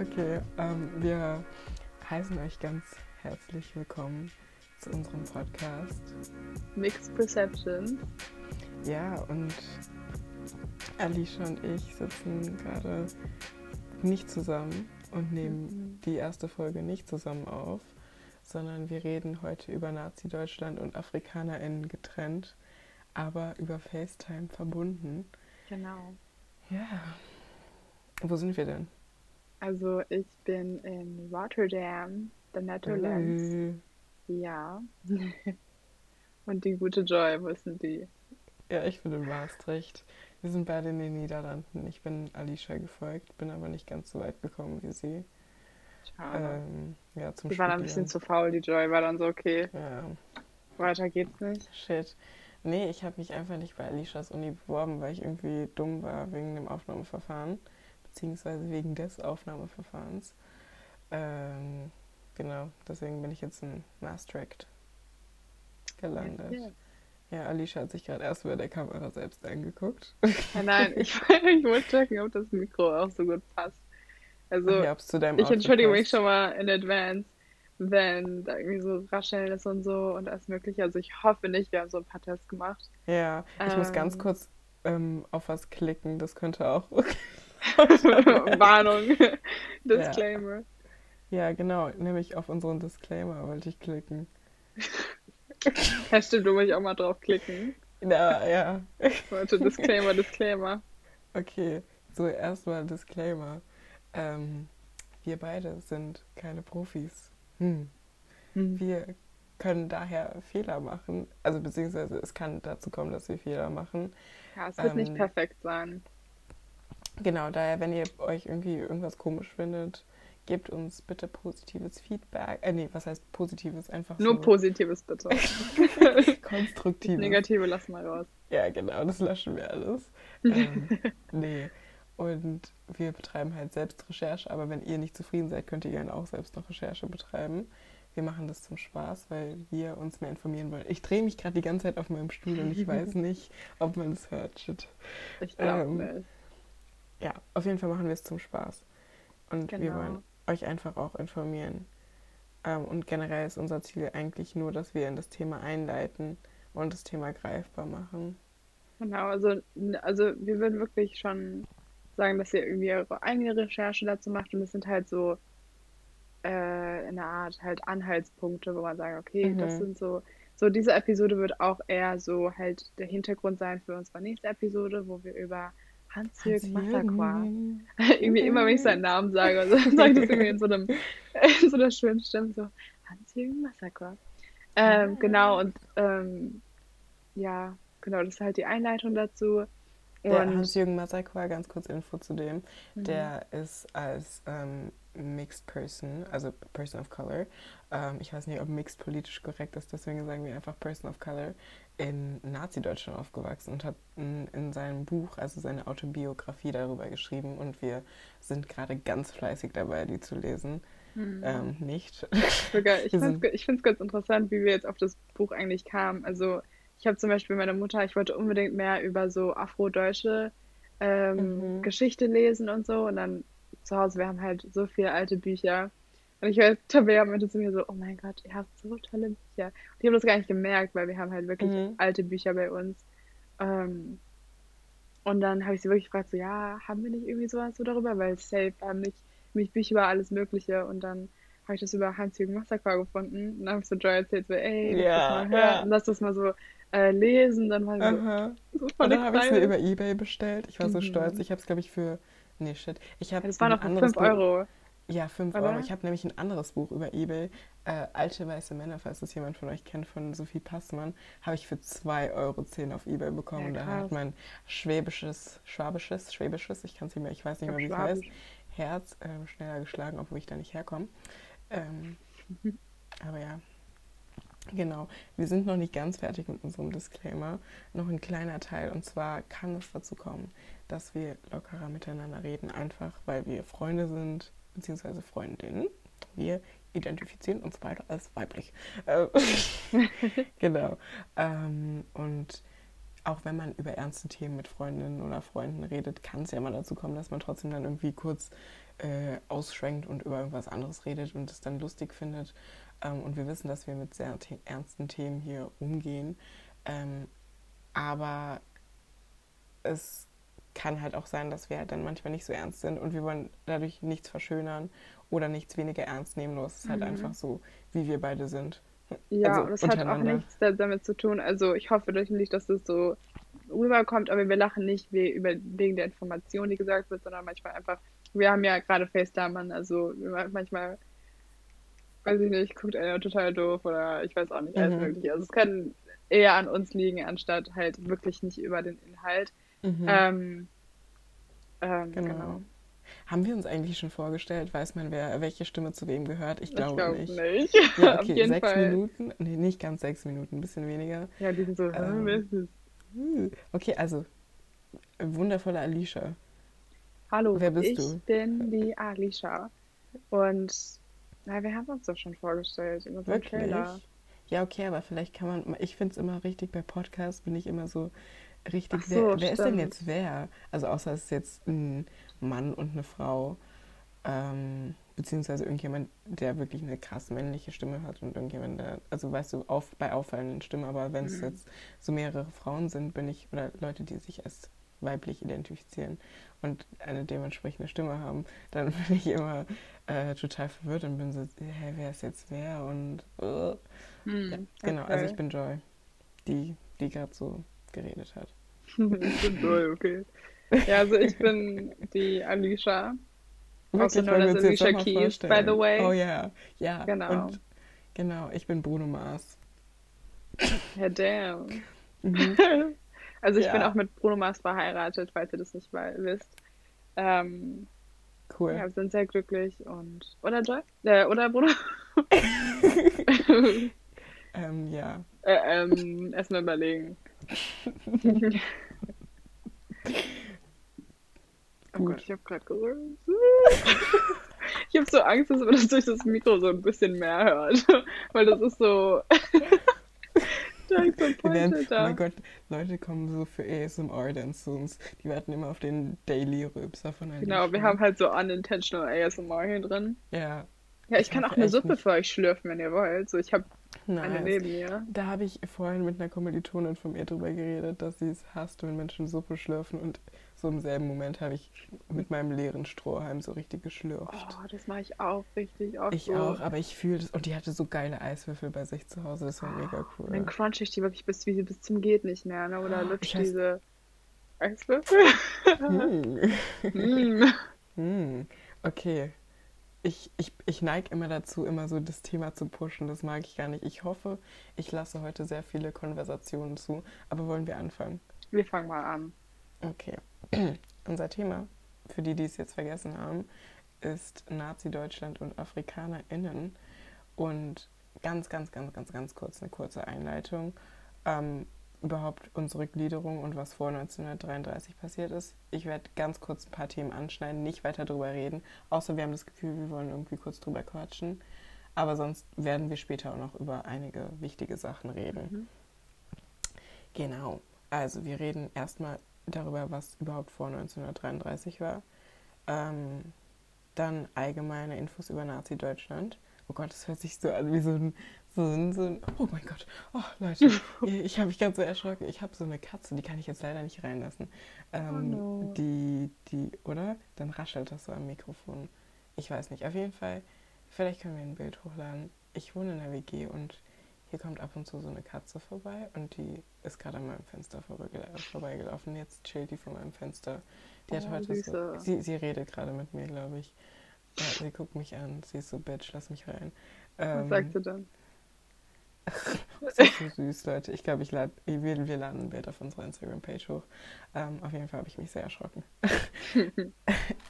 Okay, ähm, wir heißen euch ganz herzlich willkommen zu unserem Podcast. Mixed Perceptions. Ja, und Alicia und ich sitzen gerade nicht zusammen und nehmen Mhm. die erste Folge nicht zusammen auf, sondern wir reden heute über Nazi-Deutschland und AfrikanerInnen getrennt, aber über FaceTime verbunden. Genau. Ja. Wo sind wir denn? Also ich bin in Rotterdam, the Netherlands. Äh, Ja. Und die gute Joy, wo ist denn die? Ja, ich bin in Maastricht. Wir sind beide in den Niederlanden. Ich bin Alicia gefolgt, bin aber nicht ganz so weit gekommen wie sie. Schade. Ähm, ja, zum die war dann ein bisschen zu faul, die Joy war dann so, okay, Ja, weiter geht's nicht. shit. Nee, ich habe mich einfach nicht bei Alicias Uni beworben, weil ich irgendwie dumm war wegen dem Aufnahmeverfahren, beziehungsweise wegen des Aufnahmeverfahrens. Ähm, genau, deswegen bin ich jetzt in Maastricht gelandet. Ja. Ja, Alicia hat sich gerade erst bei der Kamera selbst angeguckt. Ja, nein, ich, ich wollte checken, ob das Mikro auch so gut passt. Also, ja, ob's zu deinem ich entschuldige mich schon mal in advance, wenn da irgendwie so Rascheln ist und so und alles mögliche. Also ich hoffe nicht, wir haben so ein paar Tests gemacht. Ja, ich muss ganz Ähm. kurz ähm, auf was klicken. Das könnte auch. Warnung, Disclaimer. ja, genau. Nämlich auf unseren Disclaimer wollte ich klicken. Ja, stimmt, du musst auch mal drauf klicken. Ja, ja. Leute, Disclaimer, Disclaimer. Okay, so erstmal Disclaimer. Ähm, wir beide sind keine Profis. Hm. Wir können daher Fehler machen. Also beziehungsweise es kann dazu kommen, dass wir Fehler machen. Ja, es wird nicht Ähm, perfekt sein. Genau, daher, wenn ihr euch irgendwie irgendwas komisch findet, gebt uns bitte positives Feedback. Äh, nee, was heißt positives? Einfach Nur so Positives bitte. konstruktives. Negative lassen wir raus. Ja, genau, das löschen wir alles. Ähm, nee. Und wir betreiben halt selbst Recherche, aber wenn ihr nicht zufrieden seid, könnt ihr gerne auch selbst noch Recherche betreiben. Wir machen das zum Spaß, weil wir uns mehr informieren wollen. Ich drehe mich gerade die ganze Zeit auf meinem Stuhl und ich weiß nicht, ob man es hört. Shit. Ich glaube Ähm, nicht. Ja, auf jeden Fall machen wir es zum Spaß. Und wir Genau. wollen euch einfach auch informieren. Ähm, und generell ist unser Ziel eigentlich nur, dass wir in das Thema einleiten und das Thema greifbar machen. Genau, also, also wir würden wirklich schon sagen, dass ihr irgendwie eure eigene Recherche dazu macht und es sind halt so äh, in einer Art halt Anhaltspunkte, wo man sagt, okay, das Mhm. sind so, so diese Episode wird auch eher so halt der Hintergrund sein für unsere nächste Episode, wo wir über Hans-Jürgen Massacqua irgendwie immer, wenn ich seinen Namen sage, also sage ich das irgendwie in so einem, in so einer schönen Stimme, so Hans-Jürgen Massacre. Ähm, genau, und ähm, ja, genau, das ist halt die Einleitung dazu. Der Hans-Jürgen Masakwa, ganz kurz Info zu dem, Mhm. der ist als ähm, Mixed Person, also Person of Color, ähm, ich weiß nicht, ob Mixed politisch korrekt ist, deswegen sagen wir einfach Person of Color, in Nazi-Deutschland aufgewachsen und hat in, in seinem Buch, also seine Autobiografie darüber geschrieben und wir sind gerade ganz fleißig dabei, die zu lesen. Mhm. Ähm, nicht. sogar, ich finde es ganz interessant, wie wir jetzt auf das Buch eigentlich kamen. Also ich habe zum Beispiel meine Mutter, ich wollte unbedingt mehr über so afrodeutsche ähm, Mhm. Geschichte lesen und so. Und dann zu Hause, wir haben halt so viele alte Bücher. Und ich höre Tabea meinte zu mir so, oh mein Gott, ihr habt so tolle Bücher. Und ich habe das gar nicht gemerkt, weil wir haben halt wirklich Mhm. alte Bücher bei uns. Ähm, und dann habe ich sie wirklich gefragt, so, ja, haben wir nicht irgendwie sowas so darüber? Weil safe haben nicht, mich Bücher über alles Mögliche. Und dann habe ich das über Hans-Jürgen Massacre gefunden. Und dann habe ich so Joy erzählt, so, ey, lass Ja, das mal hören, ja. lass das mal so äh, lesen. Dann war ich so, Aha. so Und dann habe ich es mir über Ebay bestellt. Ich war so Mhm. stolz. Ich habe es, glaube ich, für. Nee, shit. Ich habe Das war ein noch für anderes 5 Buch- Euro. Ja, 5 Oder? Euro. Ich habe nämlich ein anderes Buch über Ebay, äh, Alte weiße Männer, falls das jemand von euch kennt, von Sophie Passmann, habe ich für 2,10 Euro auf Ebay bekommen. Ja, und da hat mein schwäbisches, schwabisches, schwäbisches, ich kann es nicht mehr, ich weiß nicht Ich mehr, wie es heißt. Herz ähm, schneller geschlagen, obwohl ich da nicht herkomme. Ähm, aber ja, genau. Wir sind noch nicht ganz fertig mit unserem Disclaimer. Noch ein kleiner Teil. Und zwar kann es dazu kommen, dass wir lockerer miteinander reden, einfach weil wir Freunde sind, beziehungsweise Freundinnen. Wir identifizieren uns beide als weiblich. Äh, genau. Ähm, und auch wenn man über ernste Themen mit Freundinnen oder Freunden redet, kann es ja mal dazu kommen, dass man trotzdem dann irgendwie kurz äh, ausschwenkt und über irgendwas anderes redet und es dann lustig findet. Ähm, und wir wissen, dass wir mit sehr ernsten Themen hier umgehen. Ähm, aber es kann halt auch sein, dass wir halt dann manchmal nicht so ernst sind und wir wollen dadurch nichts verschönern oder nichts weniger ernst nehmen. Nur es ist halt mhm. einfach so, wie wir beide sind. Ja, also und es hat auch nichts damit zu tun. Also ich hoffe natürlich, dass das so rüberkommt, aber wir lachen nicht wegen der Information, die gesagt wird, sondern manchmal einfach, wir haben ja gerade FaceTime, also manchmal, weiß ich nicht, guckt einer total doof oder ich weiß auch nicht, alles mhm. mögliche. Also es kann eher an uns liegen, anstatt halt wirklich nicht über den Inhalt. Mhm. Ähm, ähm, genau. genau. Haben wir uns eigentlich schon vorgestellt? Weiß man, wer welche Stimme zu wem gehört? Ich glaube glaub nicht. nicht. Ja, okay, sechs Fall. Minuten. Nee, nicht ganz sechs Minuten, ein bisschen weniger. Ja, die sind so. Ähm, hm, okay, also wundervolle Alicia. Hallo, wer bist ich du? bin die Alicia. Und na, wir haben uns doch schon vorgestellt in unserem Wirklich? Trailer. Ja, okay, aber vielleicht kann man, ich finde es immer richtig, bei Podcasts bin ich immer so richtig, so, wer, wer ist denn jetzt wer? Also außer es ist jetzt ein Mann und eine Frau, ähm, beziehungsweise irgendjemand, der wirklich eine krass männliche Stimme hat und irgendjemand, der, also weißt du, auf, bei auffallenden Stimmen, aber wenn es mhm. jetzt so mehrere Frauen sind, bin ich, oder Leute, die sich als weiblich identifizieren und eine dementsprechende Stimme haben, dann bin ich immer äh, total verwirrt und bin so, hä, wer ist jetzt wer? Und uh. hm, ja, genau, okay. also ich bin Joy, die, die gerade so geredet hat. ich bin Joy, okay. Ja, also ich bin die Alicia. Wirklich, also known as Alicia Keys, by the way. Oh ja, ja. Genau. Und, genau, ich bin Bruno Mars. Ja, damn. Mhm. also ich ja. bin auch mit Bruno Mars verheiratet, falls ihr das nicht mal wisst. Ähm, cool. Ja, wir sind sehr glücklich und... Oder Joy? Äh, oder Bruno? ähm, ja. Äh, ähm, erstmal überlegen. Oh Gott, ich habe gerade gesagt. ich habe so Angst, dass man das durch das Mikro so ein bisschen mehr hört. Weil das ist so. So werden, oh mein Gott, Leute kommen so für ASMR dann zu uns. Die warten immer auf den Daily Röpser von einem. Genau, wir haben halt so unintentional ASMR hier drin. Ja. Ja, ich, kann auch eine Suppe nicht. für euch schlürfen, wenn ihr wollt. So, ich habe nice. eine neben mir. Da habe ich vorhin mit einer Kommilitonin von mir drüber geredet, dass sie es hasst, wenn Menschen Suppe schlürfen und so im selben Moment habe ich mit meinem leeren Strohhalm so richtig geschlürft. Oh, das mache ich auch richtig oft. Ich so. auch, aber ich fühle das. Und die hatte so geile Eiswürfel bei sich zu Hause. Das war oh, mega cool. Dann crunch ich die wirklich bis, wie, bis zum geht nicht mehr. Ne? Oder oh, lutsch diese Eiswürfel. Hm. hm. hm. Okay. Ich, ich, ich neige immer dazu, immer so das Thema zu pushen. Das mag ich gar nicht. Ich hoffe, ich lasse heute sehr viele Konversationen zu. Aber wollen wir anfangen? Wir fangen mal an. Okay. Unser Thema, für die, die es jetzt vergessen haben, ist Nazi-Deutschland und AfrikanerInnen. Und ganz, ganz, ganz, ganz, ganz kurz eine kurze Einleitung. Ähm, überhaupt unsere Gliederung und was vor 1933 passiert ist. Ich werde ganz kurz ein paar Themen anschneiden, nicht weiter darüber reden, außer wir haben das Gefühl, wir wollen irgendwie kurz drüber quatschen. Aber sonst werden wir später auch noch über einige wichtige Sachen reden. Mhm. Genau. Also wir reden erstmal darüber, was überhaupt vor 1933 war. Ähm, dann allgemeine Infos über Nazi-Deutschland. Oh Gott, das hört sich so an wie so ein, so ein, so ein oh mein Gott, oh Leute, ich habe mich ganz so erschrocken. Ich habe so eine Katze, die kann ich jetzt leider nicht reinlassen. Ähm, oh no. Die, die, oder? Dann raschelt das so am Mikrofon. Ich weiß nicht. Auf jeden Fall, vielleicht können wir ein Bild hochladen. Ich wohne in der WG und hier kommt ab und zu so eine Katze vorbei und die ist gerade an meinem Fenster vorbeigelaufen. Jetzt chillt die vor meinem Fenster. Die hat oh, heute so, sie, sie redet gerade mit mir, glaube ich. Ja, sie guckt mich an. Sie ist so, Bitch, lass mich rein. Ähm, Was sagt sie dann? Das ist so süß, Leute. Ich glaube, ich lad, wir, wir laden ein Bild auf unserer Instagram-Page hoch. Ähm, auf jeden Fall habe ich mich sehr erschrocken.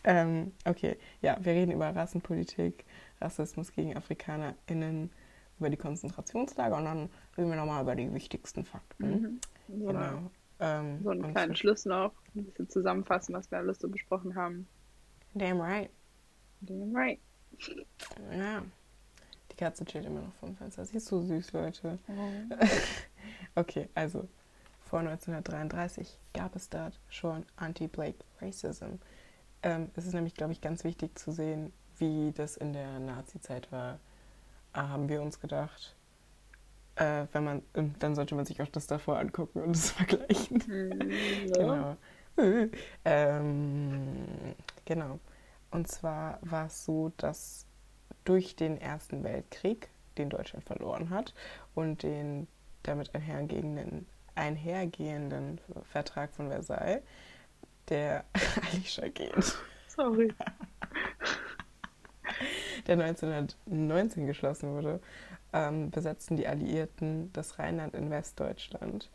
ähm, okay, ja, wir reden über Rassenpolitik, Rassismus gegen AfrikanerInnen, über die Konzentrationslager und dann reden wir nochmal über die wichtigsten Fakten. Mhm. So, genau. Ähm, so einen kleinen Schluss noch, ein bisschen zusammenfassen, was wir alles so besprochen haben. Damn right. Damn right. Ja. Katze chillt immer noch vom Fenster. Sie ist so süß, Leute. Oh. okay, also vor 1933 gab es dort schon Anti-Black Racism. Ähm, es ist nämlich, glaube ich, ganz wichtig zu sehen, wie das in der Nazi-Zeit war, haben wir uns gedacht. Äh, wenn man, dann sollte man sich auch das davor angucken und es vergleichen. Mhm, genau. ähm, genau. Und zwar war es so, dass durch den Ersten Weltkrieg, den Deutschland verloren hat, und den damit einhergehenden, einhergehenden Vertrag von Versailles, der Alicia geht. Sorry. der 1919 geschlossen wurde, ähm, besetzten die Alliierten das Rheinland in Westdeutschland.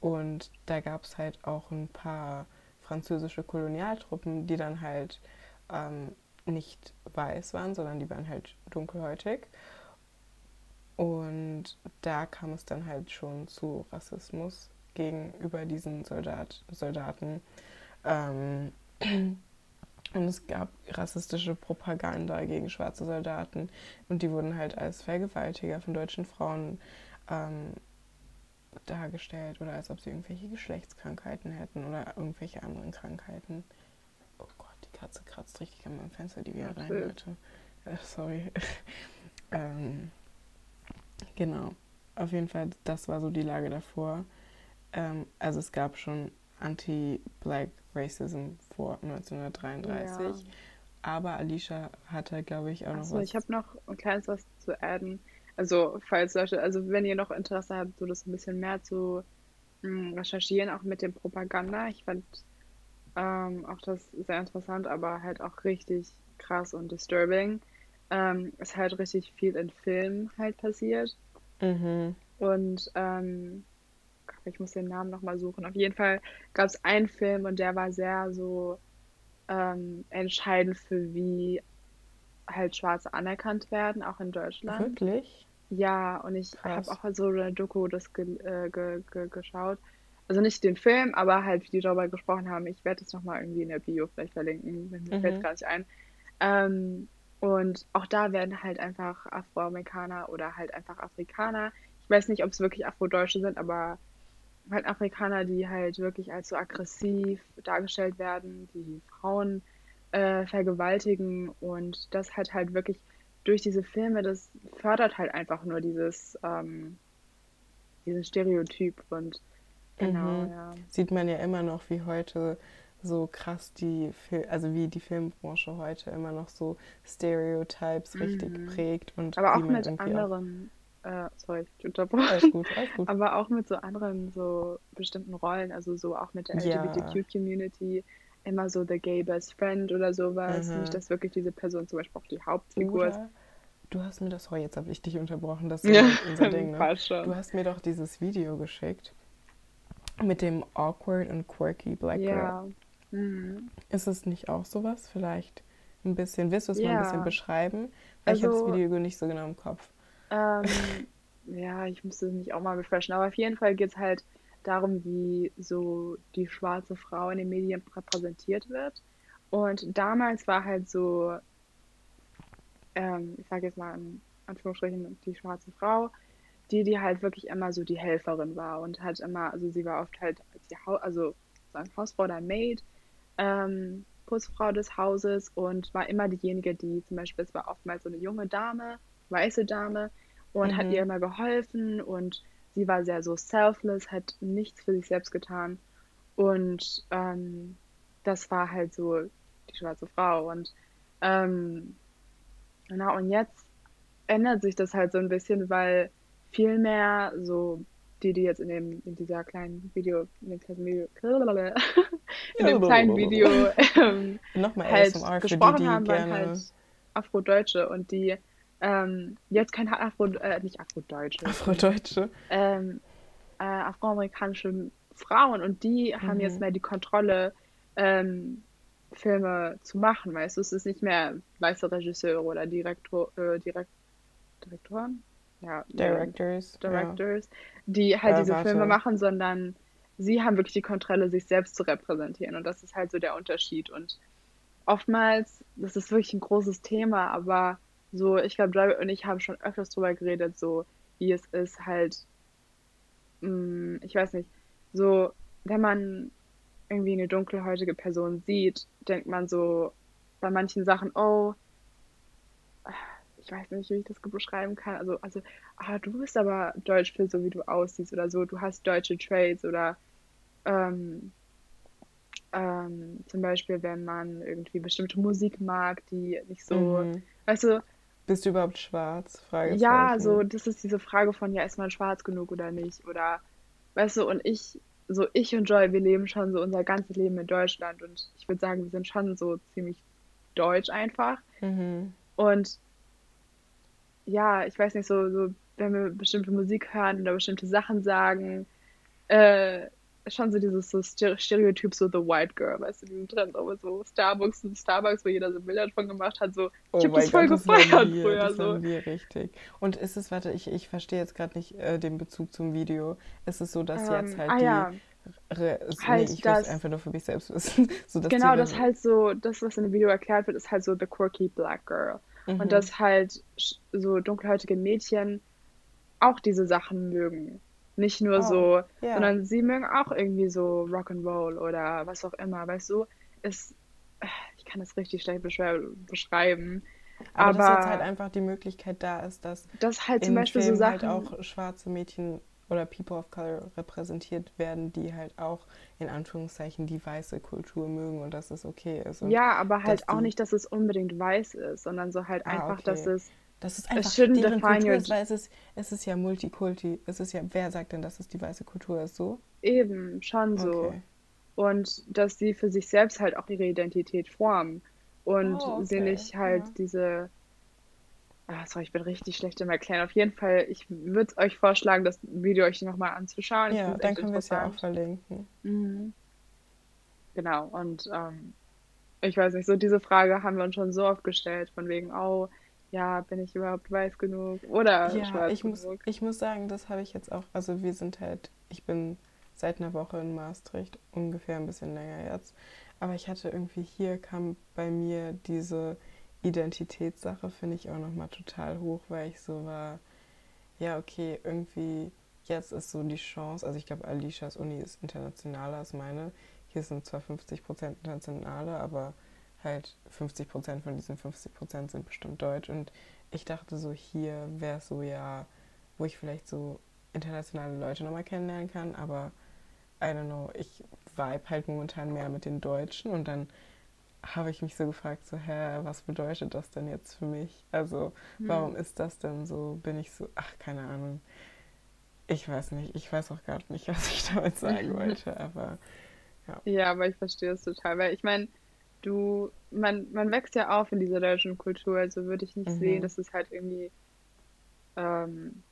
Und da gab es halt auch ein paar französische Kolonialtruppen, die dann halt ähm, nicht weiß waren, sondern die waren halt dunkelhäutig. Und da kam es dann halt schon zu Rassismus gegenüber diesen Soldat, Soldaten. Ähm, und es gab rassistische Propaganda gegen schwarze Soldaten und die wurden halt als Vergewaltiger von deutschen Frauen ähm, dargestellt oder als ob sie irgendwelche Geschlechtskrankheiten hätten oder irgendwelche anderen Krankheiten. Katze kratzt richtig an meinem Fenster, die wieder rein wollte. Äh, sorry. ähm, genau. Auf jeden Fall, das war so die Lage davor. Ähm, also es gab schon Anti-Black Racism vor 1933. Ja. Aber Alicia hatte, glaube ich, auch noch Achso, was. Ich habe noch ein kleines was zu adden. Also, falls Leute, also wenn ihr noch Interesse habt, so das ein bisschen mehr zu mh, hm, recherchieren, auch mit dem Propaganda. Ich fand ähm, auch das sehr interessant, aber halt auch richtig krass und disturbing. Ähm, ist halt richtig viel in Filmen halt passiert. Mhm. Und ähm, ich muss den Namen nochmal suchen. Auf jeden Fall gab es einen Film und der war sehr so ähm, entscheidend für wie halt Schwarze anerkannt werden, auch in Deutschland. Wirklich? Ja, und ich habe auch so eine Doku das ge äh, ge ge geschaut. Also nicht den Film, aber halt, wie die darüber gesprochen haben. Ich werde es nochmal irgendwie in der Bio vielleicht verlinken, mir mhm. fällt gar nicht ein. Ähm, und auch da werden halt einfach Afroamerikaner oder halt einfach Afrikaner, ich weiß nicht, ob es wirklich Afrodeutsche sind, aber halt Afrikaner, die halt wirklich als so aggressiv dargestellt werden, die Frauen äh, vergewaltigen und das halt halt wirklich durch diese Filme, das fördert halt einfach nur dieses, ähm, dieses Stereotyp und genau, mhm. ja. Sieht man ja immer noch, wie heute so krass die, Fil also wie die Filmbranche heute immer noch so Stereotypes mhm. richtig prägt und aber auch mit anderen äh, sorry, ich unterbreche. Alles gut, alles gut. Aber auch mit so anderen, so bestimmten Rollen, also so auch mit der LGBTQ-Community, immer so the gay best friend oder sowas. Mhm. Nicht, dass wirklich diese Person zum Beispiel auch die Hauptfigur ist. Du hast mir das, oh, jetzt habe ich dich unterbrochen, das ist ja, unser Ding, ne? Du hast mir doch dieses Video geschickt mit dem awkward und quirky Black Girl. Ja. Mhm. Ist es nicht auch sowas? Vielleicht ein bisschen, willst du es ja. mal ein bisschen beschreiben? Weil also, ich habe das Video nicht so genau im Kopf. Ähm, ja, ich müsste es nicht auch mal refreshen, aber auf jeden Fall geht es halt darum, wie so die schwarze Frau in den Medien repräsentiert wird. Und damals war halt so, ähm, ich sage jetzt mal in Anführungsstrichen, die schwarze Frau, die, die halt wirklich immer so die Helferin war und halt immer, also sie war oft halt die ha also sagen Hausfrau oder Maid, ähm, Putzfrau des Hauses und war immer diejenige, die zum Beispiel, es war oftmals so eine junge Dame, weiße Dame und mhm. hat ihr immer geholfen und sie war sehr so selfless, hat nichts für sich selbst getan und ähm, das war halt so die schwarze Frau und ähm, na und jetzt ändert sich das halt so ein bisschen, weil viel mehr so die, die jetzt in dem in dieser kleinen Video, in dem kleinen Video, in dem kleinen Video ähm, halt gesprochen die, die haben, waren halt Afrodeutsche und die ähm, jetzt kein Afro, äh, nicht Afrodeutsche. Afrodeutsche. Ähm, äh, afroamerikanische Frauen und die mhm. haben jetzt mhm. mehr die Kontrolle, ähm, Filme zu machen, weißt du, es ist nicht mehr weiße Regisseure oder Direktor, äh, Direkt, Direktoren? Ja, Directors. Directors, ja. die halt ja, diese warte. Filme machen, sondern sie haben wirklich die Kontrolle, sich selbst zu repräsentieren und das ist halt so der Unterschied und oftmals, das ist wirklich ein großes Thema, aber so, ich glaube, Joy und ich haben schon öfters drüber geredet, so wie es ist, halt, mh, mm, ich weiß nicht, so, wenn man irgendwie eine dunkelhäutige Person sieht, denkt man so bei manchen Sachen, oh, ich weiß nicht, wie ich das beschreiben kann. Also, also, ah, du bist aber deutsch für so, wie du aussiehst oder so. Du hast deutsche Traits oder ähm, ähm, zum Beispiel, wenn man irgendwie bestimmte Musik mag, die nicht so, mhm. weißt du. Bist du überhaupt schwarz? Ja, so, das ist diese Frage von, ja, ist man schwarz genug oder nicht? Oder, weißt du, und ich, so ich und Joy, wir leben schon so unser ganzes Leben in Deutschland und ich würde sagen, wir sind schon so ziemlich deutsch einfach. Mhm. Und ja, ich weiß nicht, so, so, wenn wir bestimmte Musik hören oder bestimmte Sachen sagen, äh, schon so dieses so Stereotyp, so The White Girl, weißt du, diesen Trend, aber so Starbucks und Starbucks, wo jeder so Bilder von gemacht hat, so, ich oh habe das voll Gott, gefeiert das wir, früher. Das so. wir richtig. Und ist es, warte, ich, ich verstehe jetzt gerade nicht äh, den Bezug zum Video. Ist es so, dass ähm, jetzt halt ah, die. Ja. Re halt nee, ich will einfach nur für mich selbst wissen. so, genau, das halt so, das, was in dem Video erklärt wird, ist halt so the quirky black girl. Mhm. Und dass halt so dunkelhäutige Mädchen auch diese Sachen mögen. Nicht nur oh, so, yeah. sondern sie mögen auch irgendwie so Rock'n'Roll oder was auch immer, weißt du? Es, ich kann das richtig schlecht beschreiben. Aber, aber dass jetzt halt einfach die Möglichkeit da ist, dass, dass halt zum Beispiel Film so halt Sachen halt auch schwarze Mädchen oder People of Color repräsentiert werden, die halt auch in Anführungszeichen die weiße Kultur mögen und dass es okay ist. Ja, aber halt auch nicht, dass es unbedingt weiß ist, sondern so halt ah, einfach, okay. dass es das ist einfach deren Kultur ist, weil es ist, es ist ja Multikulti. Es ist ja, wer sagt denn, dass es die weiße Kultur ist? So? Eben, schon so. Okay. Und dass sie für sich selbst halt auch ihre Identität formen. Und oh, okay. sie nicht halt ja. diese. Ah, sorry, ich bin richtig schlecht im Erklären. Auf jeden Fall, ich würde euch vorschlagen, das Video euch nochmal anzuschauen. Ja, dann können wir es ja auch verlinken. Mhm. Genau, und ähm, ich weiß nicht, so diese Frage haben wir uns schon so oft gestellt, von wegen, oh, ja, bin ich überhaupt weiß genug oder ja, schwarz ich genug? Muss, ich muss sagen, das habe ich jetzt auch, also wir sind halt, ich bin seit einer Woche in Maastricht, ungefähr ein bisschen länger jetzt, aber ich hatte irgendwie hier kam bei mir diese Identitätssache, finde ich auch nochmal total hoch, weil ich so war, ja, okay, irgendwie jetzt ist so die Chance, also ich glaube, Alishas Uni ist internationaler als meine. Hier sind zwar 50 Prozent internationale, aber halt 50 Prozent von diesen 50 Prozent sind bestimmt deutsch. Und ich dachte so, hier wäre es so ja, wo ich vielleicht so internationale Leute nochmal kennenlernen kann, aber I don't know, ich vibe halt momentan mehr mit den Deutschen und dann habe ich mich so gefragt, so, hä, was bedeutet das denn jetzt für mich? Also, hm. warum ist das denn so? Bin ich so, ach, keine Ahnung. Ich weiß nicht, ich weiß auch gar nicht, was ich damit sagen wollte, aber ja. Ja, aber ich verstehe es total, weil ich meine, du, man, man wächst ja auf in dieser deutschen Kultur, also würde ich nicht mhm. sehen, dass es halt irgendwie ähm,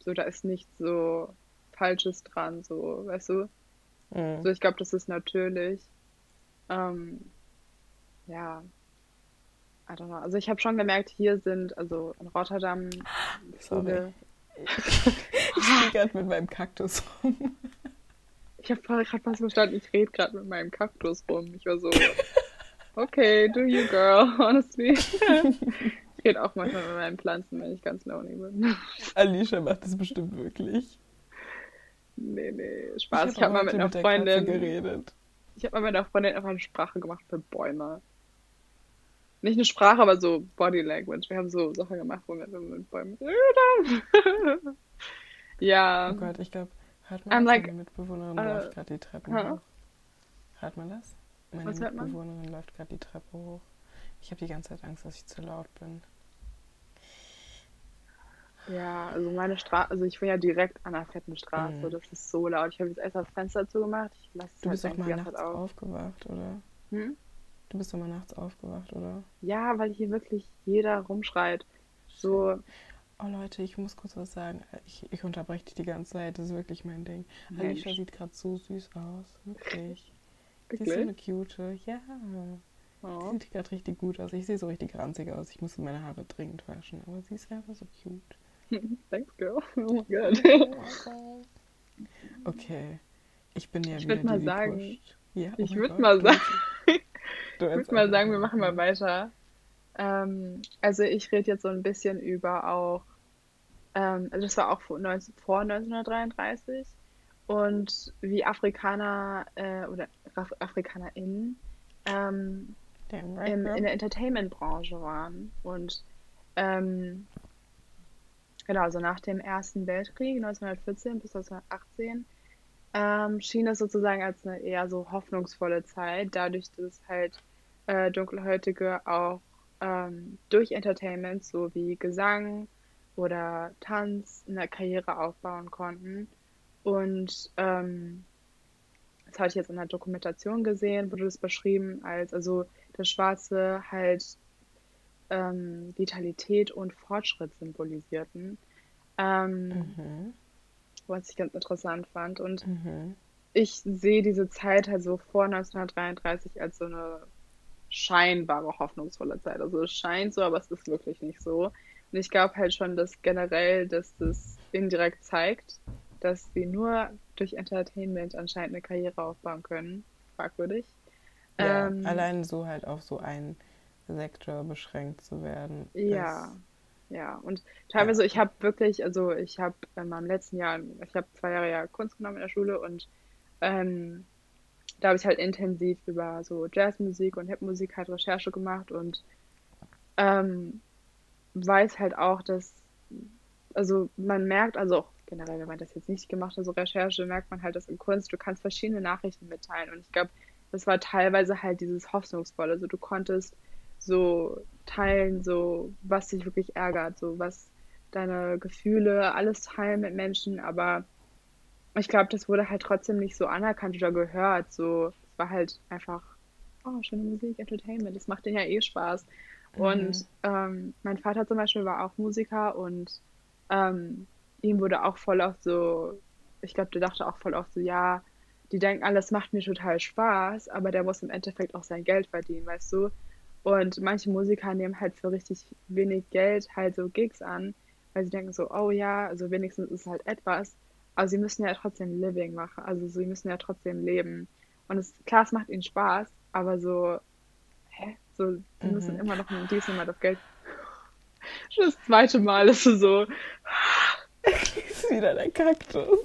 so, da ist nichts so Falsches dran, so, weißt du? Mhm. So, ich glaube, das ist natürlich. Ähm, ja, I don't know. Also ich habe schon gemerkt, hier sind, also in Rotterdam, Sorry. ich spiele gerade mit meinem Kaktus rum. Ich habe gerade fast verstanden, ich rede gerade mit meinem Kaktus rum. Ich war so, okay, do you girl, honestly. ich rede auch manchmal mit meinen Pflanzen, wenn ich ganz lonely bin. Alicia macht das bestimmt wirklich. Nee, nee, Spaß. Ich habe hab mal mit einer mit Freundin geredet. Ich habe mal mit einer Freundin einfach eine Sprache gemacht für Bäume. Nicht eine Sprache, aber so Body Language. Wir haben so Sachen gemacht, wo wir mit Bäumen ja. Oh Gott, ich glaube, Hört man I'm das? Like, Meine Mitbewohnerin uh, läuft gerade die Treppe huh? hoch. Hört man das? Meine Was Mitbewohnerin läuft gerade die Treppe hoch. Ich habe die ganze Zeit Angst, dass ich zu laut bin. Ja, also meine Straße, also ich bin ja direkt an einer fetten Straße. Mhm. Das ist so laut. Ich habe jetzt erst das Fenster zugemacht. Ich lasse es Du halt bist doch mal nachts auf. aufgewacht, oder? Hm? Du bist doch mal nachts aufgewacht, oder? Ja, weil hier wirklich jeder rumschreit. So, Oh Leute, ich muss kurz was sagen. Ich, ich unterbreche dich die ganze Zeit. Das ist wirklich mein Ding. Mensch. Alicia sieht gerade so süß aus. Wirklich. wirklich? Sie ist so eine cute. Ja. Oh. Sie sieht gerade richtig gut aus. Ich sehe so richtig ranzig aus. Ich muss meine Haare dringend waschen. Aber sie ist einfach so cute. Thanks, girl. Oh my god. okay. Ich bin ja ich wieder mal sagen, ja, oh Ich würde mal sagen. Ich würde mal sagen, wir machen mal weiter. Ähm, also ich rede jetzt so ein bisschen über auch, ähm, also das war auch vor, 19, vor 1933 und wie Afrikaner äh, oder Af AfrikanerInnen ähm, im, in der Entertainment-Branche waren. Und ähm, genau, also nach dem Ersten Weltkrieg 1914 bis 1918 ähm, schien es sozusagen als eine eher so hoffnungsvolle Zeit, dadurch, dass halt äh, Dunkelhäutige auch ähm, durch Entertainment sowie Gesang oder Tanz eine Karriere aufbauen konnten. Und ähm, das hatte ich jetzt in der Dokumentation gesehen, wurde das beschrieben als, also das Schwarze halt ähm, Vitalität und Fortschritt symbolisierten. Ähm, mhm. Was ich ganz interessant fand. Und mhm. ich sehe diese Zeit halt so vor 1933 als so eine scheinbare hoffnungsvolle Zeit. Also es scheint so, aber es ist wirklich nicht so. Und ich glaube halt schon, dass generell, dass das indirekt zeigt, dass sie nur durch Entertainment anscheinend eine Karriere aufbauen können. Fragwürdig. Ja, ähm, allein so halt auf so einen Sektor beschränkt zu werden. Ja, ja. Und teilweise, ich habe wirklich, also ich habe in meinem letzten Jahr, ich habe zwei Jahre ja Kunst genommen in der Schule und ähm, da habe ich halt intensiv über so Jazzmusik und Hipmusik halt Recherche gemacht und ähm, weiß halt auch, dass, also man merkt, also auch generell, wenn man das jetzt nicht gemacht hat, so Recherche, merkt man halt, dass in Kunst, du kannst verschiedene Nachrichten mitteilen. Und ich glaube, das war teilweise halt dieses Hoffnungsvolle. Also du konntest so teilen, so was dich wirklich ärgert, so was deine Gefühle, alles teilen mit Menschen, aber ich glaube, das wurde halt trotzdem nicht so anerkannt oder gehört. So, es war halt einfach, oh, schöne Musik, Entertainment, das macht denen ja eh Spaß. Mhm. Und ähm, mein Vater zum Beispiel war auch Musiker und ähm, ihm wurde auch voll oft so, ich glaube, der dachte auch voll oft so, ja, die denken, alles macht mir total Spaß, aber der muss im Endeffekt auch sein Geld verdienen, weißt du? Und manche Musiker nehmen halt für richtig wenig Geld halt so Gigs an, weil sie denken so, oh ja, also wenigstens ist halt etwas, aber sie müssen ja trotzdem Living machen, also sie müssen ja trotzdem leben. Und es, klar, es macht ihnen Spaß, aber so, hä? So, sie mhm. müssen immer noch ein diesem Mal das Geld. Schon das zweite Mal ist es so, ist wieder der Kaktus.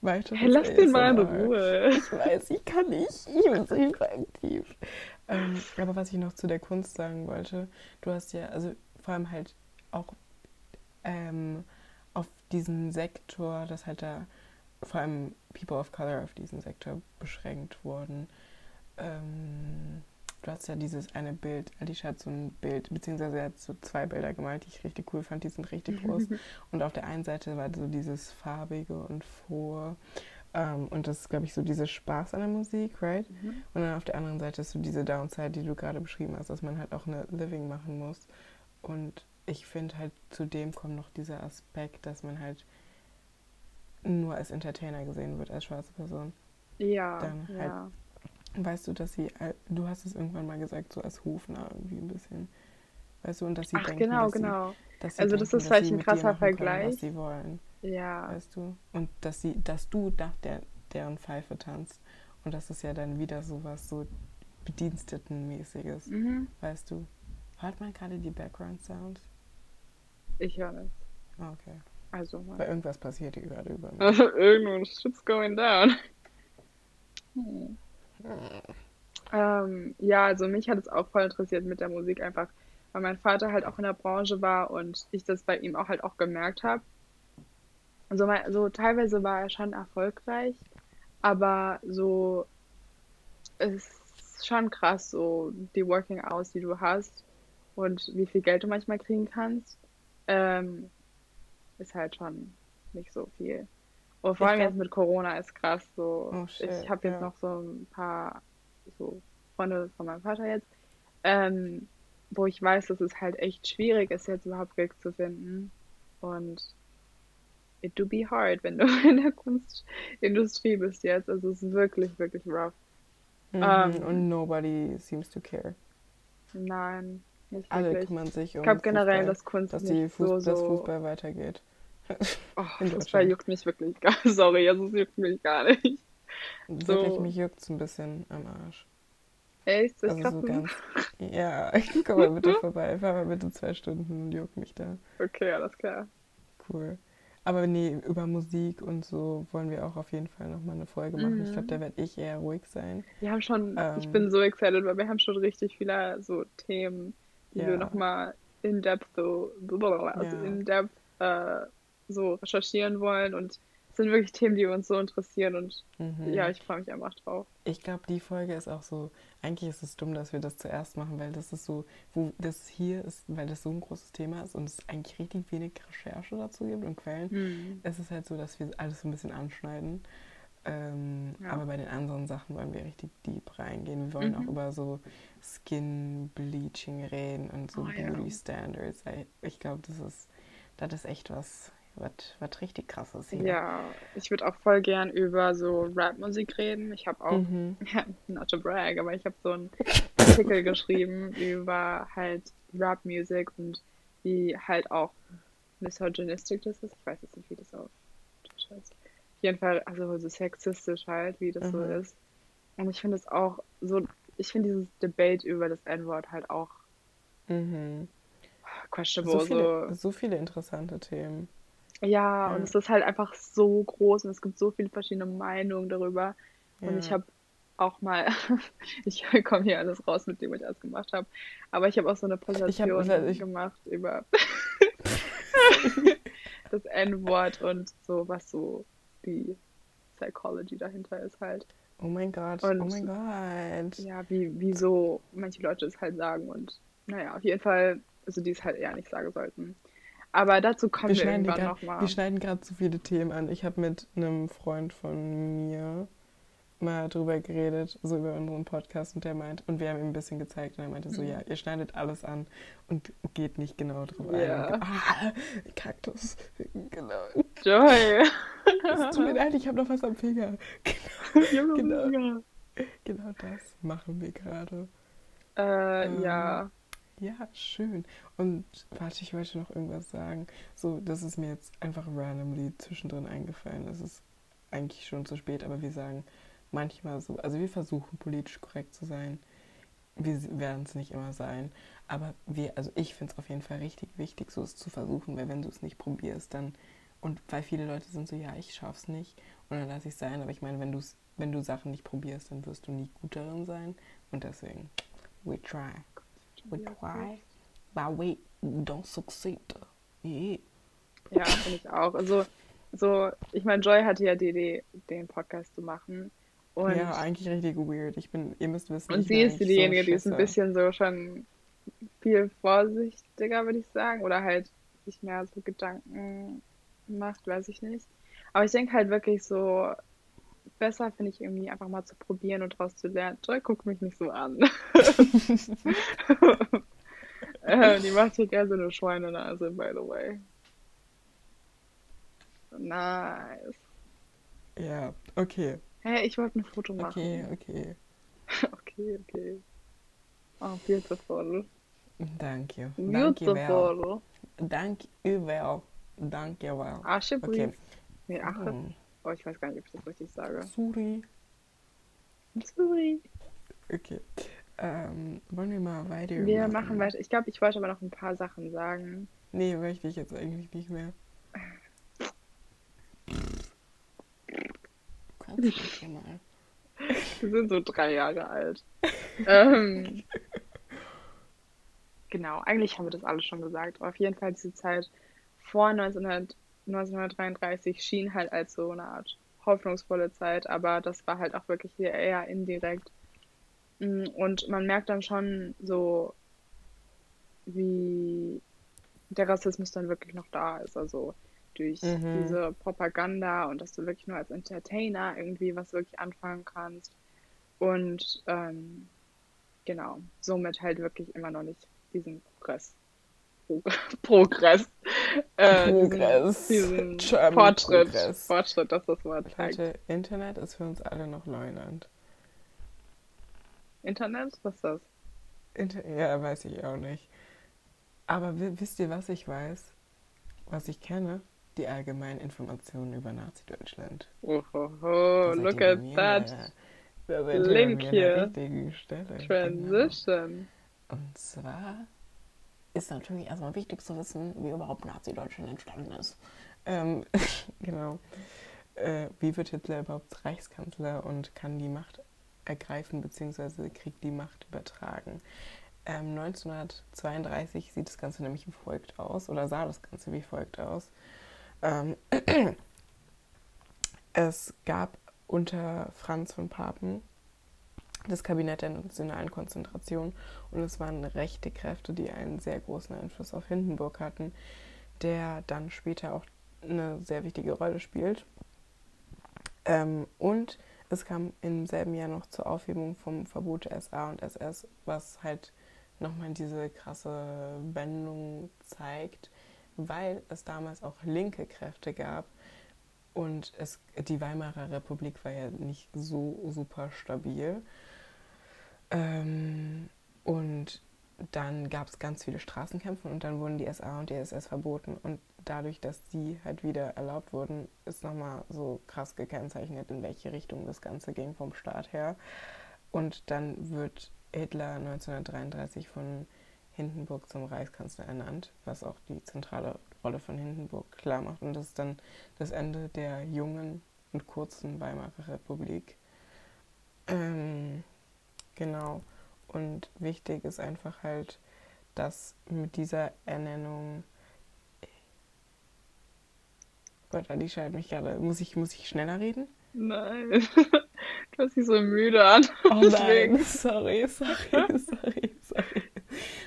Weiter hey, lass den mal in Ruhe. Ich weiß, ich kann nicht. Ich bin so hyperaktiv. Ähm, aber was ich noch zu der Kunst sagen wollte, du hast ja, also vor allem halt auch ähm, auf diesen Sektor, dass halt da vor allem People of Color auf diesen Sektor beschränkt wurden. Ähm, du hast ja dieses eine Bild, Alicia hat so ein Bild, beziehungsweise er hat so zwei Bilder gemalt, die ich richtig cool fand, die sind richtig groß. und auf der einen Seite war so dieses farbige und frohe. Um, ähm, und das ist, glaube ich, so dieser Spaß an der Musik, right? Mhm. Und dann auf der anderen Seite ist so diese Downside, die du gerade beschrieben hast, dass man halt auch eine Living machen muss. Und ich finde halt, zudem kommt noch dieser Aspekt, dass man halt nur als Entertainer gesehen wird, als schwarze Person. Ja. Dann halt ja. Weißt du, dass sie, du hast es irgendwann mal gesagt, so als Hofner irgendwie ein bisschen. Weißt du, und dass sie Ach, denken, genau, dass genau. Sie, dass sie also denken, das ist vielleicht ein krasser Vergleich. Können, was sie wollen. Ja. Weißt du? Und dass sie, dass du nach der, deren Pfeife tanzt. Und das ist ja dann wieder sowas so Bedienstetenmäßiges. Mhm. Weißt du? Hört man gerade die Background Sounds? Ich höre es. Ah, okay. Also. Weil irgendwas passiert hier gerade über mir. Irgendwo shit's going down. Hm. Ähm, ja, also mich hat es auch voll interessiert mit der Musik einfach, weil mein Vater halt auch in der Branche war und ich das bei ihm auch halt auch gemerkt habe. Also, mein, so teilweise war er schon erfolgreich, aber so es ist schon krass, so die Working Hours, die du hast und wie viel Geld du manchmal kriegen kannst, ähm, ist halt schon nicht so viel. Und vor allem jetzt mit Corona ist krass so. Oh, shit, ich habe jetzt ja. noch so ein paar so Freunde von meinem Vater jetzt, ähm, wo ich weiß, dass es halt echt schwierig ist, jetzt überhaupt Geld zu finden. Und it do be hard, wenn du in der Kunstindustrie bist jetzt. Also es ist wirklich, wirklich rough. Mhm, um, und nobody seems to care. Nein, nicht Alle wirklich. kümmern sich um Ich glaube generell, dass Kunst dass die Fuß so, dass Fußball weitergeht. Oh, Fußball juckt mich wirklich gar Sorry, also es juckt mich gar nicht. Wirklich, so. mich juckt es ein bisschen am Arsch. Echt? Das also so ganz. Ja, komm mal bitte vorbei. Fahr mal bitte zwei Stunden und juck mich da. Okay, alles klar. Cool. Aber nee, über Musik und so wollen wir auch auf jeden Fall nochmal eine Folge machen. Ich glaube, Mhm. da werde ich eher ruhig sein. Wir haben schon, ich Ähm, bin so excited, weil wir haben schon richtig viele so Themen, die wir ja, nochmal in depth so, also ja. in depth äh, so recherchieren wollen und sind wirklich Themen, die uns so interessieren und ja, Mhm. ich freue mich einfach drauf. Ich glaube, die Folge ist auch so, eigentlich ist es dumm, dass wir das zuerst machen, weil das ist so, wo das hier ist, weil das so ein großes Thema ist und es eigentlich richtig wenig Recherche dazu gibt und Quellen. Hm. Es ist halt so, dass wir alles so ein bisschen anschneiden. Ähm, Ja. aber bei den anderen Sachen wollen wir richtig deep reingehen. Wir wollen auch Mhm. über so Skin Bleaching reden und so Oh ja. Beauty Standards. Ey, Ich glaube, das ist, das ist echt was, was, richtig krasses hier. Ja, ich würde auch voll gern über so Rap-Musik reden. Ich habe auch, Mhm. ja, not to brag, aber ich habe so einen Artikel geschrieben über halt Rap-Music und wie halt auch misogynistic das ist. Ich weiß jetzt nicht, wie das auf Deutsch heißt. Auf jeden Fall, also so sexistisch halt, wie das so Mhm. ist. Und ich finde es auch so, ich finde dieses Debate über das N-Wort halt auch Mhm. So questionable. viele, So, so viele interessante Themen. Ja, und Ja, es ist halt einfach so groß und es gibt so viele verschiedene Meinungen darüber. Und ich ja. habe auch mal, ich komme hier alles raus, mit dem ich alles gemacht habe, aber ich habe auch so eine Ich habe, Präsentation ich, gemacht über das N-Wort und so, was so die Psychology dahinter ist halt. oh mein Gott, oh Und mein Gott. ja, wie, wieso manche Leute es halt sagen und naja, auf jeden Fall, also die es halt eher nicht sagen sollten. Aber dazu Wir kommen wir die irgendwann grad, wir nochmal. schneiden gerade zu viele Themen an. Ich habe mit einem Freund von mir mal drüber geredet, so über unseren Podcast und der meint, und wir haben ihm ein bisschen gezeigt und er meinte so, Mhm. ja, ihr schneidet alles an und geht nicht genau drauf ein. Und, Ja. ah, Kaktus, genau. Joy! Es tut mir leid, ich habe noch was am Finger. Genau, Junge. genau das machen wir gerade. Äh, Ähm, ja. Ja, schön. Und warte, ich wollte noch irgendwas sagen. So, das ist mir jetzt einfach randomly zwischendrin eingefallen. Es ist eigentlich schon zu spät, aber wir sagen manchmal so, also wir versuchen politisch korrekt zu sein. Wir werden es nicht immer sein, aber wir, also ich finde es auf jeden Fall richtig wichtig, so es zu versuchen, weil wenn du es nicht probierst, dann und weil viele Leute sind so, ja, ich schaff's nicht und dann lasse ich es sein, aber ich meine, wenn du wenn du Sachen nicht probierst, dann wirst du nie gut darin sein und deswegen we try. We try, but we don't succeed. Yeah. Ja, finde ich auch. Also, so, ich meine, Joy hatte ja die Idee, den Podcast zu machen. Und, Ja, eigentlich richtig weird. Ich bin, ihr müsst wissen, und sie ist diejenige, so die ist ein bisschen so schon viel vorsichtiger, würde ich sagen. Oder halt sich mehr so Gedanken macht, weiß ich nicht. Aber ich denke halt wirklich so, besser finde ich irgendwie einfach mal zu probieren und draus zu lernen. Joy guckt mich nicht so an. Äh, die macht hier gerne so eine Schweinenase, by the way. Nice. Ja, okay. Hey, ich wollte ein Foto Okay, machen. okay. Okay, okay. Oh, beautiful. Danke. Danke well. Beautiful. Danke well. Danke well. Asche Okay. Nee, ach, Hm. Oh, ich weiß gar nicht, ob ich das richtig sage. Sorry. Sorry. Okay. Ähm, wollen wir mal weiter Wir machen weiter. Ich glaube, ich wollte aber noch ein paar Sachen sagen. Nee, möchte ich jetzt eigentlich nicht mehr. Kannst du mal. Wir sind so drei Jahre alt. ähm, genau, eigentlich haben wir das alles schon gesagt. Aber auf jeden Fall diese Zeit vor 1900, 1933 schien halt als so eine Art hoffnungsvolle Zeit, aber das war halt auch wirklich eher indirekt. Mm, Und man merkt dann schon so, wie der Rassismus dann wirklich noch da ist. Also durch Mhm. diese Propaganda und dass du wirklich nur als Entertainer irgendwie was wirklich anfangen kannst. Und ähm, genau, somit halt wirklich immer noch nicht diesen Progress. Pro Progress. Äh, Progress. Diesen, Fortschritt. Progress. Fortschritt, dass das Wort zeigt. Leute, Internet ist für uns alle noch Neuland. Internet? Was ist das? Inter ja, weiß ich auch nicht. Aber wi- wisst ihr, was ich weiß? Was ich kenne? Die allgemeinen Informationen über Nazi-Deutschland. Oh, ho, Da ho, seid look at that. Link hier. Genau. Transition. Und zwar ist natürlich erstmal wichtig zu wissen, wie überhaupt Nazi-Deutschland entstanden ist. Ähm, genau. Äh, wie wird Hitler überhaupt Reichskanzler und kann die Macht ergreifen bzw. kriegt die Macht übertragen? Ähm, 1932 sieht das Ganze nämlich wie folgt aus oder sah das Ganze wie folgt aus. Ähm, es gab unter Franz von Papen das Kabinett der nationalen Konzentration und es waren rechte Kräfte, die einen sehr großen Einfluss auf Hindenburg hatten, der dann später auch eine sehr wichtige Rolle spielt. Ähm, und es kam im selben Jahr noch zur Aufhebung vom Verbot der SA und SS, was halt nochmal diese krasse Wendung zeigt, weil es damals auch linke Kräfte gab, und es, die Weimarer Republik war ja nicht so super stabil. Ähm, und dann gab es ganz viele Straßenkämpfe und dann wurden die SA und die SS verboten. Und dadurch, dass die halt wieder erlaubt wurden, ist nochmal so krass gekennzeichnet, in welche Richtung das Ganze ging vom Staat her. Und dann wird Hitler 1933 von Hindenburg zum Reichskanzler ernannt, was auch die zentrale Rolle von Hindenburg klar macht. Und das ist dann das Ende der jungen und kurzen Weimarer Republik. Ähm, genau. Und wichtig ist einfach halt, dass mit dieser Ernennung. Gott, Alicia hat mich gerade. Muss ich, muss ich schneller reden? Nein. Du hast dich so müde an. Oh nein, sorry, sorry, sorry, sorry.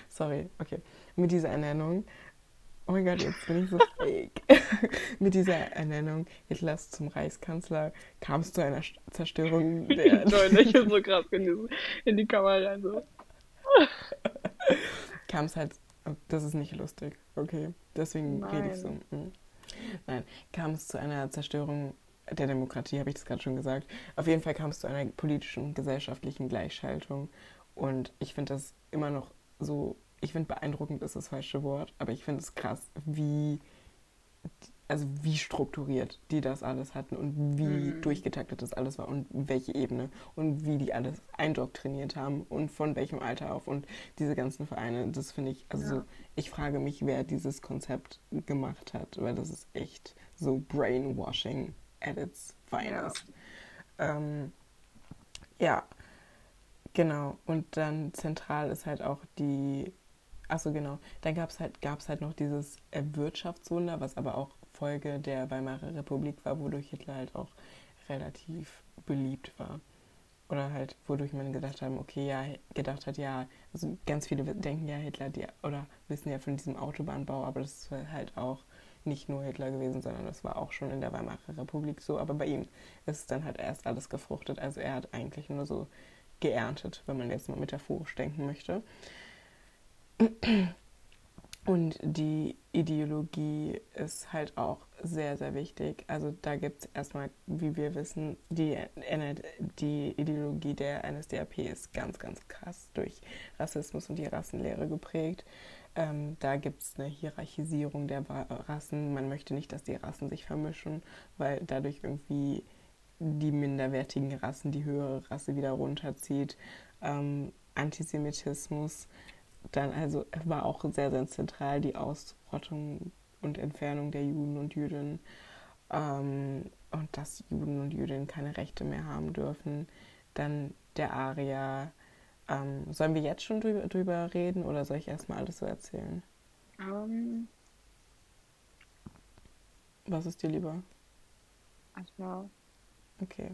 Sorry, okay. Mit dieser Ernennung oh mein Gott, jetzt bin ich so fake. Mit dieser Ernennung Hitlers zum Reichskanzler kam es zu einer Zerstörung der. Leute, ich bin so krass in die, in die Kamera rein. So. kam es halt. Oh, das ist nicht lustig, okay. Deswegen Nein. rede ich so. Hm. Nein, kam es zu einer Zerstörung der Demokratie, habe ich das gerade schon gesagt. Auf jeden Fall kam es zu einer politischen gesellschaftlichen Gleichschaltung. Und ich finde das immer noch so ich finde beeindruckend ist das falsche Wort, aber ich finde es krass, wie also wie strukturiert die das alles hatten und wie mhm. durchgetaktet das alles war und welche Ebene und wie die alles eindoktriniert haben und von welchem Alter auf und diese ganzen Vereine, das finde ich, also ja. ich frage mich, wer dieses Konzept gemacht hat, weil das ist echt so Brainwashing at its finest. Ja, ähm, ja genau. Und dann zentral ist halt auch die Achso, genau. Dann gab es halt, gab's halt noch dieses äh, Wirtschaftswunder, was aber auch Folge der Weimarer Republik war, wodurch Hitler halt auch relativ beliebt war. Oder halt, wodurch man gedacht hat, okay, ja, gedacht hat, ja, also ganz viele denken ja Hitler, die, oder wissen ja von diesem Autobahnbau, aber das ist halt auch nicht nur Hitler gewesen, sondern das war auch schon in der Weimarer Republik so. Aber bei ihm ist dann halt erst alles gefruchtet. Also er hat eigentlich nur so geerntet, wenn man jetzt mal metaphorisch denken möchte. Und die Ideologie ist halt auch sehr, sehr wichtig. Also da gibt es erstmal, wie wir wissen, die, die Ideologie der NSDAP ist ganz, ganz krass durch Rassismus und die Rassenlehre geprägt. Ähm, da gibt es eine Hierarchisierung der Rassen. Man möchte nicht, dass die Rassen sich vermischen, weil dadurch irgendwie die minderwertigen Rassen die höhere Rasse wieder runterzieht. Ähm, Antisemitismus dann also war auch sehr, sehr zentral die Ausrottung und Entfernung der Juden und Jüdinnen ähm, und dass Juden und Jüdinnen keine Rechte mehr haben dürfen. Dann der Aria. Ähm, sollen wir jetzt schon drüber, drüber, reden oder soll ich erstmal alles so erzählen? Um. Ähm. Was ist dir lieber? Erstmal. Okay.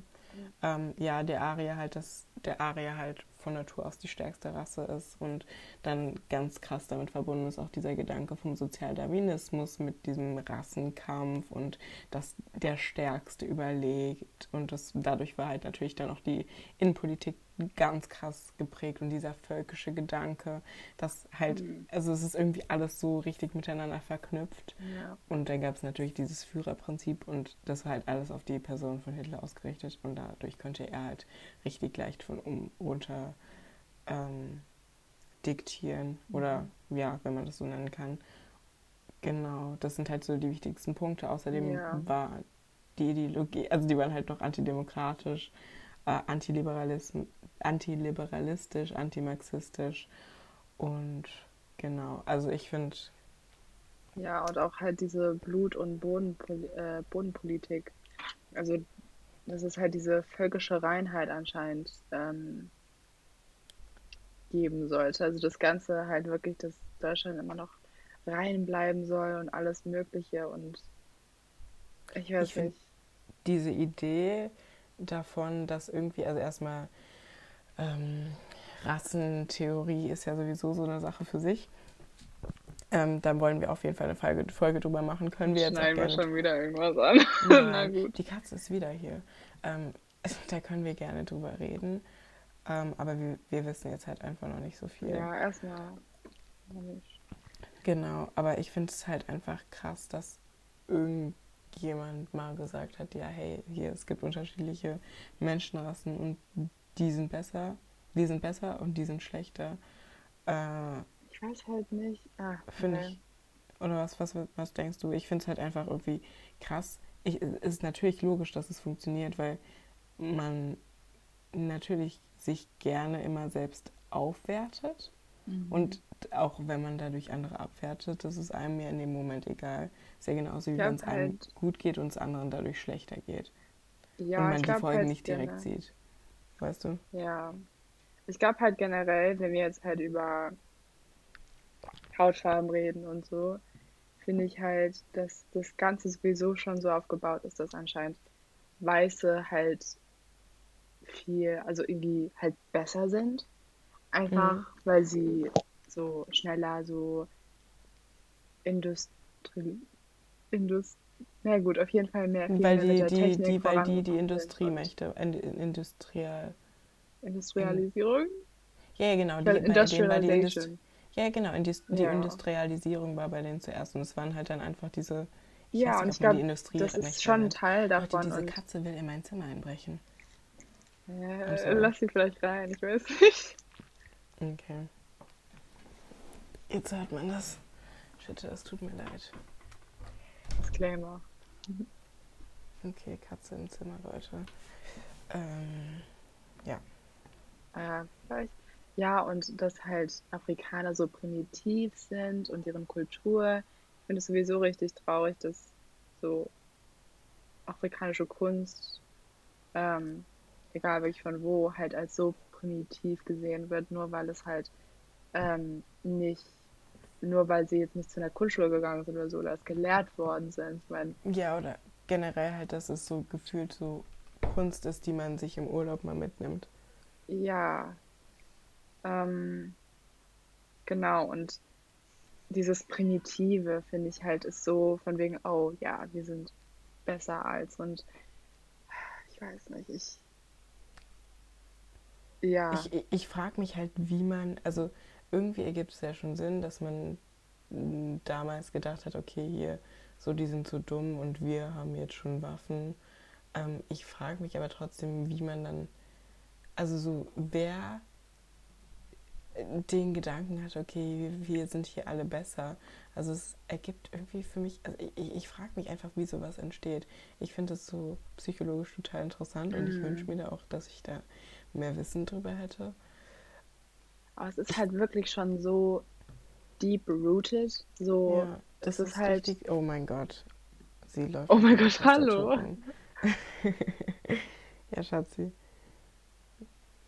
Ähm, ja, der Aria halt, dass der Aria halt von Natur aus die stärkste Rasse ist und dann ganz krass damit verbunden ist auch dieser Gedanke vom Sozialdarwinismus mit diesem Rassenkampf und dass der Stärkste überlegt und das dadurch war halt natürlich dann auch die Innenpolitik ganz krass geprägt und dieser völkische Gedanke, dass halt, mhm. also es ist irgendwie alles so richtig miteinander verknüpft. Ja. Und dann gab es natürlich dieses Führerprinzip und das war halt alles auf die Person von Hitler ausgerichtet und dadurch konnte er halt richtig leicht von um runter ähm, diktieren oder mhm. ja, wenn man das so nennen kann. Genau, das sind halt so die wichtigsten Punkte. Außerdem ja. war die Ideologie, also die waren halt noch antidemokratisch äh, antiliberalistisch, antimarxistisch und genau, also ich finde, Ja, und auch halt diese Blut- und Bodenpoli äh, Bodenpolitik. Also, dass es halt diese völkische Reinheit anscheinend ähm, geben sollte. Also das Ganze halt wirklich, dass Deutschland immer noch rein bleiben soll und alles Mögliche und ich weiß Ich nicht. diese Idee davon, dass irgendwie, also erstmal ähm, Rassentheorie ist ja sowieso so eine Sache für sich. Ähm, dann wollen wir auf jeden Fall eine Folge, Folge drüber machen. Können wir jetzt auch Schneiden wir schon wieder irgendwas an. Na Nein, gut. die Katze ist wieder hier. Ähm, da können wir gerne drüber reden. Ähm, aber wir, wir wissen jetzt halt einfach noch nicht so viel. Ja, erstmal. Genau, aber ich finde es halt einfach krass, dass irgendjemand mal gesagt hat, ja, hey, hier, es gibt unterschiedliche Menschenrassen und die sind besser, die sind besser und die sind schlechter. Äh, Ich weiß halt nicht. Ah, finde okay. ich, oder was, was, was denkst du? Ich finde es halt einfach irgendwie krass. Ich, es ist natürlich logisch, dass es funktioniert, weil man natürlich sich gerne immer selbst aufwertet. Mhm. Und auch wenn man dadurch andere abwertet, das ist einem ja in dem Moment egal. Ist ja genauso wie wenn es einem halt- gut geht und es anderen dadurch schlechter geht. ja, und man die Folgen halt nicht direkt gener- sieht. Weißt du? Ja. Ich glaube halt generell, wenn wir jetzt halt über Hautfarben reden und so, finde ich halt, dass das Ganze sowieso schon so aufgebaut ist, dass anscheinend Weiße halt viel, also irgendwie halt besser sind. Einfach, Mhm. weil sie so schneller so Industrie, Indust, na gut, auf jeden Fall mehr Weil mehr die, der die, die, weil die die vorangekommen sind Industrie und möchte. In, Industrial. Industrialisierung? Ja, ja, genau. Die, Weil war die Industrie, Industrialization. ja, genau. Indus die Ja. Industrialisierung war bei denen zuerst. Und es waren halt dann einfach diese. Ich Ja, und nicht, ich die glaube, Industrie das ist schon ein. Teil Leute, davon. diese Und Katze will in mein Zimmer einbrechen. sorry. lass sie vielleicht rein, ich weiß nicht. Okay. Jetzt hört man das. Shit, das tut mir leid. Disclaimer. Okay, Katze im Zimmer, Leute. Ähm, Äh, vielleicht. Ja, und dass halt Afrikaner so primitiv sind und deren Kultur. Ich finde es sowieso richtig traurig, dass so afrikanische Kunst, ähm, egal wirklich von wo, halt als so primitiv gesehen wird, nur weil es halt ähm, nicht, nur weil sie jetzt nicht zu einer Kunstschule gegangen sind oder so, oder es gelehrt worden sind. Ich meine, ja, oder generell halt, dass es so gefühlt so Kunst ist, die man sich im Urlaub mal mitnimmt. Ja, ähm, genau. Und dieses Primitive, finde ich halt, ist so von wegen, oh ja, wir sind besser als und ich weiß nicht, ich, ja, Ich, ich, ich frage mich halt, wie man, also irgendwie ergibt es ja schon Sinn, dass man m, damals gedacht hat, okay, hier, so die sind so dumm und wir haben jetzt schon Waffen. Ähm, ich frage mich aber trotzdem, wie man dann, also so, wer den Gedanken hat, okay, wir, sind hier alle besser. Also es ergibt irgendwie für mich, also ich, ich frage mich einfach, wie sowas entsteht. Ich finde es so psychologisch total interessant und ich Mm. wünsche mir da auch, dass ich da mehr Wissen drüber hätte. Aber es ist halt wirklich schon so deep rooted, so, Ja, das es ist ist halt, richtig. Oh mein Gott. Sie läuft oh mein Gott, hallo. Ja, Schatzi.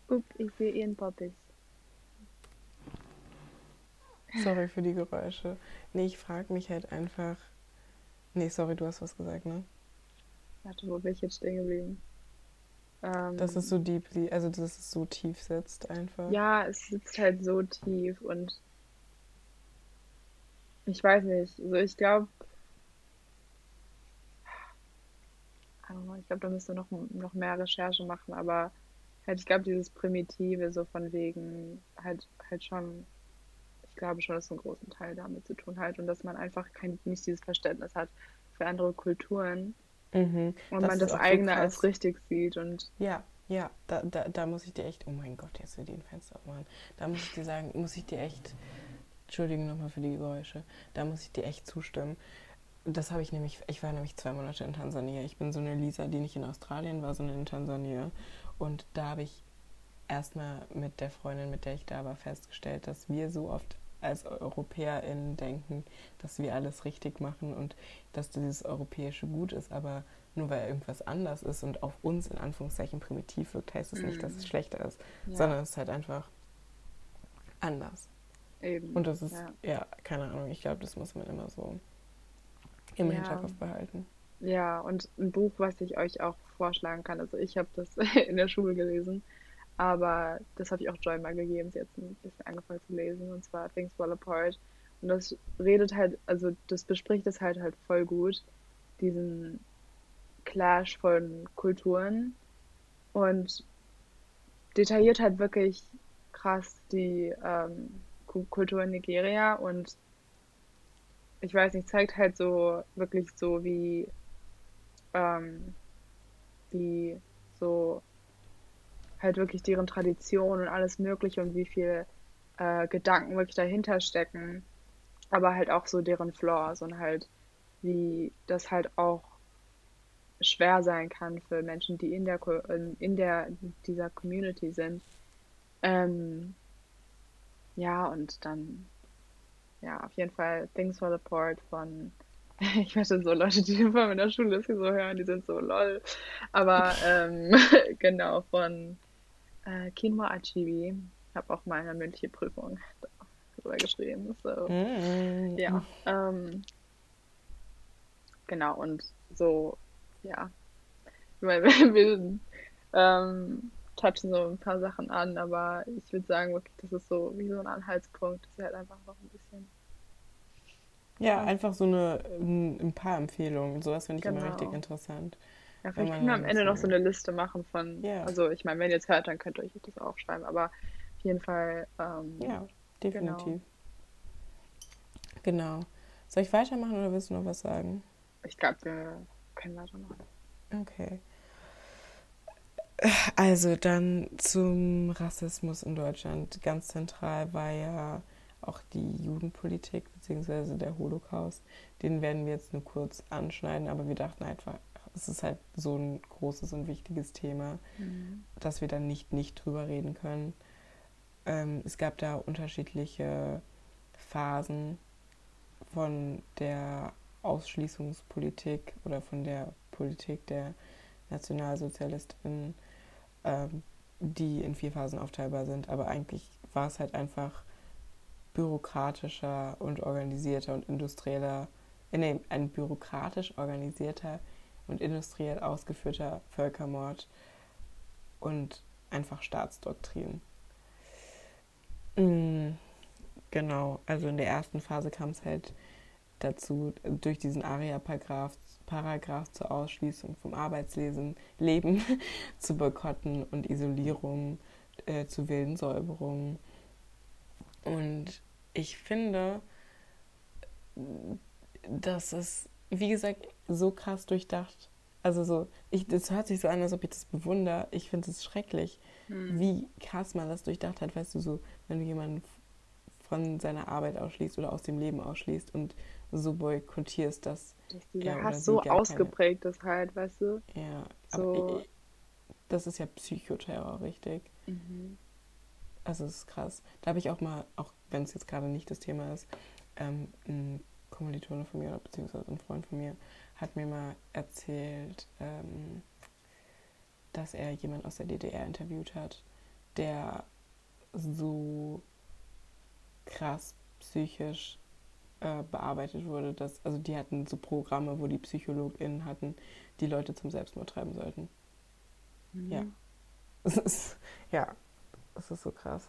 Upp, ich sehe ihren Poppis. Sorry für die Geräusche. Nee, ich frage mich halt einfach. Nee, sorry, du hast was gesagt, ne? Warte, wo bin ich jetzt stehen geblieben? Dass es Ähm, so deep, sie- also dass es so tief sitzt einfach. Ja, es sitzt halt so tief und ich weiß nicht. Also ich glaube, ich glaube, da müsste noch, noch mehr Recherche machen, aber halt, ich glaube, dieses Primitive, so von wegen, halt, halt schon, ich glaube schon, dass einen großen Teil damit zu tun hat und dass man einfach kein, nicht dieses Verständnis hat für andere Kulturen Mhm. und Das man das auch so eigene als richtig sieht und Ja, ja, da, da, da muss ich dir echt. Oh mein Gott, jetzt will die ein Fenster aufmachen. Da muss ich dir sagen, muss ich dir echt. Entschuldigung nochmal für die Geräusche. Da muss ich dir echt zustimmen. Das habe ich nämlich, ich war nämlich zwei Monate in Tansania. Ich bin so eine Lisa, die nicht in Australien war, sondern in Tansania. Und da habe ich erstmal mit der Freundin, mit der ich da war, festgestellt, dass wir so oft als EuropäerInnen denken, dass wir alles richtig machen und dass dieses europäische gut ist, aber nur weil irgendwas anders ist und auf uns in Anführungszeichen primitiv wirkt, heißt es mhm. nicht, dass es mhm. schlechter ist, ja. sondern es ist halt einfach anders. Eben. Und das ist, ja, ja keine Ahnung, ich glaube, das muss man immer so im ja. Hinterkopf behalten. Ja, und ein Buch, was ich euch auch vorschlagen kann, also ich habe das in der Schule gelesen, aber das habe ich auch Joy mal gegeben, sie hat ein bisschen angefangen zu lesen, und zwar Things Fall Apart. Und das redet halt, also das bespricht es halt halt voll gut, diesen Clash von Kulturen und detailliert halt wirklich krass die ähm, Kultur in Nigeria und ich weiß nicht, zeigt halt so wirklich so wie ähm, wie so halt wirklich deren Tradition und alles Mögliche und wie viel äh, Gedanken wirklich dahinter stecken, aber halt auch so deren Flaws und halt wie das halt auch schwer sein kann für Menschen, die in der in der dieser Community sind. Ähm, ja und dann ja auf jeden Fall Things for the Port von ich wette so Leute, die Film in der Schule so hören, die sind so lol. Aber ähm, genau, von äh, Kinma Achibi. Ich habe auch mal eine mündliche Prüfung darüber geschrieben. So. Mm. Ja. Ähm, genau, und so, ja. Ich meine, wir ähm, touchen so ein paar Sachen an, aber ich würde sagen, wirklich, das ist so wie so ein Anhaltspunkt, dass wir halt einfach noch ein bisschen ja, einfach so eine, ein paar Empfehlungen. Sowas finde ich genau. immer richtig interessant. Ja, vielleicht können wir am Ende noch so eine Liste machen von, yeah. also ich meine, wenn ihr es hört, dann könnt ihr euch das aufschreiben, aber auf jeden Fall. Ähm, ja, definitiv. Genau. genau. Soll ich weitermachen oder willst du noch was sagen? Ich glaube, wir können weitermachen. Okay. Also dann zum Rassismus in Deutschland. Ganz zentral war ja auch die Judenpolitik bzw. der Holocaust. Den werden wir jetzt nur kurz anschneiden, aber wir dachten einfach, es ist halt so ein großes und wichtiges Thema, mhm. dass wir dann nicht nicht drüber reden können. Ähm, es gab da unterschiedliche Phasen von der Ausschließungspolitik oder von der Politik der Nationalsozialistinnen, ähm, die in vier Phasen aufteilbar sind. Aber eigentlich war es halt einfach bürokratischer und organisierter und industrieller, äh, nee, ein bürokratisch organisierter und industriell ausgeführter Völkermord und einfach Staatsdoktrin. Mhm, genau, also in der ersten Phase kam es halt dazu, durch diesen ARIA-Paragraph Paragraph zur Ausschließung vom Arbeitsleben Leben, zu Boykotten und Isolierung, äh, zu wilden Säuberungen. Und ich finde, dass es, wie gesagt, so krass durchdacht. Also so, ich, das hört sich so an, als ob ich das bewundere. Ich finde es schrecklich, hm. wie krass man das durchdacht hat. Weißt du, so, wenn du jemanden von seiner Arbeit ausschließt oder aus dem Leben ausschließt und so boykottierst, dass, dass dieser Hass so ausgeprägt keine... ist halt, weißt du? Ja, so. aber ich, das ist ja Psychoterror, richtig? Mhm. Also es ist krass. Da habe ich auch mal, auch wenn es jetzt gerade nicht das Thema ist, ähm, ein Kommilitone von mir, beziehungsweise ein Freund von mir, hat mir mal erzählt, ähm, dass er jemanden aus der DDR interviewt hat, der so krass psychisch äh, bearbeitet wurde, dass, also die hatten so Programme, wo die PsychologInnen hatten, die Leute zum Selbstmord treiben sollten. Mhm. Ja. Es ist, ja, es ist so krass.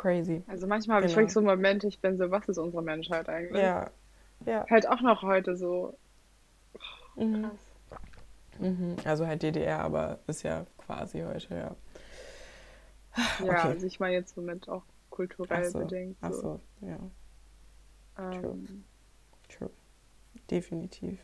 Crazy. Also manchmal habe genau. ich wirklich so Momente, ich bin so, was ist unsere Menschheit eigentlich? Ja. ja. Halt auch noch heute so. Oh, krass. Mhm. Also halt DDR, aber ist ja quasi heute, ja. Ja, okay. also ich meine jetzt somit auch kulturell Ach so. bedingt. So. Ach so, ja. Ähm. True. True. Definitiv.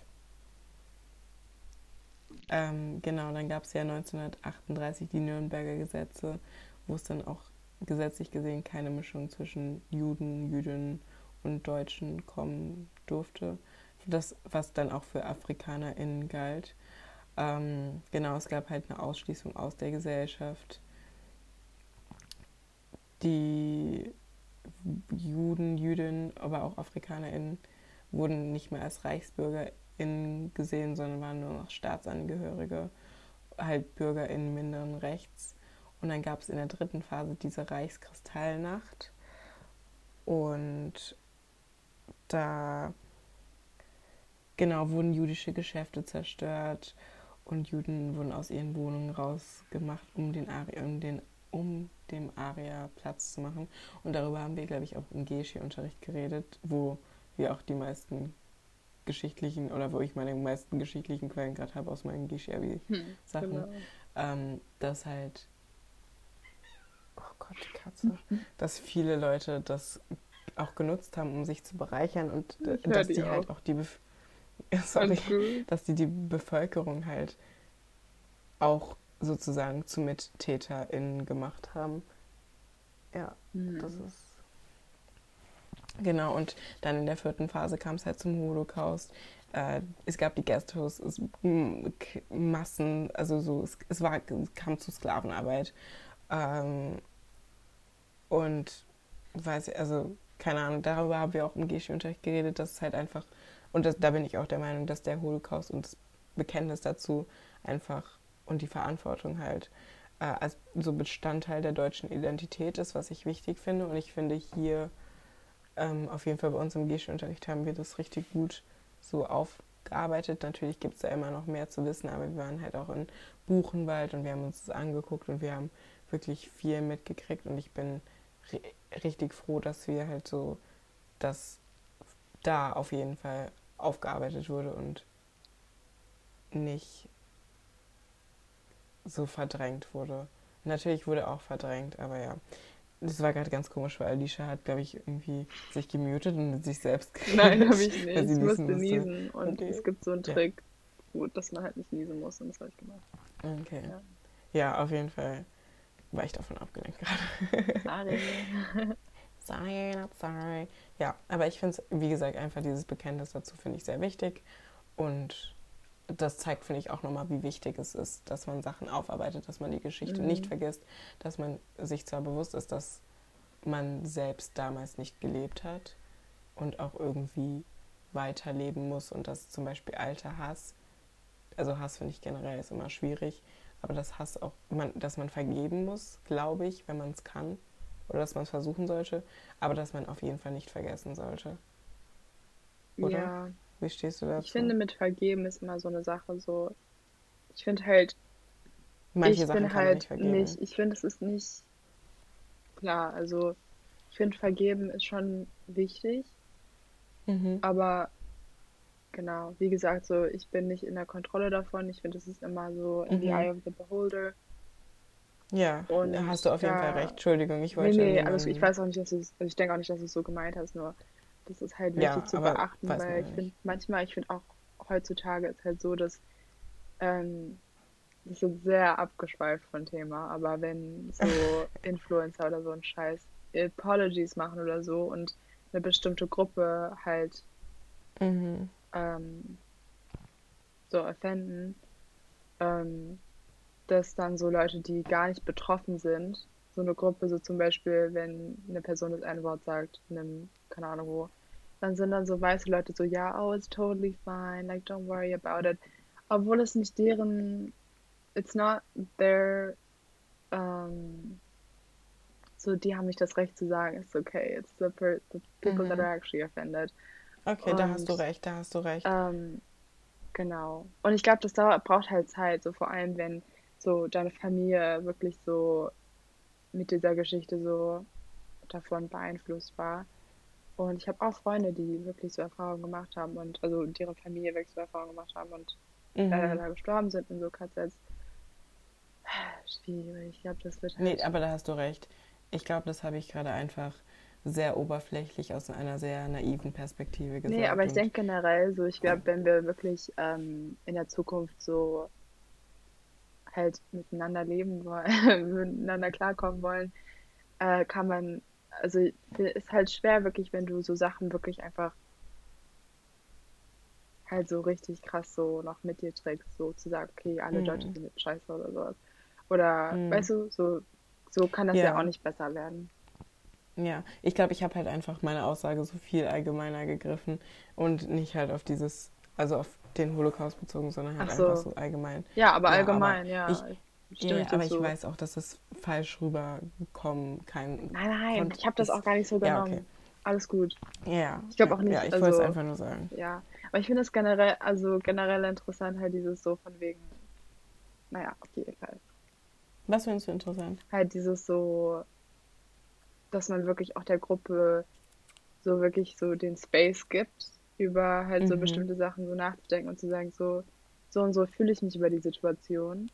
Ähm, genau, dann gab es ja 1938 die Nürnberger Gesetze, wo es dann auch gesetzlich gesehen keine Mischung zwischen Juden, Jüdinnen und Deutschen kommen durfte. Das, was dann auch für AfrikanerInnen galt. Ähm, genau, es gab halt eine Ausschließung aus der Gesellschaft, die Juden, Jüdinnen, aber auch AfrikanerInnen wurden nicht mehr als ReichsbürgerInnen gesehen, sondern waren nur noch Staatsangehörige, halt BürgerInnen minderen Rechts. Und dann gab es in der dritten Phase diese Reichskristallnacht. Und da genau wurden jüdische Geschäfte zerstört und Juden wurden aus ihren Wohnungen rausgemacht, um den Aria, um den um dem Aria Platz zu machen. Und darüber haben wir, glaube ich, auch im Geschi-Unterricht geredet, wo wir auch die meisten geschichtlichen oder wo ich meine meisten geschichtlichen Quellen gerade habe aus meinen Geschi-Sachen, hm, genau. ähm, dass halt Gott, die Katze, dass viele Leute das auch genutzt haben, um sich zu bereichern und dass die, die halt auch die Bef sorry, dass die die Bevölkerung halt auch sozusagen zu MittäterInnen gemacht haben. Ja, mhm. das ist. Genau, und dann in der vierten Phase kam es halt zum Holocaust. Äh, es gab die Ghettos, es, Massen, also so, es, es, war, es kam zu Sklavenarbeit. Ähm, und weiß ich, also keine Ahnung, darüber haben wir auch im Geschi-Unterricht geredet, dass es halt einfach, und das, da bin ich auch der Meinung, dass der Holocaust und das Bekenntnis dazu einfach und die Verantwortung halt äh, als so Bestandteil der deutschen Identität ist, was ich wichtig finde. Und ich finde hier ähm, auf jeden Fall bei uns im Geschi-Unterricht haben wir das richtig gut so aufgearbeitet. Natürlich gibt es da immer noch mehr zu wissen, aber wir waren halt auch in Buchenwald und wir haben uns das angeguckt und wir haben wirklich viel mitgekriegt und ich bin richtig froh, dass wir halt so, dass da auf jeden Fall aufgearbeitet wurde und nicht so verdrängt wurde. Natürlich wurde auch verdrängt, aber ja. Das war gerade ganz komisch, weil Alicia hat, glaube ich, irgendwie sich gemutet und sich selbst geredet. Nein, habe ich nicht. Ich musste niesen und okay. es gibt so einen Trick, ja. wo, dass man halt nicht niesen muss und das habe ich gemacht. Okay. Ja. ja, auf jeden Fall war ich davon abgelenkt gerade. Sorry. sorry, not sorry. Ja, aber ich finde es, wie gesagt, einfach dieses Bekenntnis dazu finde ich sehr wichtig. Und das zeigt, finde ich, auch nochmal, wie wichtig es ist, dass man Sachen aufarbeitet, dass man die Geschichte mhm. nicht vergisst, dass man sich zwar bewusst ist, dass man selbst damals nicht gelebt hat und auch irgendwie weiterleben muss und dass zum Beispiel alter Hass, also Hass finde ich generell ist immer schwierig, aber dass Hass auch, man, dass man vergeben muss, glaube ich, wenn man es kann. Oder dass man es versuchen sollte, aber dass man auf jeden Fall nicht vergessen sollte. Oder? Ja. Wie stehst du dazu? Ich finde, mit vergeben ist immer so eine Sache, so. Ich finde halt. Manche ich Sachen bin halt nicht, vergeben. nicht. Ich finde, es ist nicht. Klar, also. Ich finde, vergeben ist schon wichtig. Mhm. Aber genau, wie gesagt, so ich bin nicht in der Kontrolle davon. Ich finde, es ist immer so in mhm. the eye of the beholder. Ja, und da hast du auf jeden Fall recht. Entschuldigung, ich wollte. Nee, nee, alles, ich weiß auch nicht, dass du also ich denke auch nicht, dass du es so gemeint hast, nur das ist halt wichtig ja, zu beachten, weil ich finde, manchmal, ich finde auch heutzutage ist halt so, dass ähm, das ist sehr abgeschweift von Thema, aber wenn so Influencer oder so ein Scheiß Apologies machen oder so und eine bestimmte Gruppe halt mhm ähm, so offenden, ähm, dass dann so Leute, die gar nicht betroffen sind, so eine Gruppe, so zum Beispiel, wenn eine Person das eine Wort sagt, in einem, keine Ahnung wo, dann sind dann so weiße Leute so, ja, oh, it's totally fine, like, don't worry about it. Obwohl es nicht deren, it's not their, um, so, die haben nicht das Recht zu sagen, it's okay, it's the, per the people mhm. that are actually offended. Okay, und, da hast du recht, da hast du recht. Ähm, genau. Und ich glaube, das dauert, braucht halt Zeit, so vor allem, wenn so deine Familie wirklich so mit dieser Geschichte so davon beeinflusst war. Und ich habe auch Freunde, die wirklich so Erfahrungen gemacht haben und also deren Familie wirklich so Erfahrungen gemacht haben und mhm. leider da gestorben sind in so KZs. Schwierig, ich glaube, das wird halt. Nee, aber da hast du recht. Ich glaube, das habe ich gerade einfach sehr oberflächlich aus einer sehr naiven Perspektive gesagt. Nee, aber ich denke generell so, ich glaube, wenn wir wirklich ähm, in der Zukunft so halt miteinander leben wollen, miteinander klarkommen wollen, äh, kann man, also ist halt schwer wirklich, wenn du so Sachen wirklich einfach halt so richtig krass so noch mit dir trägst, so zu sagen, okay, alle mhm. Deutschen sind scheiße oder sowas. Oder, mhm. weißt du, so, so kann das ja. ja auch nicht besser werden. Ja, ich glaube, ich habe halt einfach meine Aussage so viel allgemeiner gegriffen und nicht halt auf dieses, also auf den Holocaust bezogen, sondern halt so. einfach so allgemein. Ja, aber ja, allgemein, aber ja. Ich, ja, aber ich so. weiß auch, dass es falsch rüberkommen kann. Nein, nein, ich habe das auch gar nicht so genommen. Ja, okay. Alles gut. Ja. Ich glaube auch nicht. Ja, ich also, wollte es einfach nur sagen. Ja, aber ich finde es generell, also generell interessant, halt dieses so von wegen, naja, okay, egal. Was findest du interessant? Halt dieses so, dass man wirklich auch der Gruppe so wirklich so den Space gibt, über halt mhm. so bestimmte Sachen so nachzudenken und zu sagen, so, so und so fühle ich mich über die Situation.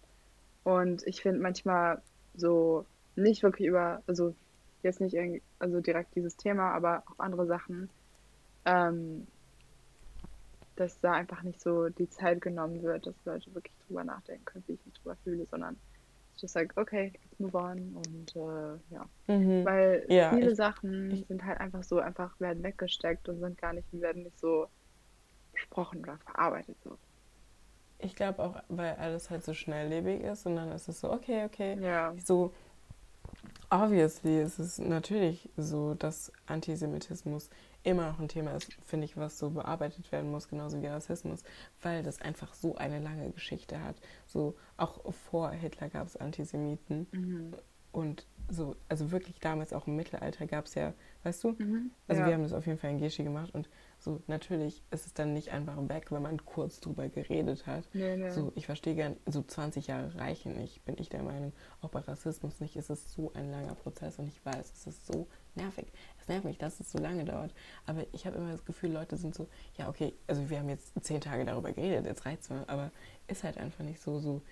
Und ich finde manchmal so nicht wirklich über, also jetzt nicht irgendwie, also direkt dieses Thema, aber auch andere Sachen, ähm, dass da einfach nicht so die Zeit genommen wird, dass Leute wirklich drüber nachdenken können, wie ich mich drüber fühle, sondern just like, okay, let's move on und äh, ja. Mhm. Weil ja, viele ich, Sachen ich, sind halt einfach so, einfach werden weggesteckt und sind gar nicht, werden nicht so besprochen oder verarbeitet so. Ich glaube auch, weil alles halt so schnelllebig ist und dann ist es so, okay, okay. Ja. So, obviously ist es natürlich so, dass Antisemitismus immer noch ein Thema ist, finde ich, was so bearbeitet werden muss, genauso wie Rassismus, weil das einfach so eine lange Geschichte hat. So auch vor Hitler gab es Antisemiten mhm. und so, also wirklich damals auch im Mittelalter gab es ja, weißt du? Mhm. Also ja. wir haben das auf jeden Fall in Geschi gemacht und so, natürlich ist es dann nicht einfach weg, wenn man kurz drüber geredet hat. Nee, nee. So, ich verstehe gern, so 20 Jahre reichen nicht, bin ich der Meinung. Auch bei Rassismus nicht, ist es so ein langer Prozess und ich weiß, es ist so nervig. Es nervt mich, dass es so lange dauert. Aber ich habe immer das Gefühl, Leute sind so, ja, okay, also wir haben jetzt zehn Tage darüber geredet, jetzt reizt es aber ist halt einfach nicht so, so,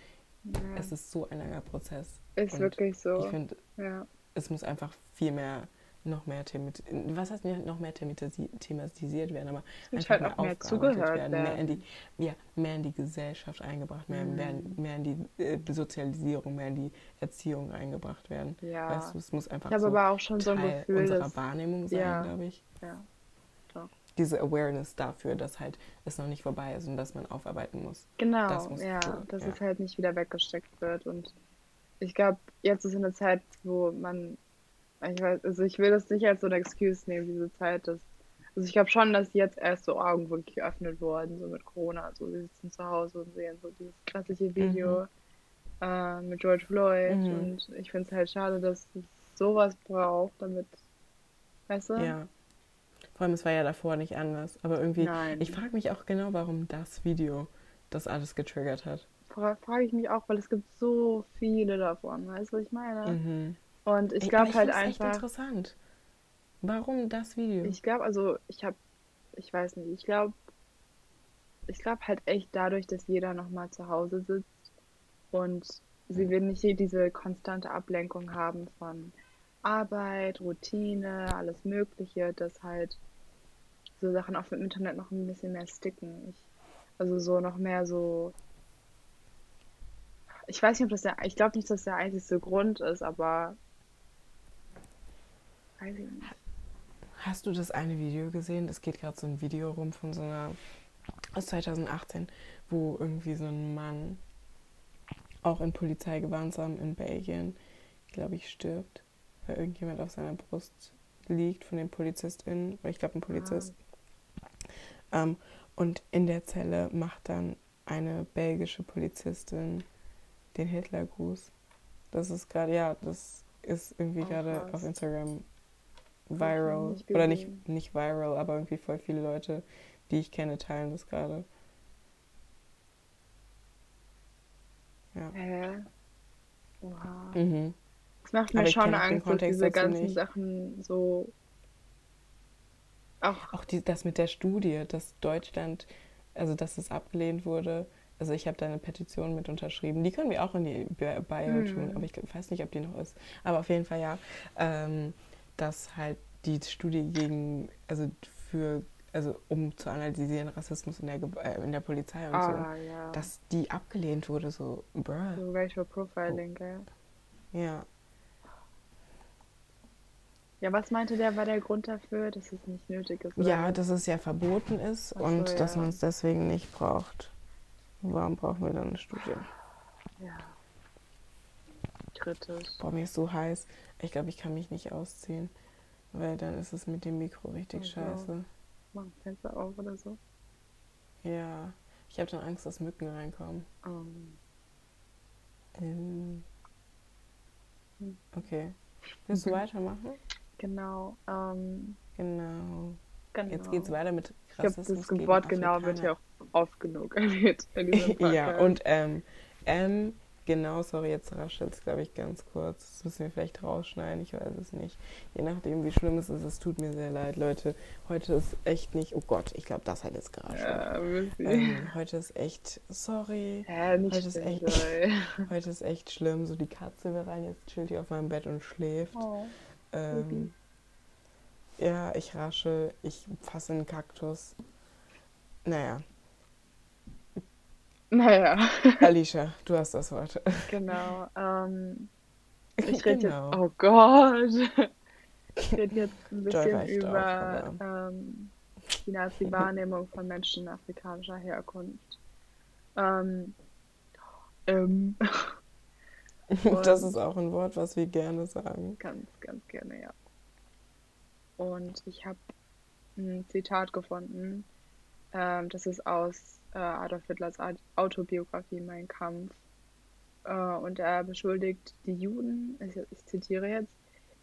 ja. es ist so ein langer Prozess. Ist und wirklich so. Ich finde, ja. es muss einfach viel mehr noch mehr themat was heißt noch mehr thematisiert werden, aber einfach halt auch mehr zugehört werden, werden, Mehr, in die, ja, mehr in die Gesellschaft eingebracht, mehr, mhm. mehr, mehr in die äh, Sozialisierung, mehr in die Erziehung eingebracht werden. Ja. Weißt du, es muss einfach ich so aber auch schon Teil so ein Gefühl, unserer dass, Wahrnehmung sein, ja. glaube ich. Ja. Diese Awareness dafür, dass halt es noch nicht vorbei ist und dass man aufarbeiten muss. Genau, das muss ja, so, dass ja. es halt nicht wieder weggesteckt wird und ich glaube, jetzt ist eine Zeit, wo man ich weiß, also ich will das nicht als so eine Excuse nehmen, diese Zeit. Dass, also ich glaube schon, dass jetzt erst so Augen wirklich geöffnet wurden, so mit Corona. Also wir sitzen zu Hause und sehen so dieses klassische Video mhm. äh, mit George Floyd. Mhm. Und ich finde es halt schade, dass es sowas braucht, damit, weißt du? Ja. Vor allem, es war ja davor nicht anders. Aber irgendwie, Nein. ich frage mich auch genau, warum das Video das alles getriggert hat. Frage ich mich auch, weil es gibt so viele davon, weißt du, was ich meine? Mhm. Und ich glaube halt einfach. Echt interessant. Warum das Video? Ich glaube, also ich habe, ich weiß nicht, ich glaube, ich glaube halt echt dadurch, dass jeder nochmal zu Hause sitzt und sie will nicht diese konstante Ablenkung haben von Arbeit, Routine, alles Mögliche, dass halt so Sachen auf dem Internet noch ein bisschen mehr sticken. Ich, also so noch mehr so. Ich weiß nicht, ob das der, ich glaube nicht, dass das der einzige Grund ist, aber Weiß ich nicht. Hast du das eine Video gesehen? Es geht gerade so ein Video rum von so einer aus 2018, wo irgendwie so ein Mann auch in Polizeigewahrsam in Belgien, glaube ich, stirbt, weil irgendjemand auf seiner Brust liegt von den PolizistInnen, oder ich glaube ein Polizist. Ah. Ähm, und in der Zelle macht dann eine belgische Polizistin den Hitlergruß. Das ist gerade, ja, das ist irgendwie oh, gerade auf Instagram viral. Nicht oder nicht, nicht viral, aber irgendwie voll viele Leute, die ich kenne, teilen das gerade. Ja. Hä? Oha. Mhm. Das macht mir aber schon Angst, dass diese ganzen nicht. Sachen so. Auch, auch die, das mit der Studie, dass Deutschland, also dass es abgelehnt wurde. Also ich habe da eine Petition mit unterschrieben. Die können wir auch in die Bio hm. tun, aber ich weiß nicht, ob die noch ist. Aber auf jeden Fall ja. Ähm, dass halt die Studie gegen, also für, also um zu analysieren Rassismus in der, äh, in der Polizei und ah, so, ja. dass die abgelehnt wurde, so, bruh. So Racial Profiling, oh. gell? Ja. Ja, was meinte der, war der Grund dafür, dass es nicht nötig ist? Oder? Ja, dass es ja verboten ist so, und ja. dass man es deswegen nicht braucht. Warum brauchen wir dann eine Studie? Ja. Kritisch. Boah, mir ist so heiß. Ich glaube, ich kann mich nicht ausziehen. Weil dann ist es mit dem Mikro richtig Also. scheiße. Mach ein Fenster auf oder so. Ja. Ich habe dann Angst, dass Mücken reinkommen. Ähm, Ähm, Hm. Okay. Willst du Mhm. weitermachen? genau. Ähm, Genau. genau. Jetzt geht's weiter mit Ich glaube, Rassismus das Wort genau wird ja auch oft genug erwähnt. Ja, und ähm, ähm, genau, sorry, jetzt raschelt es, glaube ich, ganz kurz. Das müssen wir vielleicht rausschneiden, ich weiß es nicht. Je nachdem, wie schlimm es ist, es tut mir sehr leid, Leute. Heute ist echt nicht, oh Gott, ich glaube, das hat jetzt geraschelt. Ja. Ähm, heute ist echt, sorry, nicht heute ist echt- heute ist echt schlimm. So die Katze will rein, jetzt chillt die auf meinem Bett und schläft. Oh. Ähm, ja, ich rasche, ich fasse einen Kaktus. Naja, Naja, Alicia, du hast das Wort. genau. Ähm, ich rede Genau. jetzt, oh Gott. Ich rede jetzt ein bisschen reicht auch, über ähm, die Nazi-Wahrnehmung von Menschen afrikanischer Herkunft. Ähm, ähm, Das ist auch ein Wort, was wir gerne sagen. Ganz, ganz gerne, ja. Und ich habe ein Zitat gefunden. Ähm, das ist aus äh, Adolf Hitlers Au- Autobiografie Mein Kampf. Äh, und er beschuldigt die Juden, ich, ich zitiere jetzt,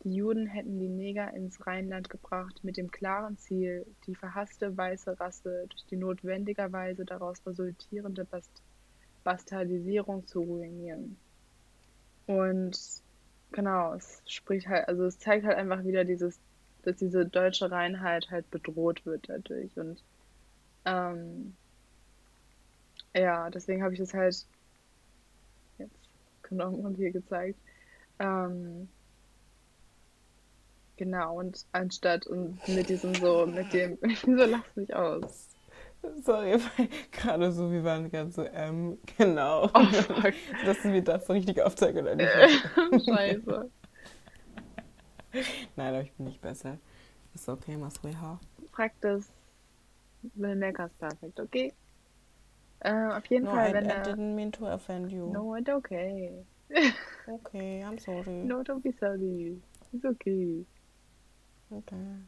die Juden hätten die Neger ins Rheinland gebracht mit dem klaren Ziel, die verhasste weiße Rasse durch die notwendigerweise daraus resultierende Bast Bastardisierung zu ruinieren. Und genau, es spricht halt, also es zeigt halt einfach wieder dieses, dass diese deutsche Reinheit halt bedroht wird dadurch. Und ähm, ja, deswegen habe ich das halt jetzt genommen und hier gezeigt. Ähm, genau, und anstatt und mit diesem so, mit dem, wieso lachst du nicht aus? Sorry, weil gerade so, wir waren gerade so, ähm, genau. Oh, fuck. Dass wir das so richtig aufzeigen oder nicht. Scheiße. Nein, aber ich bin nicht besser. Ist okay, Masriha. Practice will make us perfect, okay? Äh, auf jeden No, Fall, I, wenn I er. didn't mean to offend you. No, it's okay. Okay, I'm sorry. No, don't be sorry. It's okay. Okay.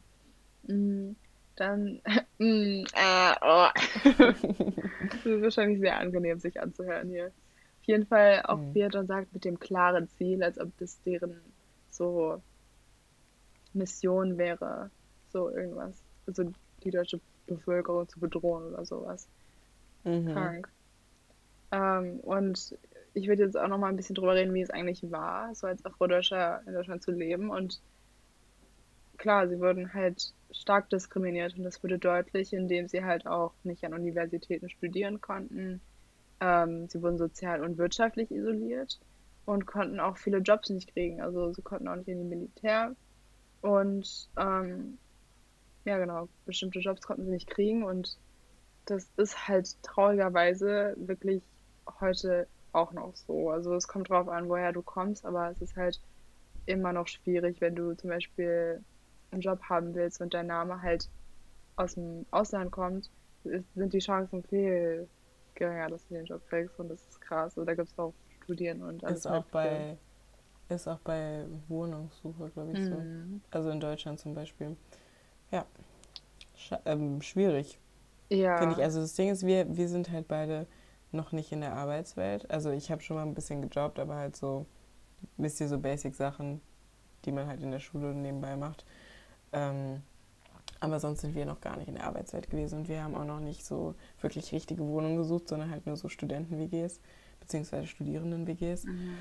Mm, dann. Mm, äh, oh. das ist wahrscheinlich sehr angenehm, sich anzuhören hier. Auf jeden Fall auch, Mhm. wie er dann sagt, mit dem klaren Ziel, als ob das deren so Mission wäre, so irgendwas. Also die deutsche Bevölkerung zu bedrohen oder sowas. Mhm. krank. Ähm, und ich würde jetzt auch noch mal ein bisschen drüber reden, wie es eigentlich war, so als Afrodeutscher in Deutschland zu leben. Und klar, sie wurden halt stark diskriminiert und das wurde deutlich, indem sie halt auch nicht an Universitäten studieren konnten. Ähm, sie wurden sozial und wirtschaftlich isoliert und konnten auch viele Jobs nicht kriegen. Also sie konnten auch nicht in die Militär. Und ähm, ja, genau, bestimmte Jobs konnten sie nicht kriegen und das ist halt traurigerweise wirklich heute auch noch so. Also es kommt drauf an, woher du kommst, aber es ist halt immer noch schwierig, wenn du zum Beispiel einen Job haben willst und dein Name halt aus dem Ausland kommt, sind die Chancen viel geringer, dass du den Job kriegst und das ist krass. Und da gibt es auch Studien und alles Ist auch bei ist auch bei Wohnungssuche, glaube ich, so. Mhm. Also in Deutschland zum Beispiel. Ja. Scha ähm, schwierig, Ja. finde ich. Also das Ding ist, wir, wir sind halt beide noch nicht in der Arbeitswelt. Also ich habe schon mal ein bisschen gejobbt, aber halt so, wisst ihr, so Basic-Sachen, die man halt in der Schule nebenbei macht. Ähm, aber sonst sind wir noch gar nicht in der Arbeitswelt gewesen und wir haben auch noch nicht so wirklich richtige Wohnungen gesucht, sondern halt nur so Studenten-WGs, beziehungsweise Studierenden-WGs. Mhm.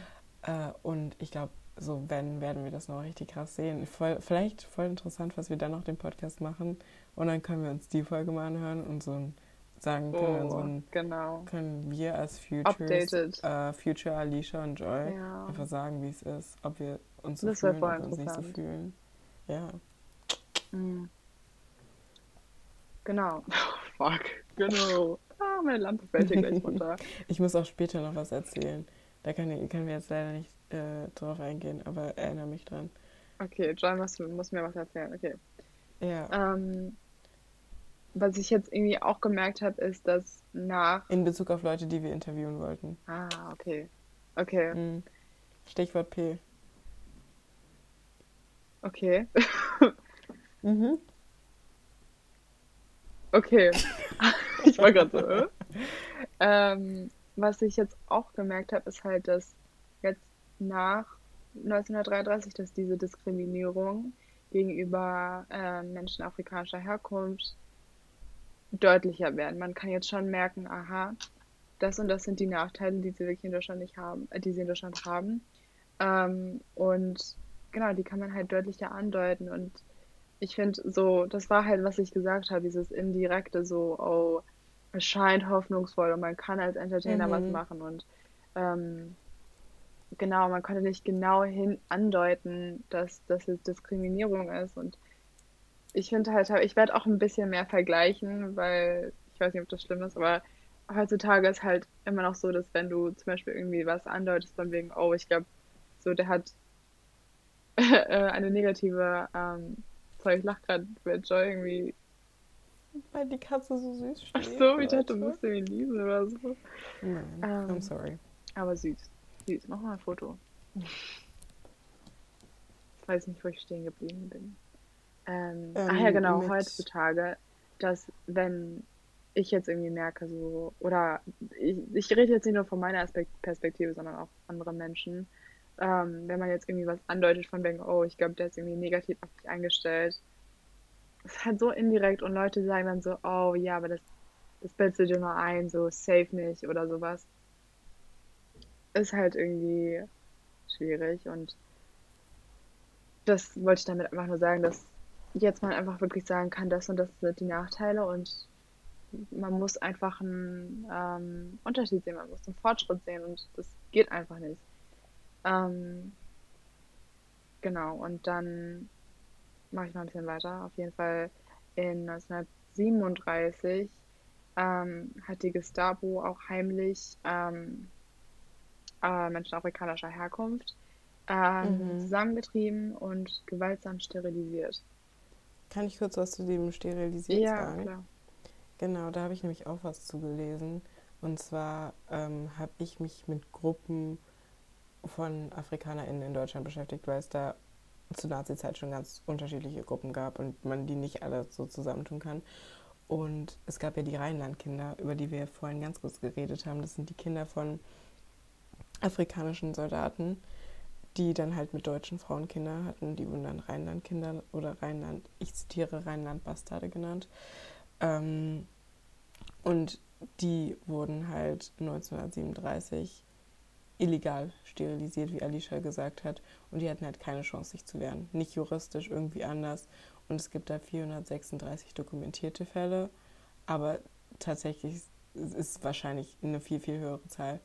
Äh, und ich glaube, so wenn, werden wir das noch richtig krass sehen. Voll, vielleicht voll interessant, was wir dann noch den Podcast machen. Und dann können wir uns die Folge mal anhören und so ein, sagen, können wir, so Oh, ein, genau. können wir als Futures, äh, Future Alicia und Joy Ja. einfach sagen, wie es ist, ob wir uns so Das fühlen, wir uns nicht so fühlen. Ja. Mhm. Genau. Fuck. Genau. Ah, meine Lampe fällt hier gleich runter. Ich muss auch später noch was erzählen. Da kann, ich- können wir jetzt leider nicht äh, drauf eingehen, aber erinnere mich dran. Okay, John muss, muss mir was erzählen. Okay. Ja. Ähm, was ich jetzt irgendwie auch gemerkt habe, ist, dass nach. In Bezug auf Leute, die wir interviewen wollten. Ah, okay. Okay. Mhm. Stichwort P. Okay. Mhm. Okay. ich war gerade so. Äh? Ähm, was ich jetzt auch gemerkt habe, ist halt, dass jetzt nach 1933, dass diese Diskriminierung gegenüber äh, Menschen afrikanischer Herkunft deutlicher werden. Man kann jetzt schon merken, aha, das und das sind die Nachteile, die sie wirklich in Deutschland nicht haben, äh, die sie in Deutschland haben. Ähm, und genau, die kann man halt deutlicher andeuten. Und ich finde so, das war halt, was ich gesagt habe, dieses indirekte, so, oh, es scheint hoffnungsvoll und man kann als Entertainer mhm. was machen. Und ähm, genau, man konnte nicht genau hin andeuten, dass das jetzt Diskriminierung ist. Und ich finde halt, ich werde auch ein bisschen mehr vergleichen, weil ich weiß nicht, ob das schlimm ist, aber heutzutage ist halt immer noch so, dass wenn du zum Beispiel irgendwie was andeutest von wegen, oh, ich glaube, so der hat äh, eine negative, ähm, sorry, ich lach gerade, weil Joy irgendwie. Weil die Katze so süß steht. Ach so, ich dachte, du musst ihn lieben oder so. Nein, ähm, I'm sorry. Aber süß. Süß. Mach mal ein Foto. Ich weiß nicht, wo ich stehen geblieben bin. Ähm, ähm, ach ja, genau, heutzutage, dass wenn ich jetzt irgendwie merke, so, oder ich, ich rede jetzt nicht nur von meiner Perspektive, sondern auch andere Menschen, ähm, wenn man jetzt irgendwie was andeutet von wegen, oh, ich glaube, der ist irgendwie negativ auf dich eingestellt, ist halt so indirekt und Leute sagen dann so, oh ja, aber das, das bildest du dir nur ein, so safe nicht oder sowas. Ist halt irgendwie schwierig und das wollte ich damit einfach nur sagen, dass jetzt man einfach wirklich sagen kann, das und das sind die Nachteile und man muss einfach einen ähm, Unterschied sehen, man muss einen Fortschritt sehen und das geht einfach nicht. Ähm, genau, und dann mache ich noch ein bisschen weiter. Auf jeden Fall in 1937 ähm, hat die Gestapo auch heimlich ähm, äh, Menschen afrikanischer Herkunft ähm, mhm. zusammengetrieben und gewaltsam sterilisiert. Kann ich kurz was zu dem Sterilisiert ja, sagen? Klar. Genau, da habe ich nämlich auch was zugelesen. Und zwar ähm, habe ich mich mit Gruppen von AfrikanerInnen in Deutschland beschäftigt, weil es da zur Nazi-Zeit schon ganz unterschiedliche Gruppen gab und man die nicht alle so zusammentun kann. Und es gab ja die Rheinland-Kinder, über die wir vorhin ganz kurz geredet haben. Das sind die Kinder von afrikanischen Soldaten, die dann halt mit deutschen Frauen Kinder hatten. Die wurden dann Rheinland-Kinder oder Rheinland, ich zitiere Rheinland-Bastarde genannt. Ähm, und die wurden halt 1937 illegal sterilisiert, wie Alicia gesagt hat. Und die hatten halt keine Chance, sich zu wehren. Nicht juristisch, irgendwie anders. Und es gibt da 436 dokumentierte Fälle. Aber tatsächlich ist es wahrscheinlich eine viel, viel höhere Zahl.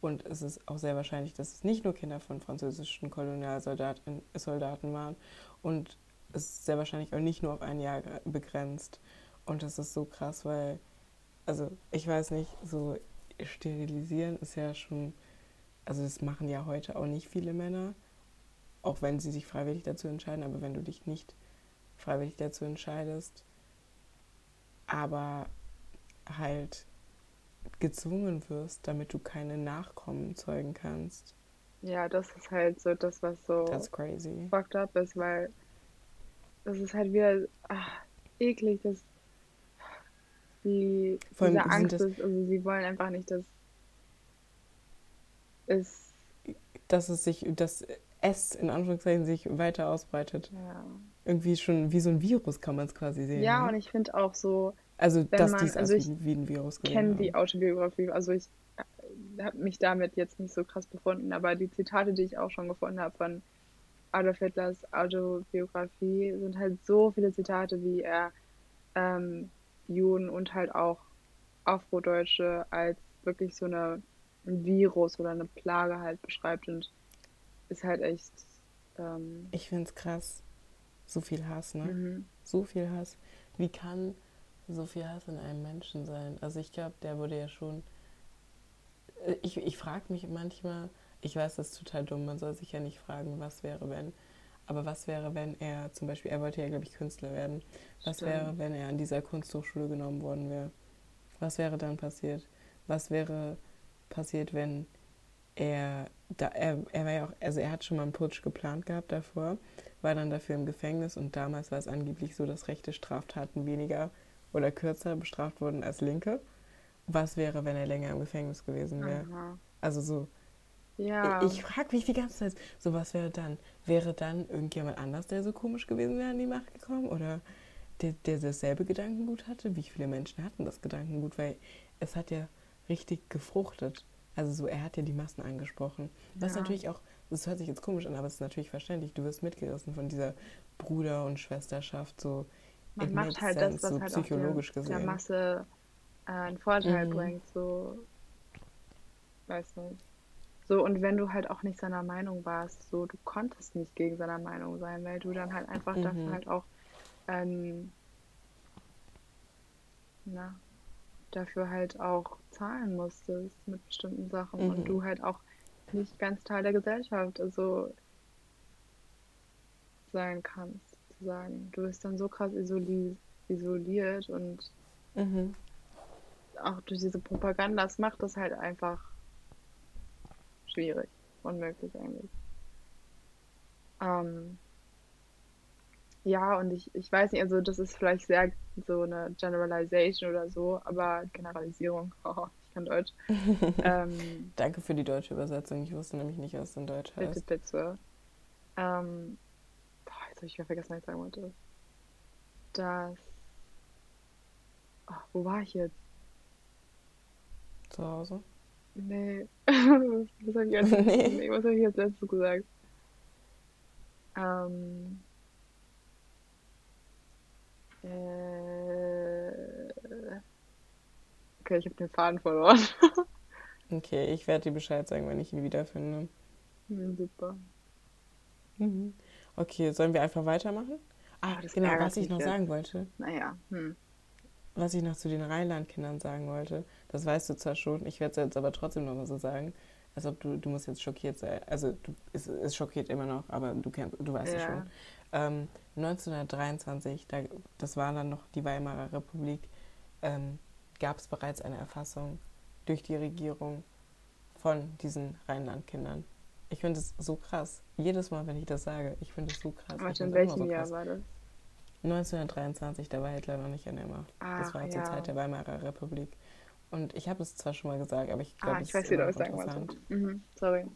Und es ist auch sehr wahrscheinlich, dass es nicht nur Kinder von französischen Kolonialsoldaten Soldaten waren. Und es ist sehr wahrscheinlich auch nicht nur auf ein Jahr begrenzt. Und das ist so krass, weil, also ich weiß nicht, so sterilisieren ist ja schon also das machen ja heute auch nicht viele Männer, auch wenn sie sich freiwillig dazu entscheiden, aber wenn du dich nicht freiwillig dazu entscheidest, aber halt gezwungen wirst, damit du keine Nachkommen zeugen kannst. Ja, das ist halt so das, was so That's crazy. fucked up ist, weil das ist halt wieder ach, eklig, dass die, diese Angst ist, also sie wollen einfach nicht, dass ist. Dass es sich, dass es in Anführungszeichen sich weiter ausbreitet. Ja. Irgendwie schon wie so ein Virus kann man es quasi sehen. Ja, ne? und ich finde auch so. Also, dass man, dies also ich wie ein Virus Ich kenne die Autobiografie, also ich äh, habe mich damit jetzt nicht so krass befunden, aber die Zitate, die ich auch schon gefunden habe von Adolf Hitlers Autobiografie, sind halt so viele Zitate, wie er ähm, Juden und halt auch Afrodeutsche als wirklich so eine ein Virus oder eine Plage halt beschreibt und ist halt echt. Ähm, ich finde es krass. So viel Hass, ne? Mhm. So viel Hass. Wie kann so viel Hass in einem Menschen sein? Also ich glaube, der wurde ja schon. Äh, ich, ich frage mich manchmal, ich weiß, das ist total dumm, man soll sich ja nicht fragen, was wäre, wenn. Aber was wäre, wenn er zum Beispiel, er wollte ja, glaube ich, Künstler werden. Was Stimmt. wäre, wenn er an dieser Kunsthochschule genommen worden wäre? Was wäre dann passiert? Was wäre, passiert, wenn er, da, er, er war ja auch, also er hat schon mal einen Putsch geplant gehabt davor, war dann dafür im Gefängnis und damals war es angeblich so, dass rechte Straftaten weniger oder kürzer bestraft wurden als linke. Was wäre, wenn er länger im Gefängnis gewesen wäre? Also so. Ja. Ich, ich frage mich die ganze Zeit, so was wäre dann? Wäre dann irgendjemand anders, der so komisch gewesen wäre, an die Macht gekommen? Oder der, der dasselbe Gedankengut hatte? Wie viele Menschen hatten das Gedankengut? Weil es hat ja richtig gefruchtet. Also so, er hat ja die Massen angesprochen. Was ja. natürlich auch, das hört sich jetzt komisch an, aber es ist natürlich verständlich. Du wirst mitgerissen von dieser Bruder- und Schwesterschaft, so Man macht halt sense, das, was so halt psychologisch auch der, der Masse äh, einen Vorteil mhm. bringt, so, weiß nicht. So, und wenn du halt auch nicht seiner Meinung warst, so, du konntest nicht gegen seiner Meinung sein, weil du dann halt einfach mhm. dafür halt auch, ähm, na, dafür halt auch zahlen musstest mit bestimmten Sachen mhm. und du halt auch nicht ganz Teil der Gesellschaft also sein kannst, sozusagen. Du bist dann so krass isoli isoliert und mhm. auch durch diese Propaganda, das macht das halt einfach schwierig, unmöglich eigentlich. Ähm, ja, und ich, ich weiß nicht, also das ist vielleicht sehr so eine Generalization oder so, aber Generalisierung, oh, ich kann Deutsch. ähm, Danke für die deutsche Übersetzung. Ich wusste nämlich nicht, was in Deutsch heißt. Bitte, bitte. Ähm, habe ich wieder vergessen, was ich sagen wollte. Das. Oh, wo war ich jetzt? Zu Hause? Nee. was habe ich, jetzt, nee. nee, hab ich jetzt letztes gesagt? Ähm. Äh, okay, ich habe den Faden verloren. okay, ich werde dir Bescheid sagen, wenn ich ihn wiederfinde. Ja, super. Mhm. Okay, sollen wir einfach weitermachen? Ah, das genau, was ich noch sagen wollte. Naja. Hm. Was ich noch zu den Rheinland-Kindern sagen wollte, das weißt du zwar schon, ich werde es jetzt aber trotzdem nochmal so sagen, als ob du, du musst jetzt schockiert sein. Also du, es, es schockiert immer noch, aber du kennst, du weißt ja. es schon. Ähm, 1923, da, das war dann noch die Weimarer Republik, ähm, gab es bereits eine Erfassung durch die Regierung von diesen Rheinlandkindern. Ich finde es so krass. Jedes Mal, wenn ich das sage, ich finde es so krass. Warte, in welchem so Jahr war das? 1923, da war Hitler noch nicht an der Macht. Ach, das war ja. zur Zeit der Weimarer Republik. Und ich habe es zwar schon mal gesagt, aber ich glaube, ah, ich weiß, wie du es sagen wolltest. Mhm, sorry.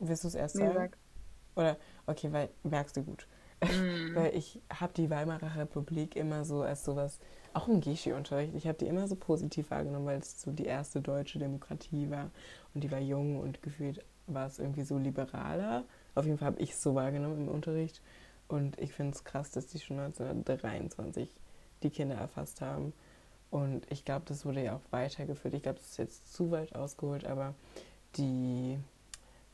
Willst du es erst nee, sagen? Sag. Oder, okay, weil merkst du gut. Mm. weil ich habe die Weimarer Republik immer so als sowas, auch im Geschi-Unterricht, ich habe die immer so positiv wahrgenommen, weil es so die erste deutsche Demokratie war und die war jung und gefühlt war es irgendwie so liberaler. Auf jeden Fall habe ich es so wahrgenommen im Unterricht und ich finde es krass, dass die schon 1923 die Kinder erfasst haben. Und ich glaube, das wurde ja auch weitergeführt. Ich glaube, das ist jetzt zu weit ausgeholt, aber die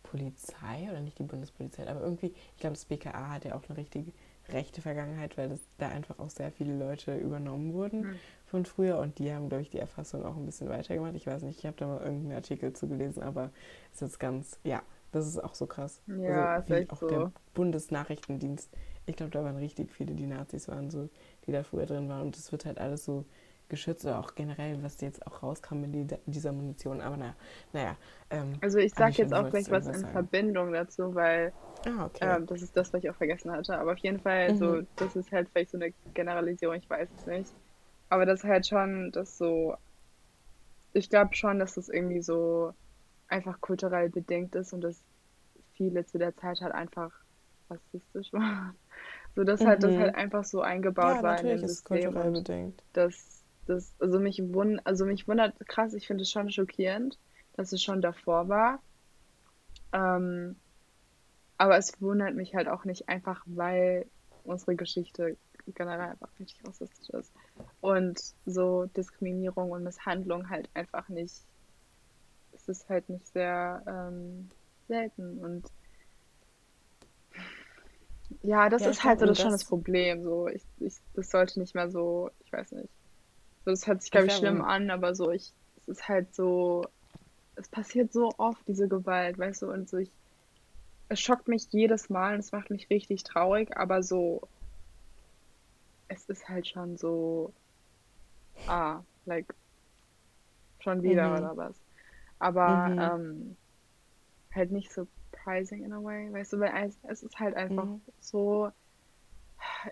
Polizei oder nicht die Bundespolizei, aber irgendwie, ich glaube, das BKA hat ja auch eine richtige rechte Vergangenheit, weil das, da einfach auch sehr viele Leute übernommen wurden mhm. von früher und die haben, glaube ich, die Erfassung auch ein bisschen weitergemacht. Ich weiß nicht, ich habe da mal irgendeinen Artikel zu gelesen, aber es ist ganz, ja, das ist auch so krass. Ja, also, ist echt auch so. der Bundesnachrichtendienst. Ich glaube, da waren richtig viele, die Nazis waren, so, die da früher drin waren und es wird halt alles so geschützt oder auch generell, was jetzt auch rauskam mit dieser Munition. Aber naja, naja. Ähm, also ich sage jetzt auch gleich was in sagen. Verbindung dazu, weil ah, okay. ähm, das ist das, was ich auch vergessen hatte. Aber auf jeden Fall, mhm. so, das ist halt vielleicht so eine Generalisierung, ich weiß es nicht. Aber das ist halt schon, das so, ich glaube schon, dass das irgendwie so einfach kulturell bedingt ist und dass viele zu der Zeit halt einfach rassistisch waren. So dass mhm. halt das halt einfach so eingebaut ja, war in dem System. Kulturell bedingt. Dass das, also mich wund, also mich wundert krass, ich finde es schon schockierend, dass es schon davor war. Ähm, aber es wundert mich halt auch nicht einfach, weil unsere Geschichte generell einfach richtig rassistisch ist. Und so Diskriminierung und Misshandlung halt einfach nicht, es ist halt nicht sehr ähm, selten. Und ja, das ja, ist halt so das schon das Problem. So, ich, ich, das sollte nicht mehr so, ich weiß nicht. So, das hört sich, glaube ich, schlimm an, aber so, ich, es ist halt so, es passiert so oft, diese Gewalt, weißt du, und so, ich, es schockt mich jedes Mal und es macht mich richtig traurig, aber so, es ist halt schon so, ah, like, schon wieder mhm. oder was. Aber, mhm. ähm, halt nicht surprising in a way, weißt du, weil es ist halt einfach mhm. so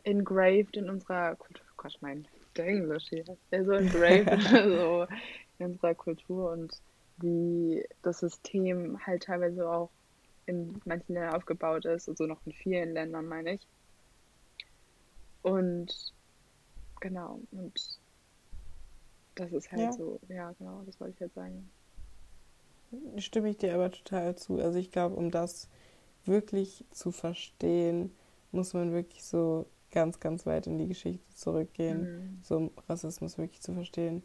engraved in unserer Kultur. Gott, mein Englisch hier. Ja, so engraved so in unserer Kultur und wie das System halt teilweise auch in manchen Ländern aufgebaut ist, also noch in vielen Ländern, meine ich. Und genau, und das ist halt ja. so, ja, genau, das wollte ich jetzt sagen. Stimme ich dir aber total zu. Also ich glaube, um das wirklich zu verstehen, muss man wirklich so ganz, ganz weit in die Geschichte zurückgehen, mhm. so um Rassismus wirklich zu verstehen.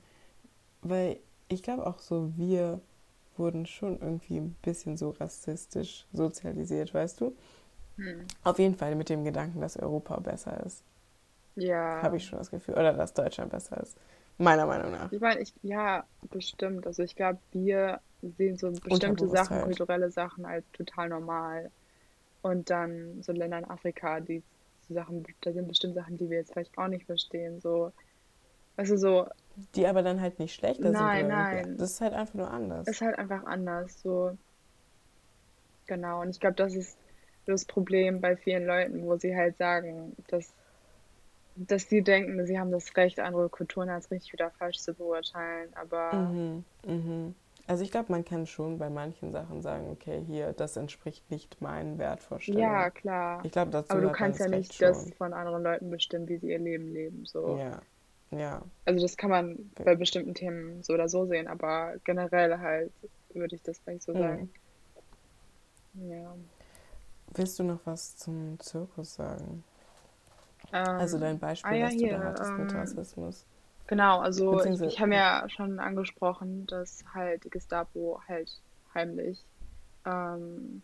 Weil ich glaube auch so, wir wurden schon irgendwie ein bisschen so rassistisch sozialisiert, weißt du? Mhm. Auf jeden Fall mit dem Gedanken, dass Europa besser ist. Ja. Habe ich schon das Gefühl. Oder dass Deutschland besser ist. Meiner Meinung nach. Ich meine, ich, ja, bestimmt. Also ich glaube, wir sehen so bestimmte Sachen, kulturelle Sachen als total normal. Und dann so Länder in Afrika, die so Sachen, da sind bestimmt Sachen, die wir jetzt vielleicht auch nicht verstehen. So, also so. Die aber dann halt nicht schlechter nein, sind. Nein, nein. Das ist halt einfach nur anders. Ist halt einfach anders. So. Genau. Und ich glaube, das ist das Problem bei vielen Leuten, wo sie halt sagen, dass dass sie denken, sie haben das Recht, andere Kulturen als richtig oder falsch zu beurteilen, aber. Mhm, mhm. Also ich glaube, man kann schon bei manchen Sachen sagen, okay, hier, das entspricht nicht meinen Wertvorstellungen. Ja, klar. Ich glaube, dazu Aber du kannst ja nicht das von anderen Leuten bestimmen, wie sie ihr Leben leben. So. Ja. Ja. Also das kann man okay. bei bestimmten Themen so oder so sehen, aber generell halt würde ich das gleich so mhm. sagen. Ja. Willst du noch was zum Zirkus sagen? also dein Beispiel, ah, ja, was du hier, da hattest ähm, mit Rassismus. Genau, also ich habe ja schon angesprochen, dass halt die Gestapo halt heimlich ähm,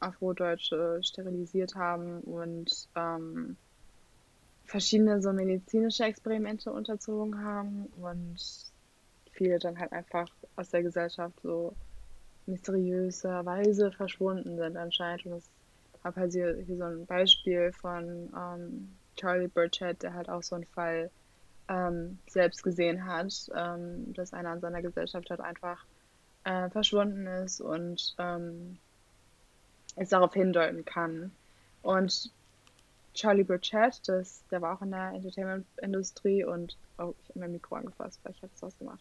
Afrodeutsche sterilisiert haben und ähm, verschiedene so medizinische Experimente unterzogen haben und viele dann halt einfach aus der Gesellschaft so mysteriöserweise verschwunden sind anscheinend. Und ich habe halt hier, hier so ein Beispiel von ähm, Charlie Burchett, der halt auch so einen Fall ähm, selbst gesehen hat, ähm, dass einer in seiner Gesellschaft halt einfach äh, verschwunden ist und ähm, es darauf hindeuten kann. Und Charlie Burchett, das, der war auch in der Entertainment-Industrie und oh, ich habe mein Mikro angefasst, weil ich habe es ausgemacht.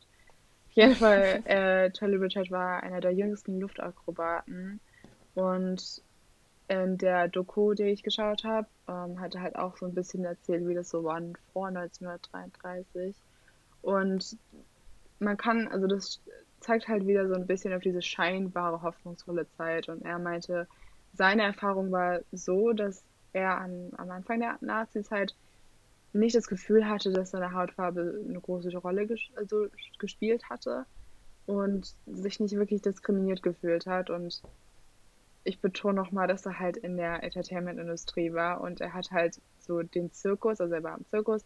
Auf jeden Fall, äh, Charlie Burchett war einer der jüngsten Luftakrobaten und in der Doku, die ich geschaut habe, ähm, er halt auch so ein bisschen erzählt, wie das so war vor 1933. Und man kann, also das zeigt halt wieder so ein bisschen auf diese scheinbare hoffnungsvolle Zeit. Und er meinte, seine Erfahrung war so, dass er an, am Anfang der Nazi-Zeit nicht das Gefühl hatte, dass seine Hautfarbe eine große Rolle ges also gespielt hatte und sich nicht wirklich diskriminiert gefühlt hat. Und ich betone nochmal, dass er halt in der Entertainment-Industrie war und er hat halt so den Zirkus, also er war im Zirkus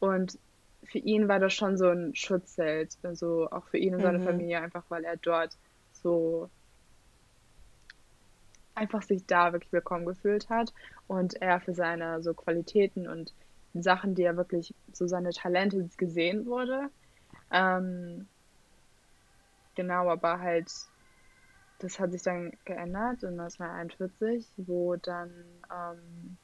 und für ihn war das schon so ein Schutzzelt, also auch für ihn und seine mhm. Familie, einfach weil er dort so einfach sich da wirklich willkommen gefühlt hat und er für seine so Qualitäten und Sachen, die er wirklich, so seine Talente gesehen wurde. Ähm, genau, aber halt das hat sich dann geändert in 1941, wo dann, ähm,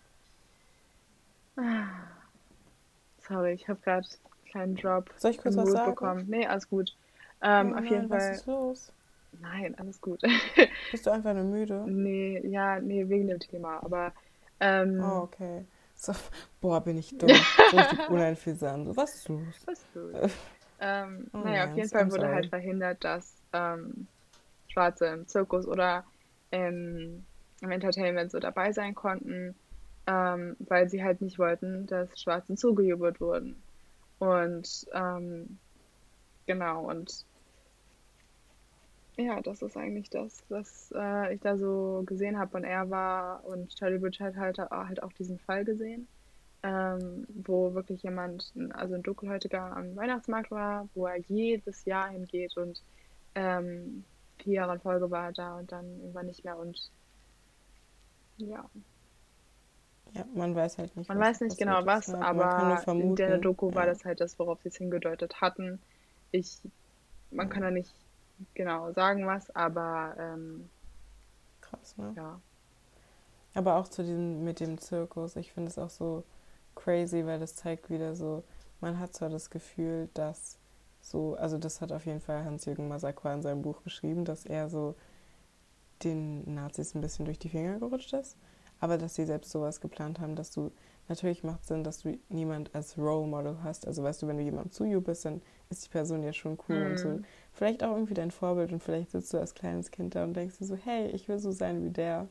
sorry, ich habe gerade einen kleinen Drop Soll ich kurz was sagen? bekommen. Nee, alles gut. Ähm, oh, auf jeden Fall. Was ist los? Nein, alles gut. Bist du einfach nur müde? Nee, ja, nee, wegen dem Thema, aber. Ähm, oh, okay. So, boah, bin ich dumm. so richtig uneinfühlsam. Was ist los? Was ist los? ähm, oh, naja, auf jeden Fall wurde halt verhindert, dass ähm, Schwarze im Zirkus oder im, im Entertainment so dabei sein konnten, ähm, weil sie halt nicht wollten, dass Schwarzen zugejubelt wurden. Und ähm, genau, und ja, das ist eigentlich das, was äh, ich da so gesehen habe. Und er war und Charlie Bridge hat halt, halt auch diesen Fall gesehen, ähm, wo wirklich jemand, also ein Dunkelhäutiger am Weihnachtsmarkt war, wo er jedes Jahr hingeht und ähm, vier Jahre in Folge war er da und dann irgendwann nicht mehr und ja. Ja, man weiß halt nicht. Man weiß nicht genau was, aber in der Doku ja. war das halt das, worauf sie es hingedeutet hatten. Ich, man kann da nicht genau sagen was, aber ähm, krass, ne? Ja. Aber auch zu diesem mit dem Zirkus, ich finde es auch so crazy, weil das zeigt wieder so, man hat zwar das Gefühl, dass so, also das hat auf jeden Fall Hans-Jürgen Masakwa in seinem Buch beschrieben, dass er so den Nazis ein bisschen durch die Finger gerutscht ist, aber dass sie selbst sowas geplant haben, dass du, natürlich macht Sinn, dass du niemand als Role Model hast, also weißt du, wenn du jemandem zu bist, dann ist die Person ja schon cool mm. und so, mhm. vielleicht auch irgendwie dein Vorbild und vielleicht sitzt du als kleines Kind da und denkst dir so, hey, ich will so sein wie der.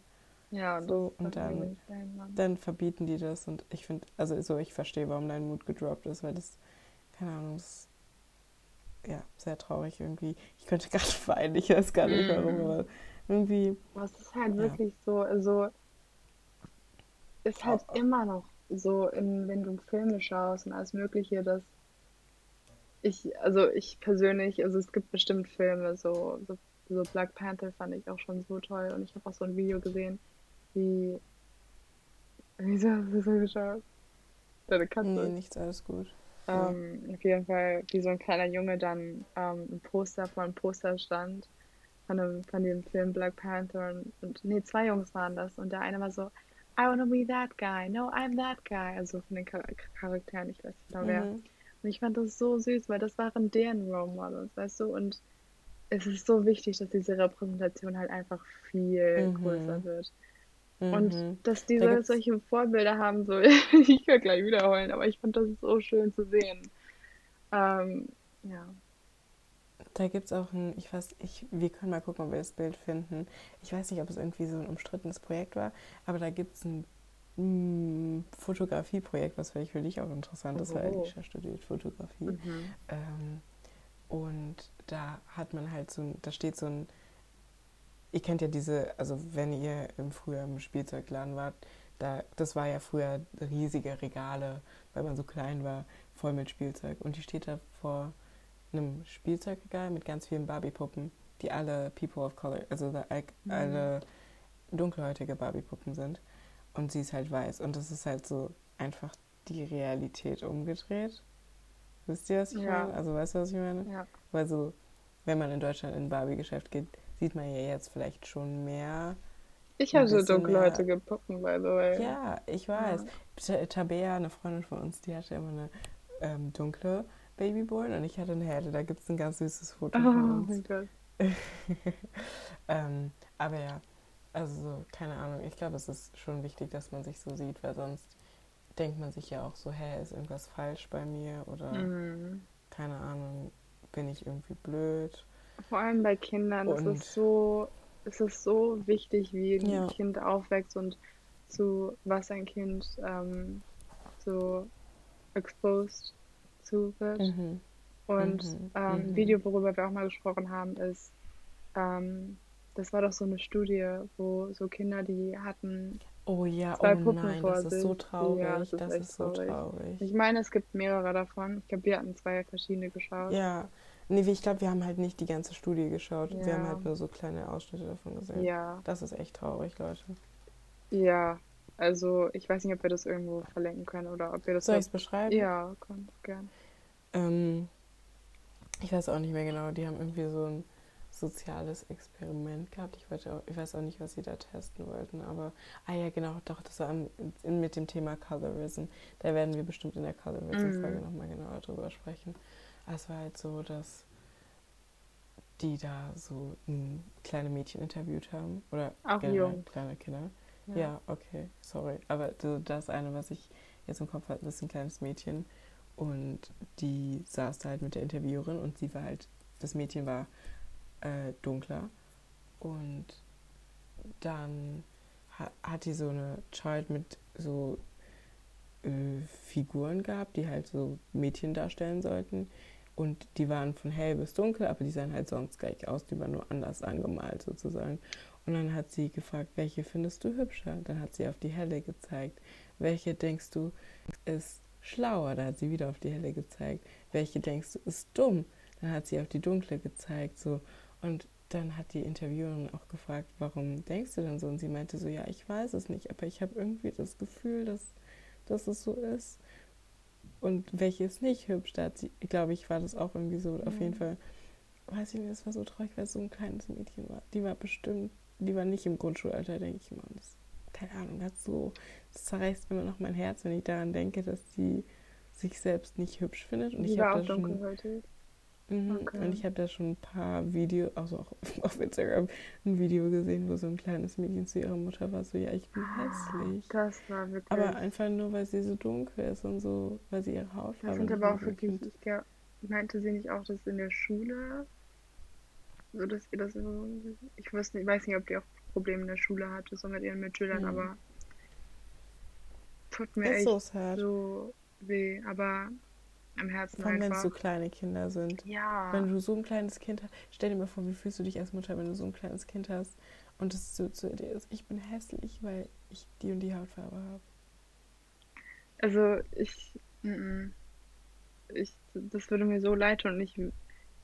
Ja, und, so, und dann, dann verbieten die das und ich finde, also so, ich verstehe, warum dein Mut gedroppt ist, weil das, keine Ahnung, das ja, sehr traurig irgendwie. Ich könnte gerade weinen, ich weiß gar nicht warum, mhm. aber irgendwie. Was ist halt ja. wirklich so, also ist halt oh. immer noch so, in, wenn du Filme schaust und alles Mögliche, dass ich, also ich persönlich, also es gibt bestimmt Filme, so, so, so Black Panther fand ich auch schon so toll und ich habe auch so ein Video gesehen, wie. Wieso hast du so geschaut? Deine Katze. Nee, nichts, alles gut. Ähm, auf jeden Fall, wie so ein kleiner Junge dann ähm, ein Poster vor einem Poster stand von, dem, von dem Film Black Panther und, und nee, zwei Jungs waren das und der eine war so, I wanna be that guy, no, I'm that guy, also von den Char Charakteren, ich weiß nicht genau wer. Mhm. Und ich fand das so süß, weil das waren deren Role Models, weißt du, und es ist so wichtig, dass diese Repräsentation halt einfach viel mhm. größer wird. Und mhm. dass diese da solche Vorbilder haben, so, ich werde gleich wiederholen, aber ich fand das so schön zu sehen. Ähm, ja. Da gibt es auch ein, ich weiß, ich, wir können mal gucken, ob wir das Bild finden. Ich weiß nicht, ob es irgendwie so ein umstrittenes Projekt war, aber da gibt es ein mm, Fotografieprojekt, was vielleicht für dich auch interessant ist, oh. weil Alicia studiert Fotografie. Mhm. Ähm, und da hat man halt so, da steht so ein ihr kennt ja diese, also wenn ihr im Frühjahr im Spielzeugladen wart, da, das war ja früher riesige Regale, weil man so klein war, voll mit Spielzeug. Und die steht da vor einem Spielzeugregal mit ganz vielen Barbie-Puppen, die alle People of Color, also mhm. alle dunkelhäutige Barbie-Puppen sind. Und sie ist halt weiß. Und das ist halt so einfach die Realität umgedreht. Wisst ihr, was ich ja. meine? Also weißt du, was ich meine? Ja. Weil so, wenn man in Deutschland in ein Barbie-Geschäft geht, sieht man ja jetzt vielleicht schon mehr. Ich habe so dunkelhäutige Puppen, by the way. Ja, ich weiß. Ja. Tabea, eine Freundin von uns, die hatte immer eine ähm, dunkle Babyborn und ich hatte eine helle. Da gibt es ein ganz süßes Foto oh, von uns. mein Gott. ähm, aber ja, also keine Ahnung. Ich glaube, es ist schon wichtig, dass man sich so sieht, weil sonst denkt man sich ja auch so, hä, ist irgendwas falsch bei mir oder mhm. keine Ahnung, bin ich irgendwie blöd vor allem bei Kindern und ist es so, ist es so wichtig, wie ein ja. Kind aufwächst und zu was ein Kind ähm, so exposed zu wird. Mhm. Und mhm. Ähm, mhm. Video, worüber wir auch mal gesprochen haben, ist, ähm, das war doch so eine Studie, wo so Kinder, die hatten oh ja, zwei oh Puppen nein, vor das sich. ist so traurig. Ja, das ist, das ist so traurig. traurig. Ich meine, es gibt mehrere davon. Ich glaube, wir hatten zwei verschiedene geschaut. Ja, Nee, ich glaube, wir haben halt nicht die ganze Studie geschaut. Ja. Wir haben halt nur so kleine Ausschnitte davon gesehen. Ja. Das ist echt traurig, Leute. Ja, also ich weiß nicht, ob wir das irgendwo verlinken können oder ob wir das. Soll ich es beschreiben? Ja, kann, gern. Ähm, ich weiß auch nicht mehr genau. Die haben irgendwie so ein soziales Experiment gehabt. Ich, auch, ich weiß auch nicht, was sie da testen wollten, aber ah ja, genau, doch, das war mit dem Thema Colorism. Da werden wir bestimmt in der Colorism-Folge mhm. nochmal genauer drüber sprechen. Es war halt so, dass die da so ein kleine Mädchen interviewt haben. Oder auch jung. kleine Kinder. Ja. ja. okay, sorry. Aber das eine, was ich jetzt im Kopf hatte, ist ein kleines Mädchen. Und die saß da halt mit der Interviewerin und sie war halt, das Mädchen war äh, dunkler. Und dann ha hat die so eine Child mit so äh, Figuren gehabt, die halt so Mädchen darstellen sollten. Und die waren von hell bis dunkel, aber die sahen halt sonst gleich aus, die waren nur anders angemalt sozusagen. Und dann hat sie gefragt, welche findest du hübscher? Dann hat sie auf die helle gezeigt. Welche denkst du ist schlauer? Da hat sie wieder auf die helle gezeigt. Welche denkst du ist dumm? Dann hat sie auf die dunkle gezeigt. So. Und dann hat die Interviewerin auch gefragt, warum denkst du denn so? Und sie meinte so, ja, ich weiß es nicht, aber ich habe irgendwie das Gefühl, dass, dass es so ist und welche ist nicht hübsch. Da hat sie, glaube ich, war das auch irgendwie so. Ja. Auf jeden Fall, weiß ich nicht, das war so traurig, weil es so ein kleines Mädchen war. Die war bestimmt die waren nicht im Grundschulalter, denke ich mal. Das, keine Ahnung, das so, das zerreißt immer noch mein Herz, wenn ich daran denke, dass die sich selbst nicht hübsch findet. Und Die ich war habe auch dunkelhäutig. Mhm, Okay. und ich habe da schon ein paar Videos, also auch auf Instagram, ein Video gesehen, wo so ein kleines Mädchen zu ihrer Mutter war, so, ja, ich bin hässlich. Das war wirklich. Aber einfach nur, weil sie so dunkel ist und so, weil sie ihre Hautfarbe Das sind aber auch. Ich wirklich, ich glaub, meinte sie nicht auch, dass in der Schule, so dass ihr das so, ich weiß nicht, weiß nicht, ob die auch Probleme in der Schule hatte, so mit ihren Mitschülern, Hm. aber tut mir Ist echt so so weh, aber am Herzen Vor allem, wenn es so kleine Kinder sind. Ja, Wenn du so ein kleines Kind hast, stell dir mal vor, wie fühlst du dich als Mutter, wenn du so ein kleines Kind hast und es so zu dir ist, ich bin hässlich, weil ich die und die Hautfarbe habe. also ich, mm, mm. ich, das würde mir so leid tun und ich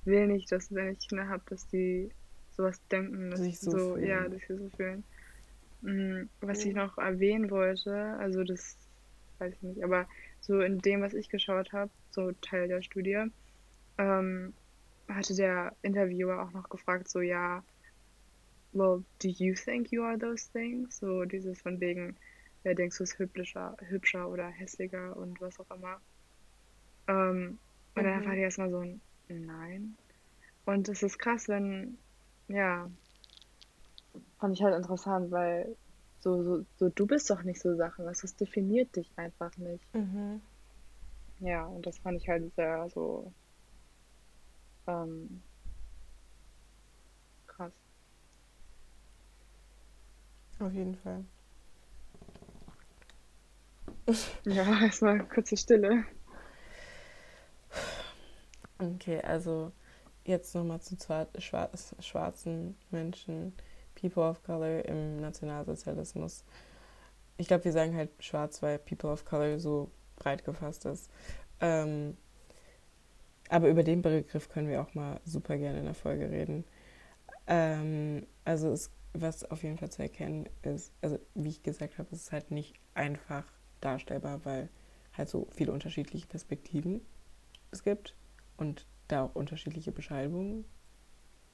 will nicht, dass wenn ich Kinder habe, dass die sowas denken, dass Sich so so, fühlen. ja, dass sie so fühlen. Mm, Was ich noch erwähnen wollte, also das weiß ich nicht, aber so in dem, was ich geschaut habe, so Teil der Studie, ähm, hatte der Interviewer auch noch gefragt, so ja, well, do you think you are those things? So dieses von wegen, wer denkst du ist hübscher, hübscher oder hässlicher und was auch immer. Ähm, und dann Mhm. war die erstmal so ein Nein. Und es ist krass, wenn, ja, fand ich halt interessant, weil so, so, so du bist doch nicht so Sachen, das das definiert dich einfach nicht. Mhm. Ja, und das fand ich halt sehr so ähm, krass. Auf jeden Fall. Ja, erstmal kurze Stille. Okay, also jetzt nochmal zu schwarzen Menschen, People of Color im Nationalsozialismus. Ich glaube, wir sagen halt schwarz, weil People of Color so breit gefasst ist. Ähm, aber über den Begriff können wir auch mal super gerne in der Folge reden. Ähm, also es, was auf jeden Fall zu erkennen ist, also wie ich gesagt habe, es ist halt nicht einfach darstellbar, weil halt so viele unterschiedliche Perspektiven es gibt und da auch unterschiedliche Beschreibungen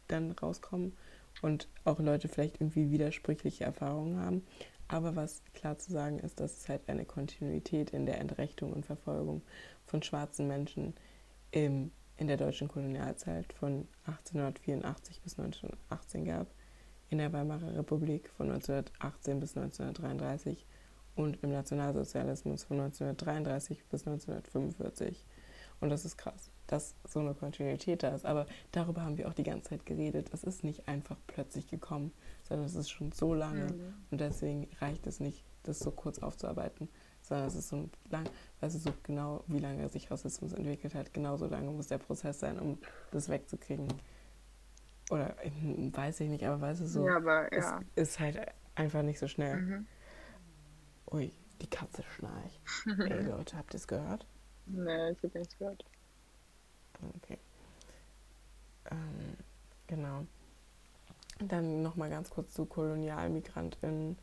dann rauskommen und auch Leute vielleicht irgendwie widersprüchliche Erfahrungen haben. Aber was klar zu sagen ist, dass es halt eine Kontinuität in der Entrechtung und Verfolgung von schwarzen Menschen im, in der deutschen Kolonialzeit von 1884 bis 1918 gab, in der Weimarer Republik von 1918 bis 1933 und im Nationalsozialismus von 1933 bis 1945. Und das ist krass, dass so eine Kontinuität da ist. Aber darüber haben wir auch die ganze Zeit geredet. Es ist nicht einfach plötzlich gekommen, sondern es ist schon so lange. Mhm. Und deswegen reicht es nicht, das so kurz aufzuarbeiten, sondern es ist so ein lang, weißt du, so genau, wie lange sich Rassismus entwickelt hat, genauso lange muss der Prozess sein, um das wegzukriegen. Oder hm, weiß ich nicht, aber weißt du, so, Ja, aber es ja. ist halt einfach nicht so schnell. Mhm. Ui, die Katze schnarcht. Ey Leute, habt ihr es gehört? Nee, ich habe nichts gehört. Okay. Ähm, genau. Dann nochmal ganz kurz zu KolonialmigrantInnen.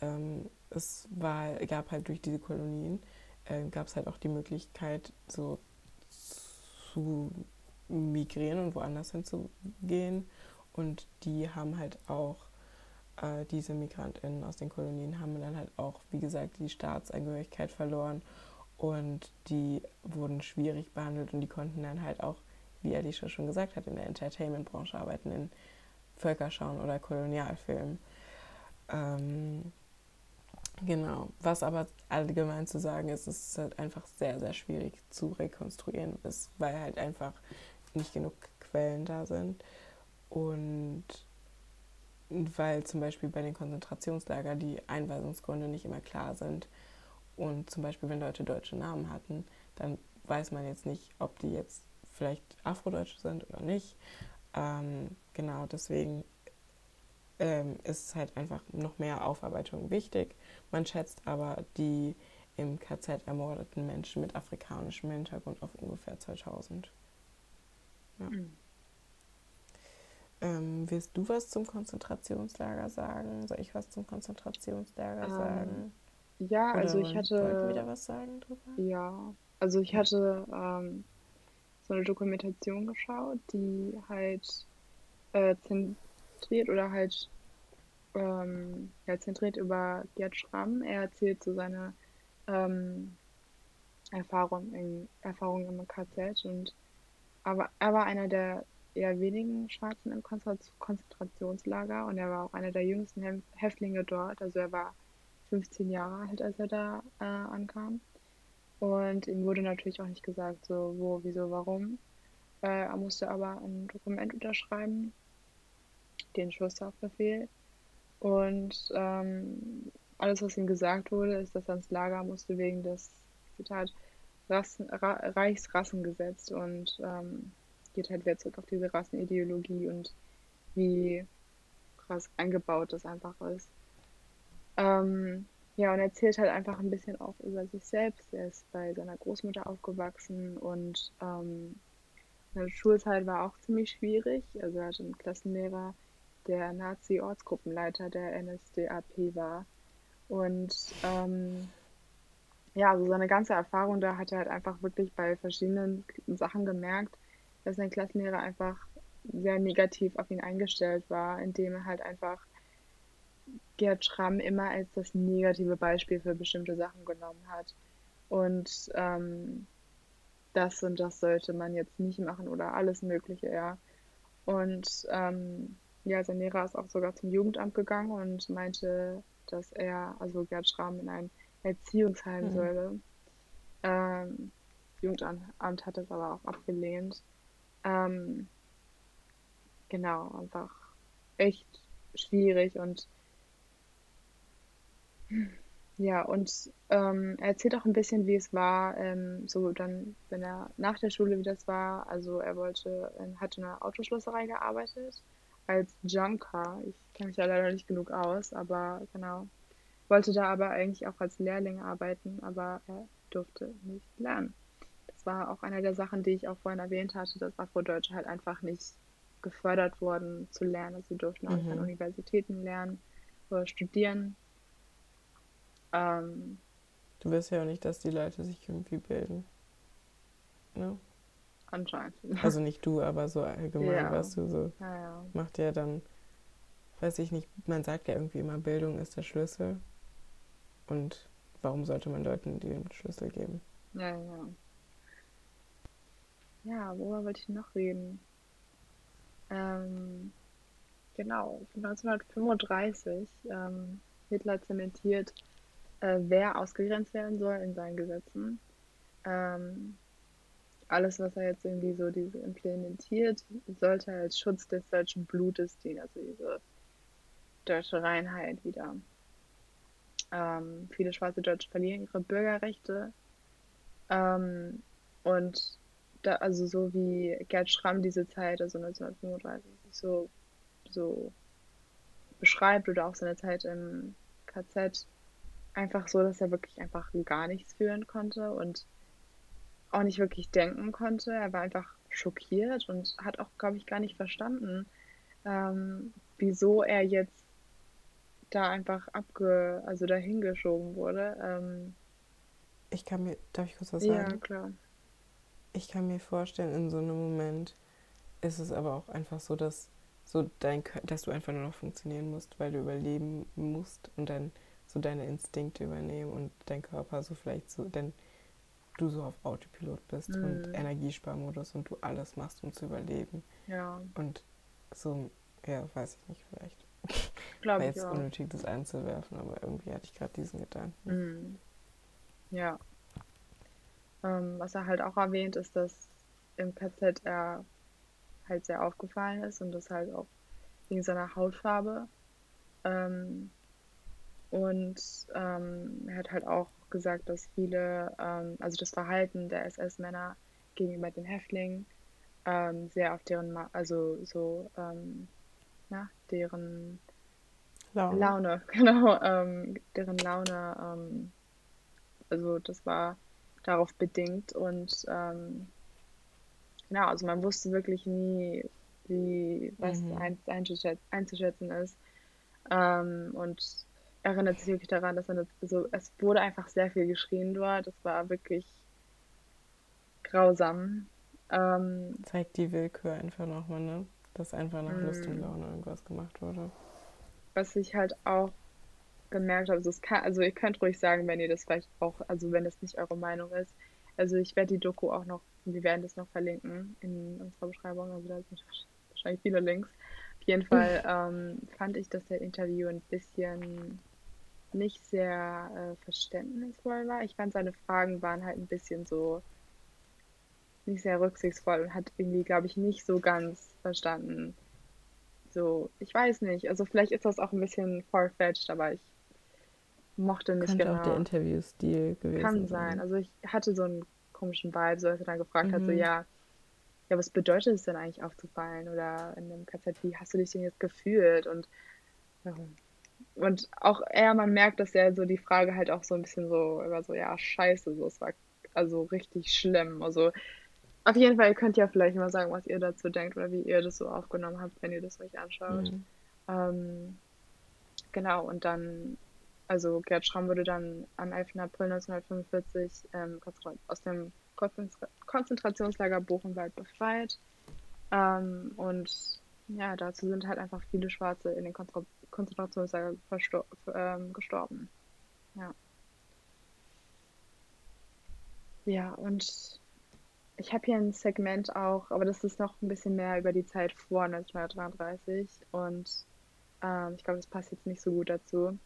Ähm, es war, gab halt durch diese Kolonien, äh, gab es halt auch die Möglichkeit, so zu migrieren und woanders hinzugehen. Und die haben halt auch, äh, diese MigrantInnen aus den Kolonien haben dann halt auch, wie gesagt, die Staatsangehörigkeit verloren und die wurden schwierig behandelt und die konnten dann halt auch, wie Alicia schon gesagt hat, in der Entertainment-Branche arbeiten, in Völkerschauen oder Kolonialfilmen. Ähm, genau. Was aber allgemein zu sagen ist, ist halt einfach sehr, sehr schwierig zu rekonstruieren ist, weil halt einfach nicht genug Quellen da sind und weil zum Beispiel bei den Konzentrationslagern die Einweisungsgründe nicht immer klar sind. Und zum Beispiel, wenn Leute deutsche Namen hatten, dann weiß man jetzt nicht, ob die jetzt vielleicht Afrodeutsche sind oder nicht. Ähm, genau, deswegen ähm, ist halt einfach noch mehr Aufarbeitung wichtig. Man schätzt aber die im KZ ermordeten Menschen mit afrikanischem Hintergrund auf ungefähr 2000. Ja. Mhm. Ähm, willst du was zum Konzentrationslager sagen? Soll ich was zum Konzentrationslager Ähm, sagen? Ja, Oder also ich wollen- Wollten hatte, was sagen drüber? ja, also ich hatte ähm, so eine Dokumentation geschaut, die halt äh, zentriert oder halt ähm, ja, zentriert über Gerd Schramm. Er erzählt so seine ähm, Erfahrung in, Erfahrungen im KZ und aber er war einer der eher wenigen Schwarzen im Konzentrationslager und er war auch einer der jüngsten Häftlinge dort. Also er war 15 Jahre alt, als er da äh, ankam. Und ihm wurde natürlich auch nicht gesagt, so wo, wieso, warum. Äh, er musste aber ein Dokument unterschreiben, den Schusshaftbefehl. Und ähm, alles, was ihm gesagt wurde, ist, dass er ins Lager musste wegen des, Zitat, Rassen, Ra Reichsrassengesetz und ähm, geht halt wieder zurück auf diese Rassenideologie und wie krass eingebaut das einfach ist. Ähm, ja, und erzählt halt einfach ein bisschen auch über sich selbst. Er ist bei seiner Großmutter aufgewachsen und ähm, seine Schulzeit war auch ziemlich schwierig. Also er hatte einen Klassenlehrer, der Nazi-Ortsgruppenleiter der NSDAP war. Und ähm, ja, also seine ganze Erfahrung da hat er halt einfach wirklich bei verschiedenen Sachen gemerkt, dass sein Klassenlehrer einfach sehr negativ auf ihn eingestellt war, indem er halt einfach Gerd Schramm immer als das negative Beispiel für bestimmte Sachen genommen hat. Und ähm, das und das sollte man jetzt nicht machen oder alles Mögliche, ja. Und ähm, ja, sein Lehrer ist auch sogar zum Jugendamt gegangen und meinte, dass er, also Gerd Schramm, in ein Erziehungsheim mhm. solle. Ähm, Jugendamt hat es aber auch abgelehnt. Ähm, genau, einfach echt schwierig und ja, und ähm, er erzählt auch ein bisschen, wie es war, ähm, so dann, wenn er nach der Schule, wie das war. Also er wollte, er hatte in einer Autoschlosserei gearbeitet als Junker. Ich kenne mich ja leider nicht genug aus, aber genau. Wollte da aber eigentlich auch als Lehrling arbeiten, aber er durfte nicht lernen. Das war auch eine der Sachen, die ich auch vorhin erwähnt hatte, dass Afrodeutsche halt einfach nicht gefördert wurden zu lernen. Also sie durften auch mhm. nicht an Universitäten lernen oder studieren. Ähm, du wirst ja auch nicht, dass die Leute sich irgendwie bilden. Ne? Anscheinend. Also nicht du, aber so allgemein, ja. weißt du, so ja, ja. macht ja dann, weiß ich nicht, man sagt ja irgendwie immer, Bildung ist der Schlüssel. Und warum sollte man Leuten den Schlüssel geben? Ja, ja. Ja, worüber wollte ich noch reden? Ähm, genau, 1935 ähm, Hitler zementiert, äh, wer ausgegrenzt werden soll in seinen Gesetzen. Ähm, alles, was er jetzt irgendwie so diese implementiert, sollte als Schutz des deutschen Blutes dienen, also diese deutsche Reinheit wieder. Ähm, viele schwarze Deutsche verlieren ihre Bürgerrechte. Ähm, und da, also so wie Gerd Schramm diese Zeit, also 1935, so, so beschreibt oder auch seine Zeit im KZ, einfach so, dass er wirklich einfach gar nichts führen konnte und auch nicht wirklich denken konnte. Er war einfach schockiert und hat auch, glaube ich, gar nicht verstanden, ähm, wieso er jetzt da einfach abge, also dahin geschoben wurde. Ähm, ich kann mir, darf ich kurz was sagen? Ja, klar. Ich kann mir vorstellen, in so einem Moment ist es aber auch einfach so, dass so dein, dass du einfach nur noch funktionieren musst, weil du überleben musst und dann so deine Instinkte übernehmen und dein Körper so vielleicht so, denn du so auf Autopilot bist mhm. und Energiesparmodus und du alles machst, um zu überleben. Ja. Und so, ja, weiß ich nicht, vielleicht. Glaube War jetzt auch. unnötig, das einzuwerfen, aber irgendwie hatte ich gerade diesen Gedanken. Mhm. Ja. Ähm, was er halt auch erwähnt, ist, dass im KZ er halt sehr aufgefallen ist und das halt auch wegen seiner Hautfarbe. Ähm, und ähm, er hat halt auch gesagt, dass viele, ähm, also das Verhalten der SS-Männer gegenüber den Häftlingen ähm, sehr auf deren, also so, ähm, na, deren Laune, Laune genau, ähm, deren Laune, ähm, also das war darauf bedingt und genau, also man wusste wirklich nie, wie was mhm. ein, einzuschätzen ist. und erinnert sich wirklich daran, dass er so, es wurde einfach sehr viel geschrien dort. Es war wirklich grausam. Ähm, Zeigt die Willkür einfach nochmal, ne? Dass einfach nach Lust und. Laune irgendwas gemacht wurde. was ich halt auch gemerkt habe, also, es kann, also ihr könnt ruhig sagen, wenn ihr das vielleicht auch, also wenn das nicht eure Meinung ist. Also ich werde die Doku auch noch, wir werden das noch verlinken in unserer Beschreibung, also da sind wahrscheinlich viele Links. Auf jeden Fall ähm, fand ich, dass der Interview ein bisschen nicht sehr äh, verständnisvoll war. Ich fand, seine Fragen waren halt ein bisschen so nicht sehr rücksichtsvoll und hat irgendwie, glaube ich, nicht so ganz verstanden. So, ich weiß nicht. Also vielleicht ist das auch ein bisschen far-fetched, aber ich mochte nicht Könnte genau. auch der Interviewstil gewesen Kann sein. Also ich hatte so einen komischen Vibe, so als er dann gefragt hat, so Mhm. ja, ja, was bedeutet es denn eigentlich aufzufallen? Oder in einem KZ, wie hast du dich denn jetzt gefühlt? Und, ja. Und auch er, man merkt, dass er so die Frage halt auch so ein bisschen so, über so, ja, scheiße, so, es war also richtig schlimm. Also auf jeden Fall, ihr könnt ja vielleicht mal sagen, was ihr dazu denkt oder wie ihr das so aufgenommen habt, wenn ihr das euch anschaut. Mhm. Ähm, genau, und dann, also Gerd Schramm wurde dann am 11. April 1945 ähm, aus dem Konzentra Konzentrationslager Buchenwald befreit. Ähm, und ja, dazu sind halt einfach viele Schwarze in den Konzentra Konzentrationslager ähm, gestorben. Ja. Ja, und ich habe hier ein Segment auch, aber das ist noch ein bisschen mehr über die Zeit vor 1933 und ähm, ich glaube, das passt jetzt nicht so gut dazu.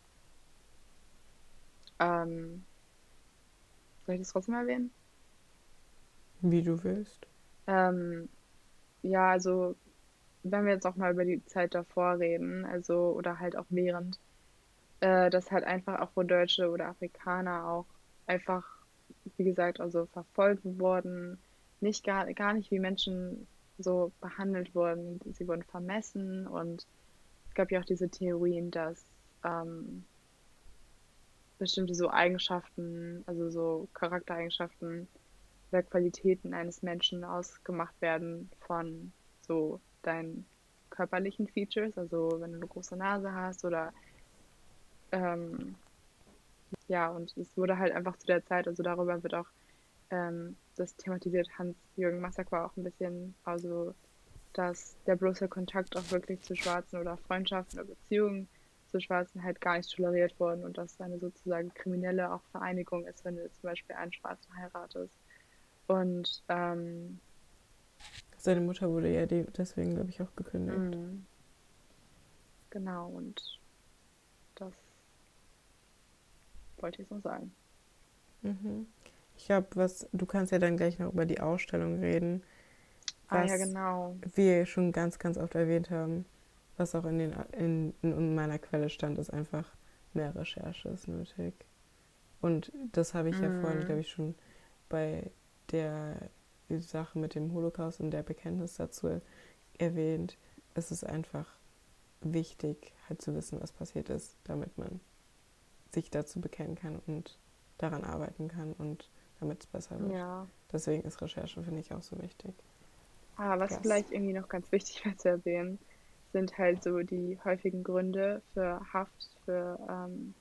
Ähm, soll ich das trotzdem erwähnen? Wie du willst. Ähm, ja, also wenn wir jetzt auch mal über die Zeit davor reden, also oder halt auch während, äh, dass halt einfach auch wo Deutsche oder Afrikaner auch einfach, wie gesagt, also verfolgt wurden, nicht gar, gar nicht wie Menschen so behandelt wurden. Sie wurden vermessen und es gab ja auch diese Theorien, dass ähm, bestimmte so Eigenschaften, also so Charaktereigenschaften oder Qualitäten eines Menschen ausgemacht werden von so deinen körperlichen Features, also wenn du eine große Nase hast oder ähm, ja, und es wurde halt einfach zu der Zeit, also darüber wird auch ähm, das thematisiert Hans-Jürgen Massack war auch ein bisschen, also dass der bloße Kontakt auch wirklich zu Schwarzen oder Freundschaften oder Beziehungen zu Schwarzen halt gar nicht toleriert wurden und dass eine sozusagen kriminelle auch Vereinigung ist, wenn du zum Beispiel einen Schwarzen heiratest. Und ähm, Seine Mutter wurde ja de- deswegen, glaube ich, auch gekündigt. mh, genau, und das wollte ich so sagen. Mhm. Ich glaube, was du kannst ja dann gleich noch über die Ausstellung reden, Ah ja, was genau. wir schon ganz, ganz oft erwähnt haben, was auch in, den, in, in meiner Quelle stand, ist einfach mehr Recherche ist nötig. Und das habe ich ja vorhin, Mhm. glaube ich, schon bei der Sache mit dem Holocaust und der Bekenntnis dazu erwähnt. Es ist einfach wichtig, halt zu wissen, was passiert ist, damit man sich dazu bekennen kann und daran arbeiten kann und damit es besser wird. Ja. Deswegen ist Recherche, finde ich, auch so wichtig. Ah, was Yes. vielleicht irgendwie noch ganz wichtig wäre zu erwähnen, sind halt so die häufigen Gründe für Haft für ähm,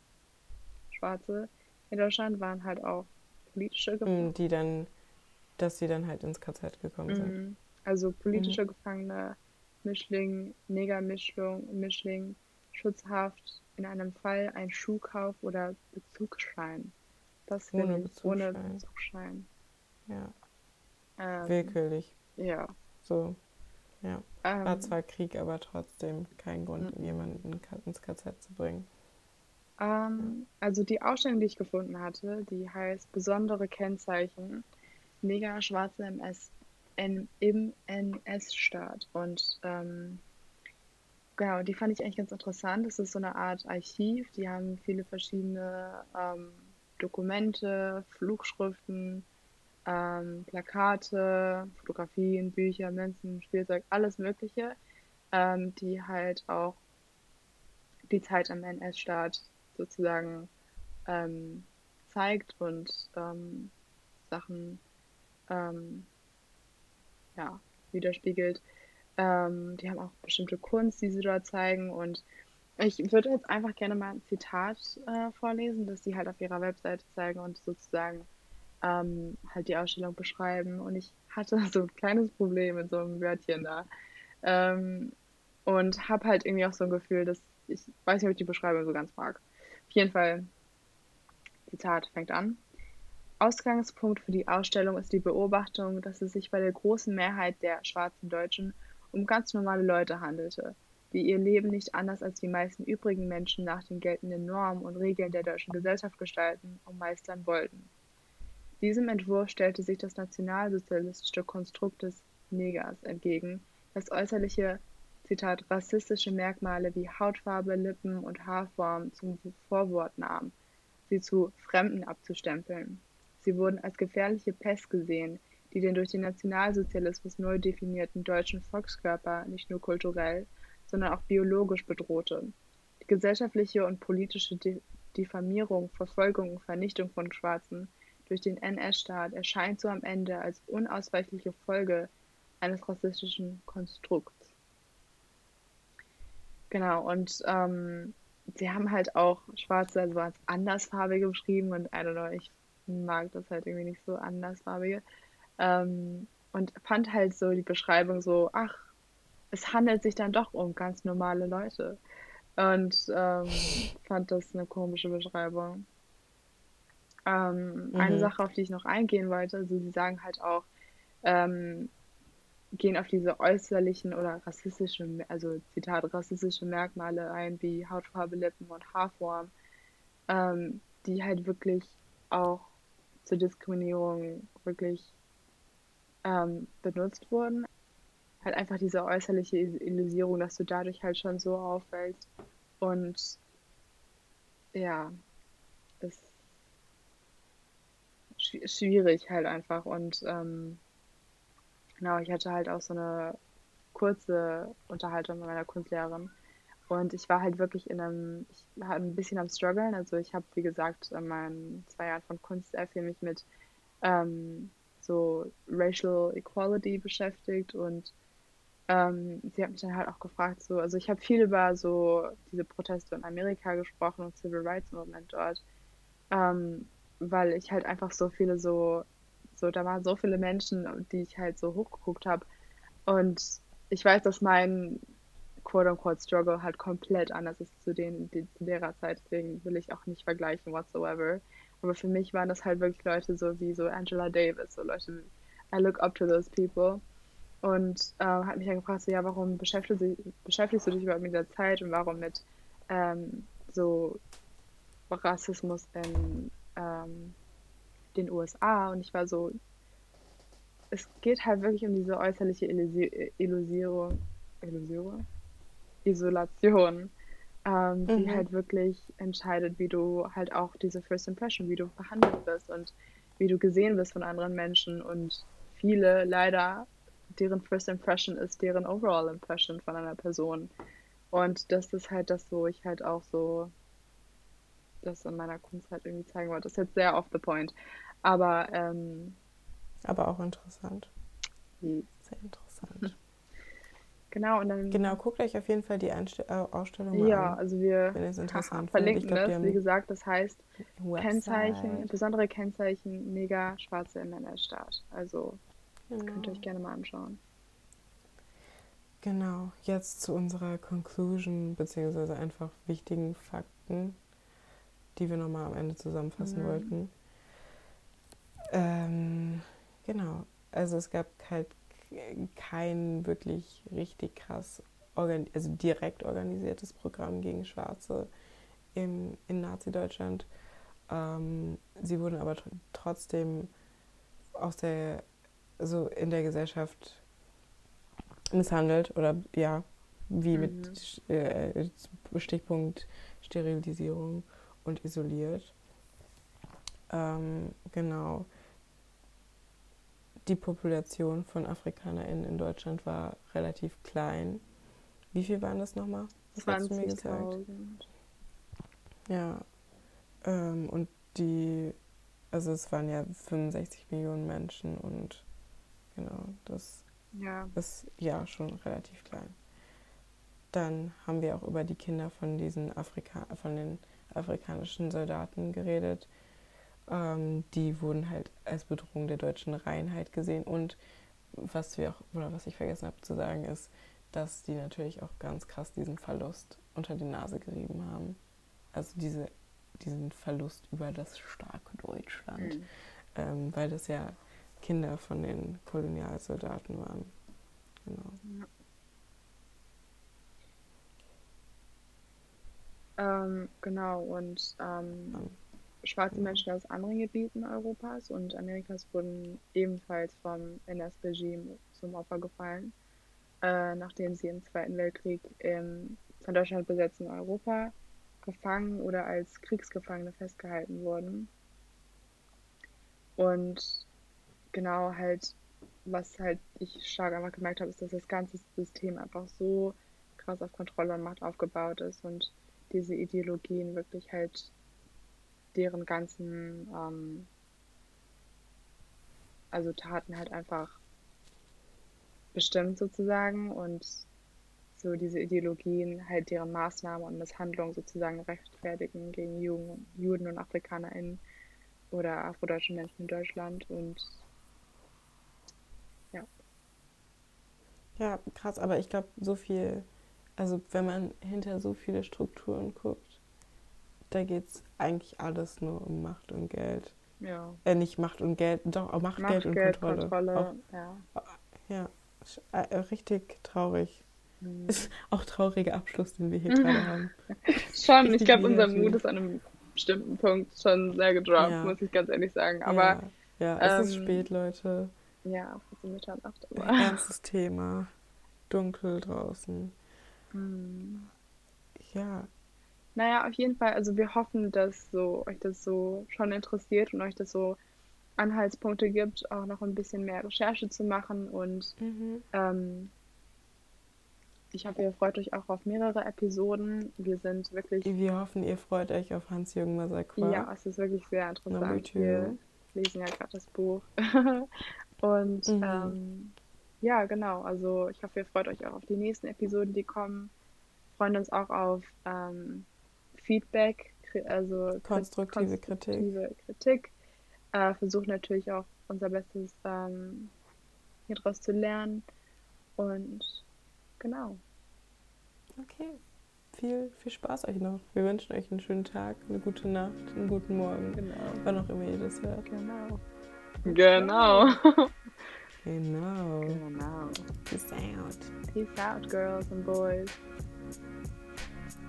Schwarze in Deutschland waren halt auch politische. Mm, Die dann, dass sie dann halt ins KZ gekommen sind. Mhm. Also politische Gefangene, Mischling, Negermischling, Mischling, Schutzhaft, in einem Fall ein Schuhkauf oder Bezugsschein. Das Ohne ich ohne Bezugsschein. Bezugsschein. Ja, Ähm, willkürlich. ja. So, ja. War Ähm, zwar Krieg, aber trotzdem kein Grund, Mhm. jemanden ins KZ zu bringen. Ähm, also die Ausstellung, die ich gefunden hatte, die heißt Besondere Kennzeichen Neger, Schwarze im, S N im NS-Staat. Und ähm, genau, die fand ich eigentlich ganz interessant. Das ist so eine Art Archiv. Die haben viele verschiedene ähm, Dokumente, Flugschriften, ähm, Plakate, Fotografien, Bücher, Münzen, Spielzeug, alles Mögliche, ähm, die halt auch die Zeit am NS-Staat sozusagen ähm, zeigt und ähm, Sachen ähm, ja, widerspiegelt. Ähm, die haben auch bestimmte Kunst, die sie dort zeigen. Und ich würde jetzt einfach gerne mal ein Zitat äh, vorlesen, das sie halt auf ihrer Webseite zeigen und sozusagen ähm, halt die Ausstellung beschreiben. Und ich hatte so ein kleines Problem mit so einem Wörtchen da. Ähm, und habe halt irgendwie auch so ein Gefühl, dass ich weiß nicht, ob ich die Beschreibung so ganz mag. Auf jeden Fall, Zitat fängt an. Ausgangspunkt für die Ausstellung ist die Beobachtung, dass es sich bei der großen Mehrheit der schwarzen Deutschen um ganz normale Leute handelte, die ihr Leben nicht anders als die meisten übrigen Menschen nach den geltenden Normen und Regeln der deutschen Gesellschaft gestalten und meistern wollten. Diesem Entwurf stellte sich das nationalsozialistische Konstrukt des Negers entgegen, das äußerliche Zitat rassistische Merkmale wie Hautfarbe, Lippen und Haarform zum Vorwort nahm, sie zu Fremden abzustempeln. Sie wurden als gefährliche Pest gesehen, die den durch den Nationalsozialismus neu definierten deutschen Volkskörper nicht nur kulturell, sondern auch biologisch bedrohte. Die gesellschaftliche und politische Diffamierung, Verfolgung und Vernichtung von Schwarzen durch den NS-Staat erscheint so am Ende als unausweichliche Folge eines rassistischen Konstrukts. Genau, und ähm, sie haben halt auch Schwarze also als andersfarbige beschrieben und I don't know, ich mag das halt irgendwie nicht so andersfarbige. Ähm, und fand halt so die Beschreibung so, ach, es handelt sich dann doch um ganz normale Leute. Und ähm, fand das eine komische Beschreibung. Ähm, mhm. Eine Sache, auf die ich noch eingehen wollte, also sie sagen halt auch, ähm, gehen auf diese äußerlichen oder rassistischen, also Zitat, rassistische Merkmale ein, wie Hautfarbe, Lippen und Haarform, ähm, die halt wirklich auch zur Diskriminierung wirklich ähm, benutzt wurden. Halt einfach diese äußerliche Illusion, dass du dadurch halt schon so auffällst. Und ja, ist schwierig halt einfach. Und ähm, genau, ich hatte halt auch so eine kurze Unterhaltung mit meiner Kunstlehrerin. Und ich war halt wirklich in einem, ich war ein bisschen am struggeln. Also ich habe, wie gesagt, in meinen zwei Jahren von Kunst sehr viel mich mit ähm, so Racial Equality beschäftigt. Und ähm, sie hat mich dann halt auch gefragt, so, also ich habe viel über so diese Proteste in Amerika gesprochen und Civil Rights Movement dort, ähm, weil ich halt einfach so viele so, so, da waren so viele Menschen, die ich halt so hochgeguckt habe. Und ich weiß, dass mein quote-unquote Struggle halt komplett anders ist zu denen die, zu derer Zeit, deswegen will ich auch nicht vergleichen whatsoever. Aber für mich waren das halt wirklich Leute so wie so Angela Davis, so Leute, I look up to those people. Und äh, hat mich dann gefragt, so, ja, warum beschäftigst du, beschäftigst du dich überhaupt mit der Zeit und warum mit ähm, so Rassismus in ähm, den USA? Und ich war so, es geht halt wirklich um diese äußerliche Illusierung, Illusion, Isolation ähm, mhm. die halt wirklich entscheidet, wie du halt auch diese First Impression, wie du behandelt wirst und wie du gesehen wirst von anderen Menschen und viele leider deren First Impression ist deren Overall Impression von einer Person und das ist halt das, wo ich halt auch so das in meiner Kunst halt irgendwie zeigen wollte. Das ist jetzt sehr off the point, aber ähm, aber auch interessant. Hm. Sehr interessant. Genau, und dann. Genau, guckt euch auf jeden Fall die Einst äh, Ausstellung mal ja, an. also wir wenn es interessant verlinken glaub, das, wie gesagt, das heißt Kennzeichen, besondere Kennzeichen, mega schwarze MNS-Staat. Also genau. könnt ihr euch gerne mal anschauen. Genau, jetzt zu unserer Conclusion, beziehungsweise einfach wichtigen Fakten, die wir nochmal am Ende zusammenfassen mhm. wollten. Ähm, genau, also es gab halt kein wirklich richtig krass, also direkt organisiertes Programm gegen Schwarze im, in Nazi-Deutschland. Ähm, sie wurden aber tr trotzdem aus der, so in der Gesellschaft misshandelt oder ja, wie mhm. mit äh, Stichpunkt Sterilisierung und isoliert. Ähm, genau die Population von AfrikanerInnen in Deutschland war relativ klein. Wie viel waren das nochmal? 20.000. Ja. Ähm, und die, also es waren ja 65 Millionen Menschen und genau, das ja. ist ja schon relativ klein. Dann haben wir auch über die Kinder von diesen Afrika von den afrikanischen Soldaten geredet, ähm, die wurden halt als Bedrohung der deutschen Reinheit gesehen. Und was wir auch, oder was ich vergessen habe zu sagen, ist, dass die natürlich auch ganz krass diesen Verlust unter die Nase gerieben haben. Also diese, diesen Verlust über das starke Deutschland, mhm. ähm, weil das ja Kinder von den Kolonialsoldaten waren. Genau. Ja. Ähm, genau, und ähm, um, schwarze. Menschen aus anderen Gebieten Europas und Amerikas wurden ebenfalls vom NS-Regime zum Opfer gefallen äh, nachdem sie im Zweiten Weltkrieg im von Deutschland besetzten Europa gefangen oder als Kriegsgefangene festgehalten wurden. Und genau halt, was halt ich stark einfach gemerkt habe, ist, dass das ganze System einfach so krass auf Kontrolle und Macht aufgebaut ist und diese Ideologien wirklich halt deren ganzen ähm, also Taten halt einfach bestimmt sozusagen und so diese Ideologien halt deren Maßnahmen und Misshandlungen sozusagen rechtfertigen gegen Juden, Juden und AfrikanerInnen oder afrodeutsche Menschen in Deutschland und ja. Ja, krass, aber ich glaube, so viel, also wenn man hinter so viele Strukturen guckt, da geht es eigentlich alles nur um Macht und Geld. Ja. Äh, nicht Macht und Geld, doch, auch Macht, Macht Geld und Geld, Kontrolle. Kontrolle auch, ja. ja. Äh, richtig traurig. Mhm. Ist auch trauriger Abschluss, den wir hier gerade haben. schon, richtig ich glaube, unser Mut ist an einem bestimmten Punkt schon sehr gedroppt, ja. muss ich ganz ehrlich sagen. Aber ja, ja es ähm, ist spät, Leute. Ja, fast Mitternacht. Aber. Ernstes Thema. Dunkel draußen. Mhm. Ja. Naja, auf jeden Fall, also wir hoffen, dass so euch das so schon interessiert und euch das so Anhaltspunkte gibt, auch noch ein bisschen mehr Recherche zu machen. Und mhm. ähm, ich hoffe, ihr freut euch auch auf mehrere Episoden. Wir sind wirklich. Wir hoffen, ihr freut euch auf Hans-Jürgen Masakwa. Ja, es ist wirklich sehr interessant. Wir lesen ja gerade das Buch. Und mhm. ähm, ja, genau. Also ich hoffe, ihr freut euch auch auf die nächsten Episoden, die kommen. Freuen uns auch auf ähm, Feedback, also konstruktive, konstruktive Kritik. Kritik äh, versuchen natürlich auch unser Bestes ähm, hier draus zu lernen. Und genau. Okay. Viel, viel Spaß euch noch. Wir wünschen euch einen schönen Tag, eine gute Nacht, einen guten Morgen. Genau. Wann auch immer ihr das hört. Genau. Genau. Genau. Genau. Peace out. Peace out, girls and boys.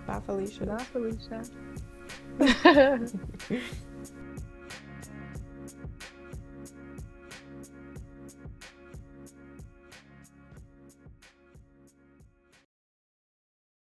Bye, Felicia. Bye, Felicia.